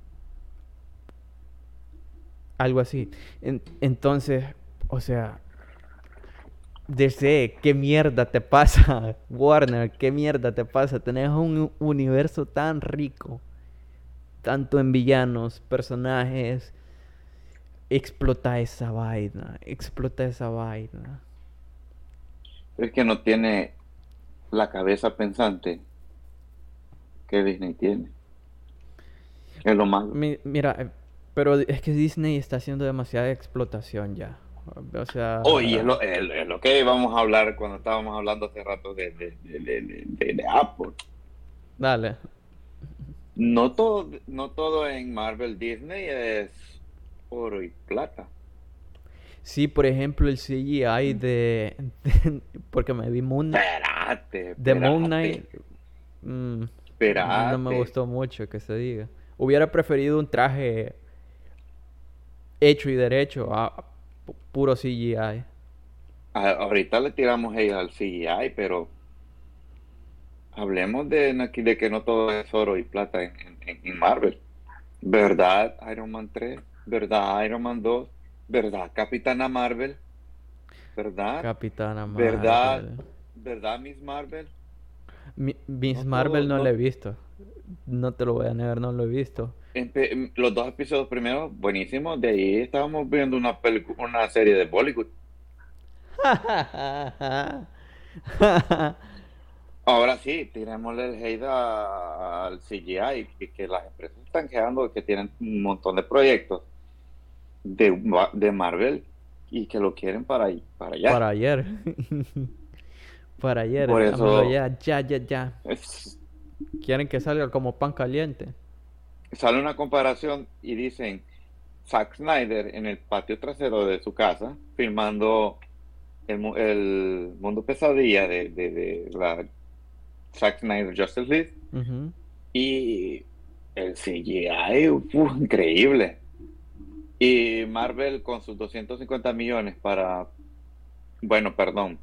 Algo así. En- entonces, o sea, DC, ¿qué mierda te pasa? Warner, ¿qué mierda te pasa? Tenés un universo tan rico, tanto en villanos, personajes. Explota esa vaina, explota esa vaina. Es que no tiene la cabeza pensante que Disney tiene. Es lo malo. Mi- mira, eh, pero es que Disney está haciendo demasiada explotación ya. O sea, Oye, es lo, es- es lo que íbamos a hablar cuando estábamos hablando hace rato de- de- de- de Apple. dale. No todo, no todo en Marvel Disney es oro y plata. Sí, por ejemplo, el CGI de, de- porque me vi Moon Knight, Espérate, de Moon Knight, mm, espérate. no me gustó mucho que se diga. Hubiera preferido un traje hecho y derecho a a pu- puro CGI. A- ahorita le tiramos hate al CGI, pero hablemos de que no todo es oro y plata en, en- en Marvel. ¿Verdad Iron Man 3? ¿Verdad Iron Man 2? ¿Verdad Capitana Marvel? ¿Verdad? Capitana Ah, ¿Verdad? Marvel. ¿Verdad Miss Marvel? Mi- Miss No Marvel no no- la he visto. No te lo voy a negar, no lo he visto. Empe- los dos episodios primeros, buenísimos. De ahí estábamos viendo una, una serie de Bollywood. Ahora sí, tirémosle el hate al CGI, y que las empresas están quedando que tienen un montón de proyectos de, de Marvel y que lo quieren para, para allá. Para ayer. Para ayer. Por eso- ya, ya, ya, ya. Es- Quieren que salga como pan caliente. sale una comparación y dicen Zack Snyder en el patio trasero de su casa filmando el, mu- el mundo pesadilla de, de, de la Zack Snyder Justice League Ujú. y el CGI uf, increíble y Marvel con sus 250 millones para bueno perdón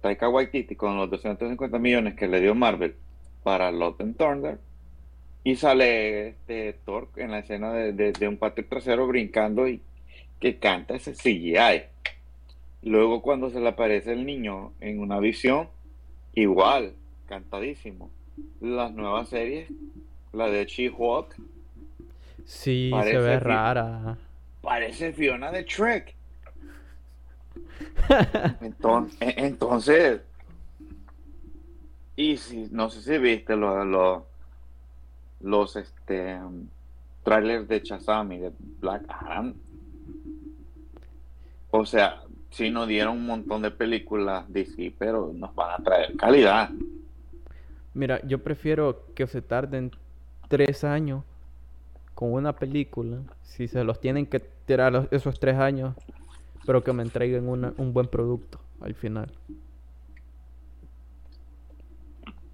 Taika Waititi con los 250 millones que le dio Marvel para Love and Thunder y sale este Thor en la escena de, de- de un patio trasero brincando y que canta ese CGI. Luego cuando se le aparece el niño en una visión, igual, cantadísimo. Las nuevas series, la de She-Hulk, Sí, se ve rara. parece Fiona de Shrek. Entonces, entonces y si, no sé si viste los, los, los este, um, trailers de Shazam y de Black Adam. O sea, sí nos dieron un montón de películas DC, pero nos van a traer calidad. Mira, yo prefiero que se tarden tres años con una película, si se los tienen que tirar esos tres años, pero que me entreguen una- un buen producto al final.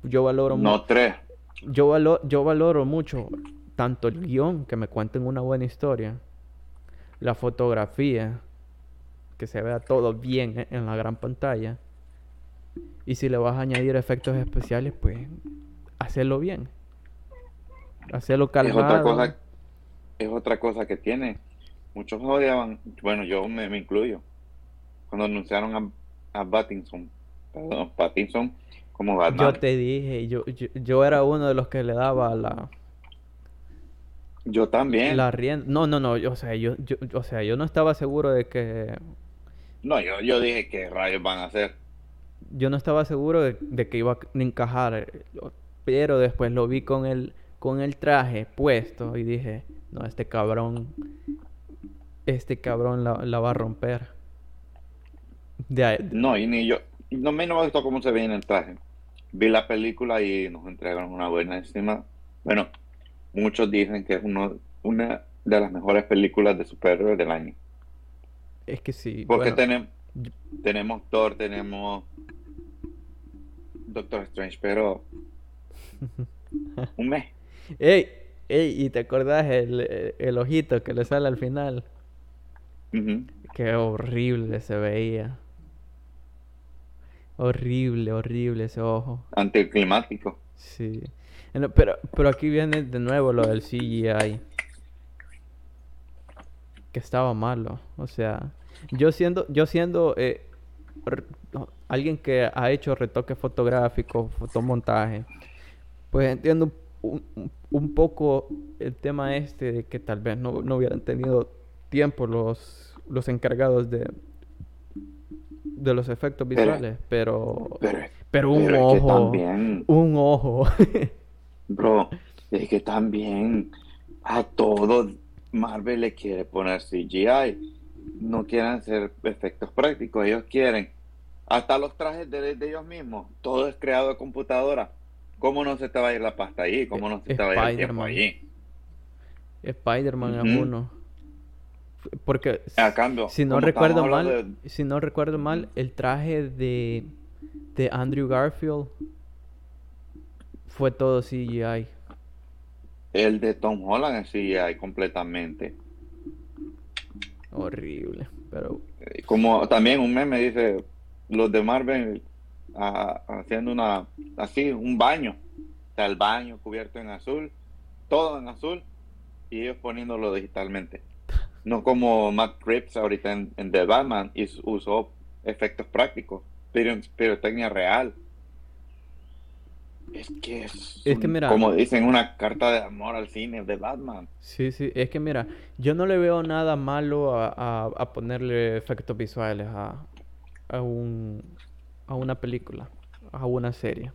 Yo valoro No tres. yo valo- yo valoro mucho tanto el guion, que me cuenten una buena historia, la fotografía, que se vea todo bien e- en la gran pantalla. Y si le vas a añadir efectos especiales, pues hacerlo bien. Hacerlo Es otra calmado. cosa, es otra cosa que tiene. Muchos odiaban, bueno, yo me, me incluyo, cuando anunciaron a, a Pattinson, perdón, Pattinson como Yo Batman. te dije, yo, yo, yo era uno de los que le daba la, Yo también. la rienda. No, no, no, yo- o sea, yo, yo, o sea, yo no estaba seguro de que, No, yo, yo dije, ¿qué rayos van a hacer? yo no estaba seguro de, de que iba a encajar, pero después lo vi con el, con el traje puesto y dije, no, este cabrón, este cabrón la, la va a romper. De No, y ni yo. No, mí no me gustó cómo se veía en el traje. Vi la película y nos entregaron una buena estima. Bueno, muchos dicen que es uno, una de las mejores películas de superhéroes del año. es que sí, Porque bueno, tenem- yo- tenemos Thor, tenemos Doctor Strange, pero un mes. Ey, ey, ¿y te acordás el, el- ojito que le sale al final? Ujú. Qué horrible se veía. Horrible, horrible ese ojo. Anticlimático. Sí. Pero, pero aquí viene de nuevo lo del CGI. Que estaba malo. O sea, yo siendo, yo siendo eh, alguien que ha hecho retoque fotográfico, fotomontaje, pues entiendo un, un- poco el tema este de que tal vez no, no hubieran tenido tiempo los, los encargados de, de los efectos visuales, pero, Pero, pero un pero es que ojo, también, un ojo. bro, es que también a todo Marvel le quiere poner CGI. No quieren hacer efectos prácticos, ellos quieren. Hasta los trajes de, de ellos mismos, todo es creado de computadora. ¿Cómo no se te va a ir la pasta ahí? ¿Cómo no se te va a ir el tiempo Spider-Man. allí? Spider-Man es Ujú. uno. F- Porque A cambio, si no recuerdo mal, de- si no recuerdo mal, el traje de, de Andrew Garfield fue todo CGI. el de Tom Holland es CGI completamente. Horrible. Pero Eh, Como también un meme dice, los de Marvel haciendo una, así, un baño. O sea, el baño cubierto en azul, todo en azul, y ellos poniéndolo digitalmente. No como Matt Reeves ahorita en, en The Batman y usó efectos prácticos, pero pirotecnia real. Es que es, Es que un- mira- como dicen, una carta de amor al cine de Batman. sí, sí, es que mira, yo no le veo nada malo a, a- a ponerle efectos visuales a, a un, a una película, a una serie.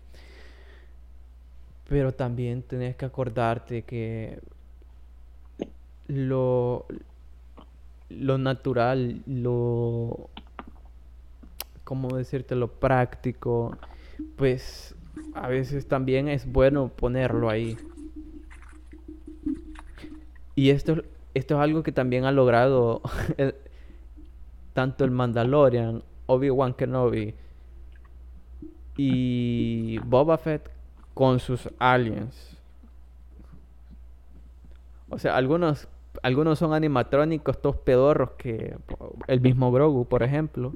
Pero también tenés que acordarte que lo, lo natural, lo, ¿cómo decirte? Lo práctico, pues a veces también es bueno ponerlo ahí. Y esto, esto es algo que también ha logrado tanto el Mandalorian, Obi-Wan Kenobi y Boba Fett con sus aliens. O sea, algunos, algunos son animatrónicos, todos pedorros que el mismo Grogu, por ejemplo,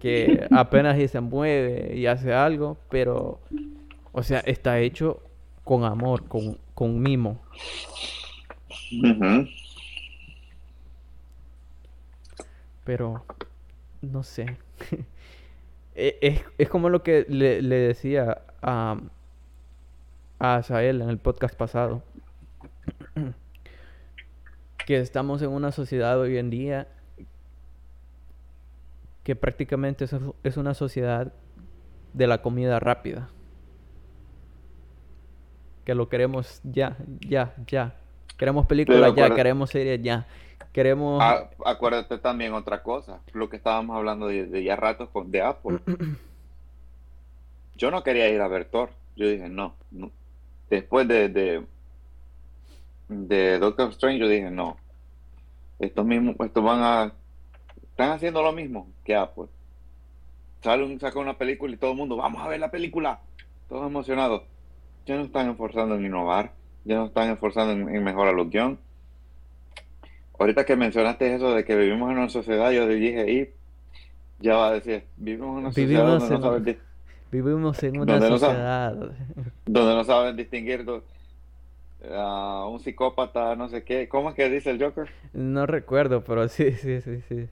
que apenas y se mueve y hace algo, pero, o sea, está hecho con amor, con, con mimo. Pero no sé. E- es, es como lo que le, le decía a, a Asael en el podcast pasado. Que estamos en una sociedad hoy en día que prácticamente es, es una sociedad de la comida rápida. Que lo queremos ya, ya, ya. Queremos películas ya, queremos series ya. Queremos... Ah, acuérdate también otra cosa, lo que estábamos hablando de, de ya ratos con de Apple. Yo no quería ir a ver Thor. Yo dije, no. no. Después de, de, de Doctor Strange, yo dije, no. Estos mismos, estos van a. Están haciendo lo mismo que Apple. Sale un, saca una película y todo el mundo, vamos a ver la película. Todos emocionados. Ya no están esforzando en innovar. Ya no están esforzando en, en mejorar los guion. Ahorita que mencionaste eso de que vivimos en una sociedad, yo dije, y ya va a decir, vivimos en una sociedad Vivimos donde no en- saben di- Vivimos en una Donde no sabe- sociedad. donde no saben distinguir do- a un psicópata, no sé qué. ¿Cómo es que dice el Joker? No recuerdo, pero sí, sí, sí, sí.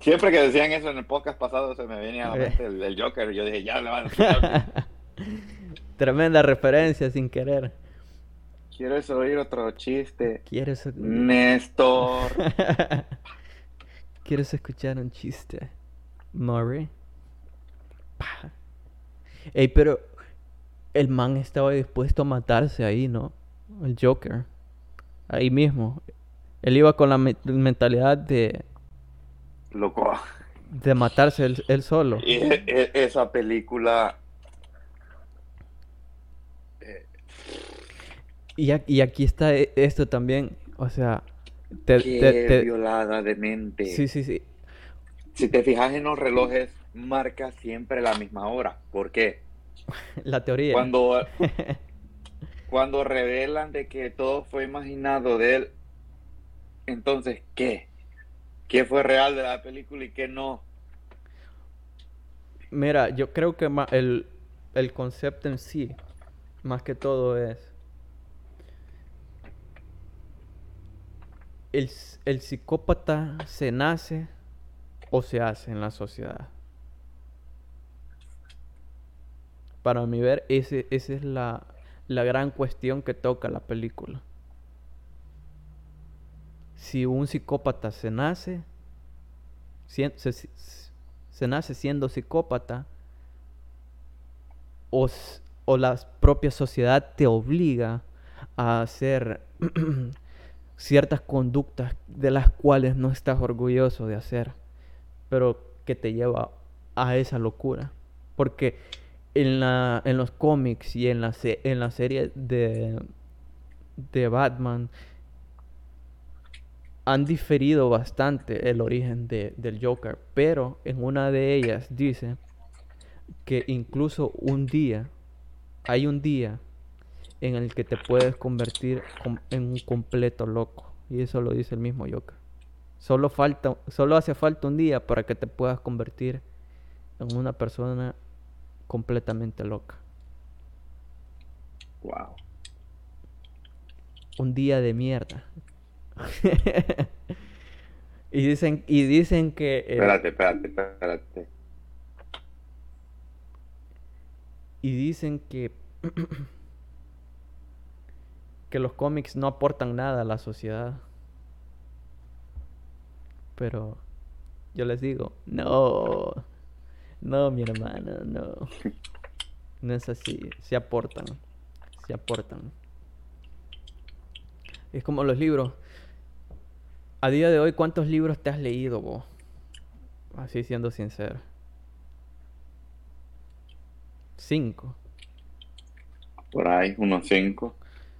Siempre que decían eso en el podcast pasado se me venía a la Eh. mente el, el Joker. Yo dije, ya le van a. Tremenda referencia sin querer. ¿Quieres oír otro chiste? ¿Quieres, Néstor. ¿Quieres escuchar un chiste? Murray. Ey, pero el man estaba dispuesto a matarse ahí, ¿no? El Joker. Ahí mismo. Él iba con la me- mentalidad de, Loco. de matarse él, él solo. Y e- e- esa película. Y, aquí está e- esto también. O sea, te, qué te- te- violada de mente. sí, sí, sí. Si te fijas en los relojes, marca siempre la misma hora. ¿Por qué? La teoría. Cuando, cuando revelan de que todo fue imaginado de él, entonces, ¿qué? ¿Qué fue real de la película y qué no? Mira, yo creo que el, el concepto en sí, más que todo es el, el psicópata se nace o se hace en la sociedad. Para mi ver, ese, esa es la, la gran cuestión que toca la película. Si un psicópata se nace, se, se- se nace siendo psicópata, o, o la propia sociedad te obliga a hacer ciertas conductas de las cuales no estás orgulloso de hacer, pero que te lleva a esa locura. Porque en, la, en los cómics y en la, en la serie de, de Batman han diferido bastante el origen de- del Joker, pero en una de ellas dice que incluso un día, hay un día en el que te puedes convertir en un completo loco. Y eso lo dice el mismo Joker. Solo falta, solo hace falta un día para que te puedas convertir en una persona completamente loca. Wow. Un día de mierda. y dicen, y dicen que eh, Espérate, espérate, espérate. y dicen que que los cómics no aportan nada a la sociedad. Pero yo les digo, no, no, mi hermano, no. No es así, se aportan, se aportan. Es como los libros. A día de hoy, ¿cuántos libros te has leído vos? Así siendo sincero. Cinco. Por ahí, unos cinco.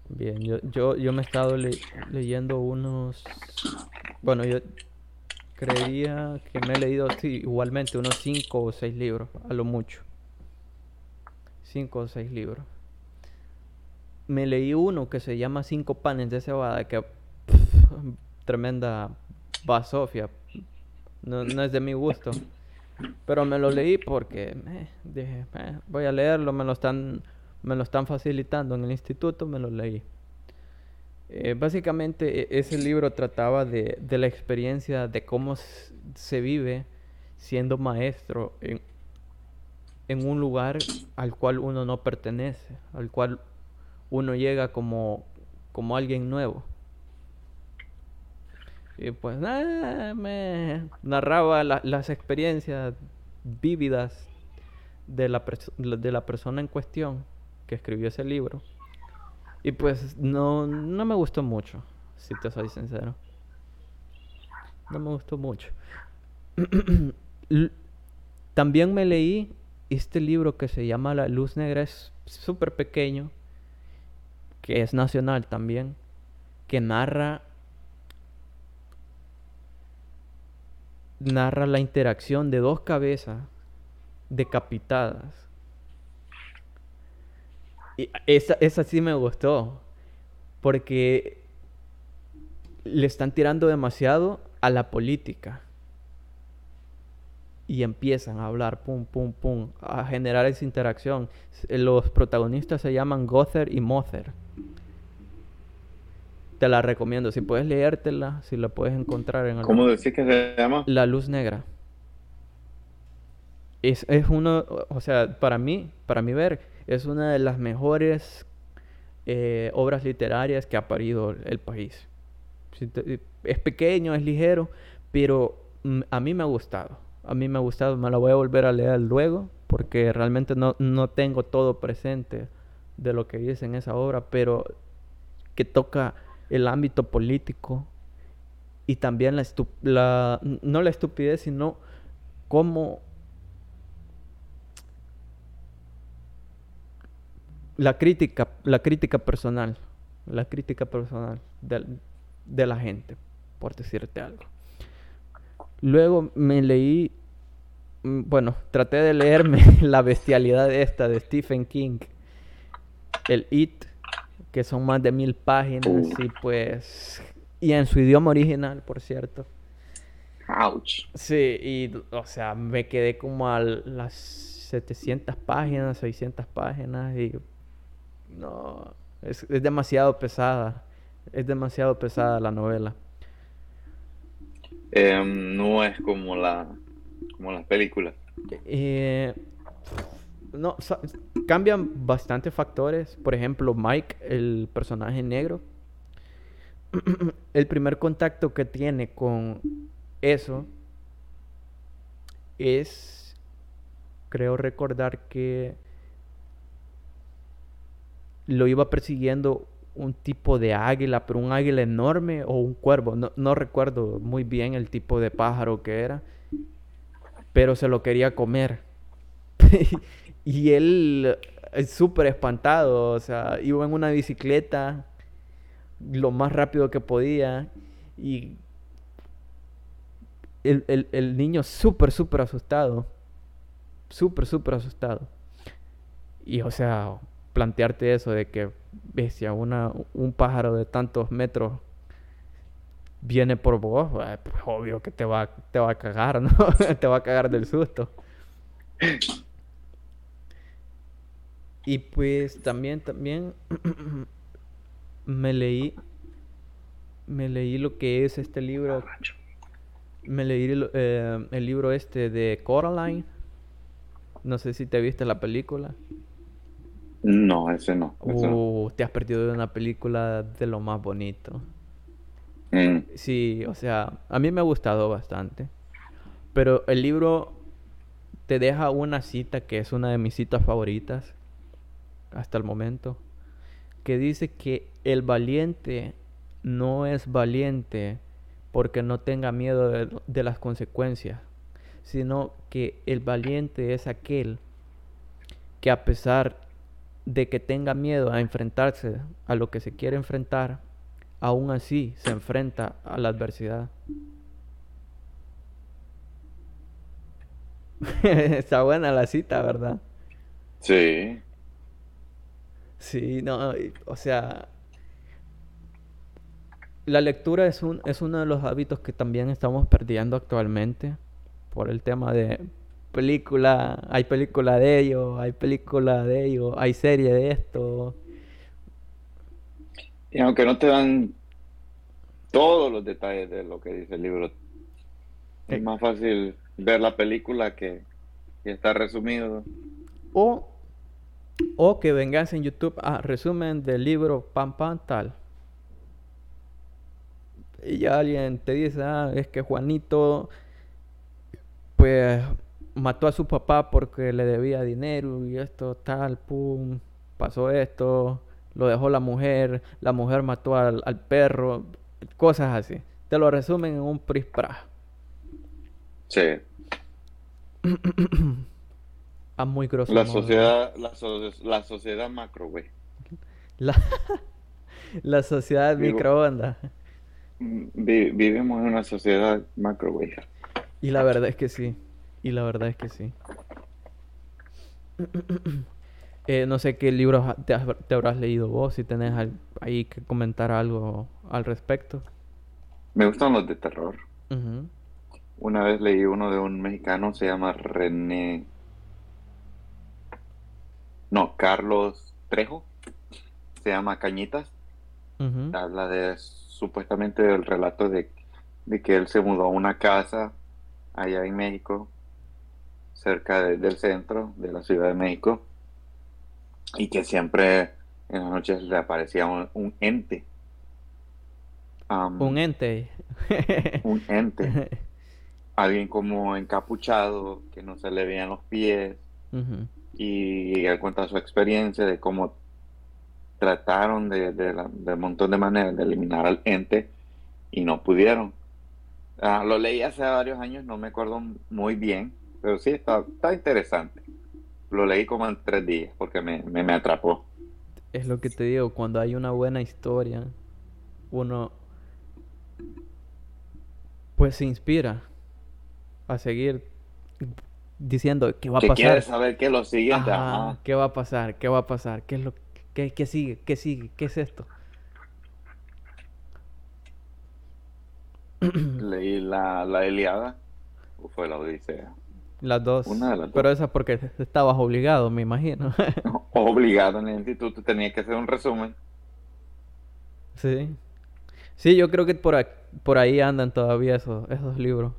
Bien, yo, yo, yo me he estado le- leyendo unos... Bueno, yo creía que me he leído sí, igualmente unos 5 o 6 libros, a lo mucho. 5 o 6 libros. Me leí uno que se llama Cinco panes de cebada, que pff, tremenda basofia. No, no es de mi gusto. Pero me lo leí porque eh, dije, "Eh, voy a leerlo, me lo están, me lo están facilitando en el instituto, me lo leí. Eh, básicamente e- ese libro trataba de, de la experiencia de cómo se vive siendo maestro en, en un lugar al cual uno no pertenece, al cual uno llega como, como alguien nuevo. Y pues nada, me narraba la- las experiencias vívidas de la, de la persona en cuestión que escribió ese libro. Y pues no, no me gustó mucho, si te soy sincero. No me gustó mucho. También me leí este libro que se llama La Luz Negra, es súper pequeño, que es nacional también, que narra narra la interacción de dos cabezas decapitadas. Y esa, esa sí me gustó, porque le están tirando demasiado a la política. Y empiezan a hablar, pum, pum, pum, a generar esa interacción. Los protagonistas se llaman Gother y Mother. te la recomiendo. Si puedes leértela, si la puedes encontrar en ¿Cómo algún... decís que se llama? La luz negra. Es, es uno, o sea, para mí, para mí ver, es una de las mejores eh, obras literarias que ha parido el país. Te- Es pequeño, es ligero, pero mm, a mí me ha gustado. A mí me ha gustado, me la voy a volver a leer luego, porque realmente no, no tengo todo presente de lo que dice en esa obra, pero que toca el ámbito político y también la no la estupidez, sino cómo la crítica, la crítica personal, la crítica personal del- de, la gente, por decirte algo. Luego me leí, mm, bueno, traté de leerme La bestialidad esta de Stephen King, el It, que son más de mil páginas y pues, y en su idioma original, por cierto. Ouch. Sí, y o sea, me quedé como a las 700 páginas, 600 páginas y no, es, es demasiado pesada, es demasiado pesada la novela. Em, no es como la como las películas. Eh, no, cambian bastantes factores, por ejemplo, Mike, el personaje negro, el primer contacto que tiene con eso es, creo recordar que lo iba persiguiendo un tipo de águila, pero un águila enorme o un cuervo. No, recuerdo muy bien el tipo de pájaro que era, pero se lo quería comer. y él es súper espantado, o sea, iba en una bicicleta lo más rápido que podía y el, el- el niño súper, súper asustado, súper, súper asustado. Y o sea, plantearte eso de que, bestia, una, un pájaro de tantos metros viene por vos, eh, pues obvio que te va, te va a cagar, ¿no? te va a cagar del susto. Y pues también, también me leí, me leí lo que es este libro, me leí el, eh, el libro este de Coraline. No sé si te viste la película. No, ese no. ese no. Uh, te has perdido de una película de lo más bonito. Mm, Sí, o sea, a mí me ha gustado bastante. Pero el libro te deja una cita que es una de mis citas favoritas hasta el momento, que dice que el valiente no es valiente porque no tenga miedo de, de las consecuencias, sino que el valiente es aquel que a pesar de que tenga miedo a enfrentarse a lo que se quiere enfrentar, aún así se enfrenta a la adversidad. Está buena la cita, ¿verdad? sí. Sí, no, o sea, la lectura es un, es uno de los hábitos que también estamos perdiendo actualmente por el tema de película, hay película de ello, hay película de ello, hay serie de esto. Y aunque no te dan todos los detalles de lo que dice el libro, Eh. es más fácil ver la película que, que está resumido. O, o que vengas en YouTube a resumen del libro Pam Pam tal. Y ya alguien te dice, ah, es que Juanito, pues, mató a su papá porque le debía dinero y esto, tal, pum, pasó esto, lo dejó la mujer, la mujer mató al, al perro, cosas así. Te lo resumen en un prispra. Sí. A muy grosso La modo. sociedad, la, so- la sociedad macro, güey. La, la sociedad Vivo- microondas. Vi- vivimos en una sociedad macro, güey. Y la verdad es que sí. Y la verdad es que sí. Eh, no sé qué libros te, habrás leído vos, si tenés al- ahí que comentar algo al respecto. Me gustan los de terror. Una vez leí uno de un mexicano, se llama René. No, Carlos Trejo. Se llama Cañitas. Habla de supuestamente del relato de, de que él se mudó a una casa allá en México, cerca de- del centro de la Ciudad de México, y que siempre en las noches le aparecía un, un ente. Am, Un ente. un ente. Alguien como encapuchado, que no se le veían los pies, y él cuenta su experiencia de cómo trataron de, de, la- de un montón de maneras de eliminar al ente y no pudieron. Ah, lo leí hace varios años, no me acuerdo muy bien, pero sí está, está interesante. Lo leí como en tres días porque me, me, me atrapó. Es lo que te digo, cuando hay una buena historia, uno pues se inspira a seguir diciendo qué va a Que pasar. quieres saber qué es lo siguiente. Ajá, Ajá. ¿qué va a pasar? ¿Qué va a pasar? ¿Qué es lo qué, qué sigue? ¿Qué sigue? ¿Qué es esto? Leí la, la Iliada, o fue la Odisea. Las dos. Una de las Pero esa porque estabas obligado, me imagino. Obligado en el instituto, tenía que hacer un resumen. Sí. Sí, yo creo que por, por ahí andan todavía esos, esos libros.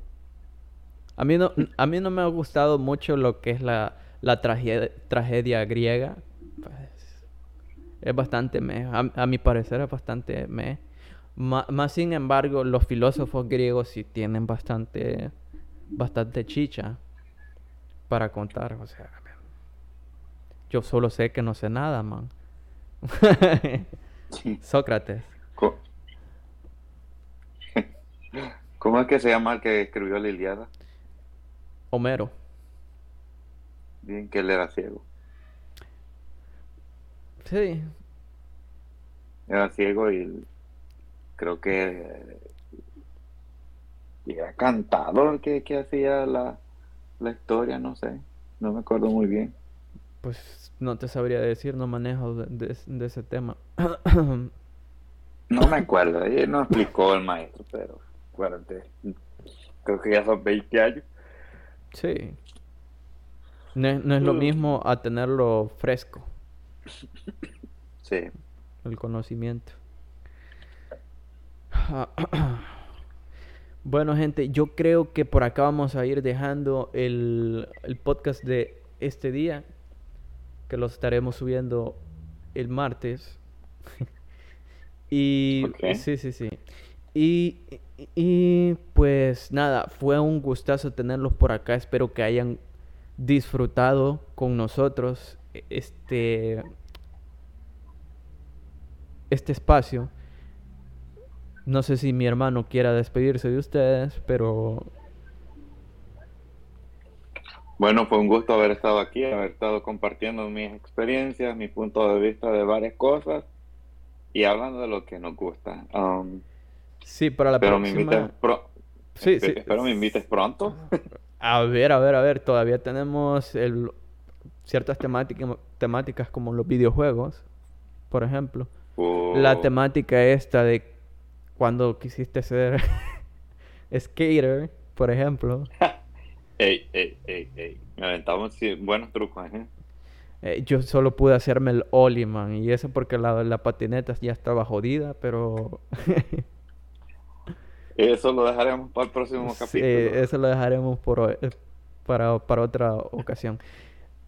A mí no, a mí no me ha gustado mucho lo que es la, la tragedia, tragedia griega. Pues, es bastante meh. A, a mi parecer es bastante meh. Ma- más sin embargo, los filósofos griegos sí tienen bastante, bastante chicha para contar. O sea, yo solo sé que no sé nada, man. Sócrates. ¿Cómo es que se llama el que escribió la Iliada? Homero. Bien que él era ciego. Sí. Era ciego y creo que y era cantador que, que hacía la, la historia, no sé. No me acuerdo muy bien. Pues no te sabría decir, no manejo de, de- de ese tema. No me acuerdo, ahí no explicó el maestro, pero acuérdate. Creo que ya son 20 años. Sí. No es, no es lo Mm. mismo a tenerlo fresco, Sí. el conocimiento. Bueno, gente, yo creo que por acá vamos a ir dejando el, el podcast de este día, que lo estaremos subiendo el martes. y sí, sí, sí. Y, y- y, pues nada, fue un gustazo tenerlos por acá. Espero que hayan disfrutado con nosotros e- este, este espacio. No sé si mi hermano quiera despedirse de ustedes, pero Bueno, fue un gusto haber estado aquí, haber estado compartiendo mis experiencias, mi punto de vista de varias cosas y hablando de lo que nos gusta. Um, sí, para la pero me invites pro- Sí, espe- sí. espero me invites pronto. A ver, a ver, a ver, todavía tenemos el, ciertas temática- temáticas como los videojuegos, por ejemplo. La Uh, temática esta de cuando quisiste ser skater, por ejemplo. ey, ey, ey, ey. Me aventamos buenos trucos, ¿eh? Eh, yo solo pude hacerme el ollie, man, y eso porque la, la patineta ya estaba jodida, pero Eso lo dejaremos para el próximo Sí, capítulo. eso lo dejaremos por, hoy- eh, para, para otra ocasión.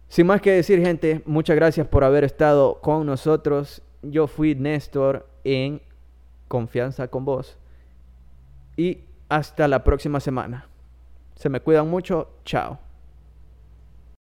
Sin más que decir, gente, muchas gracias por haber estado con nosotros. Yo fui Néstor en Confianza con Vos. Y hasta la próxima semana. Se me cuidan mucho. Chao.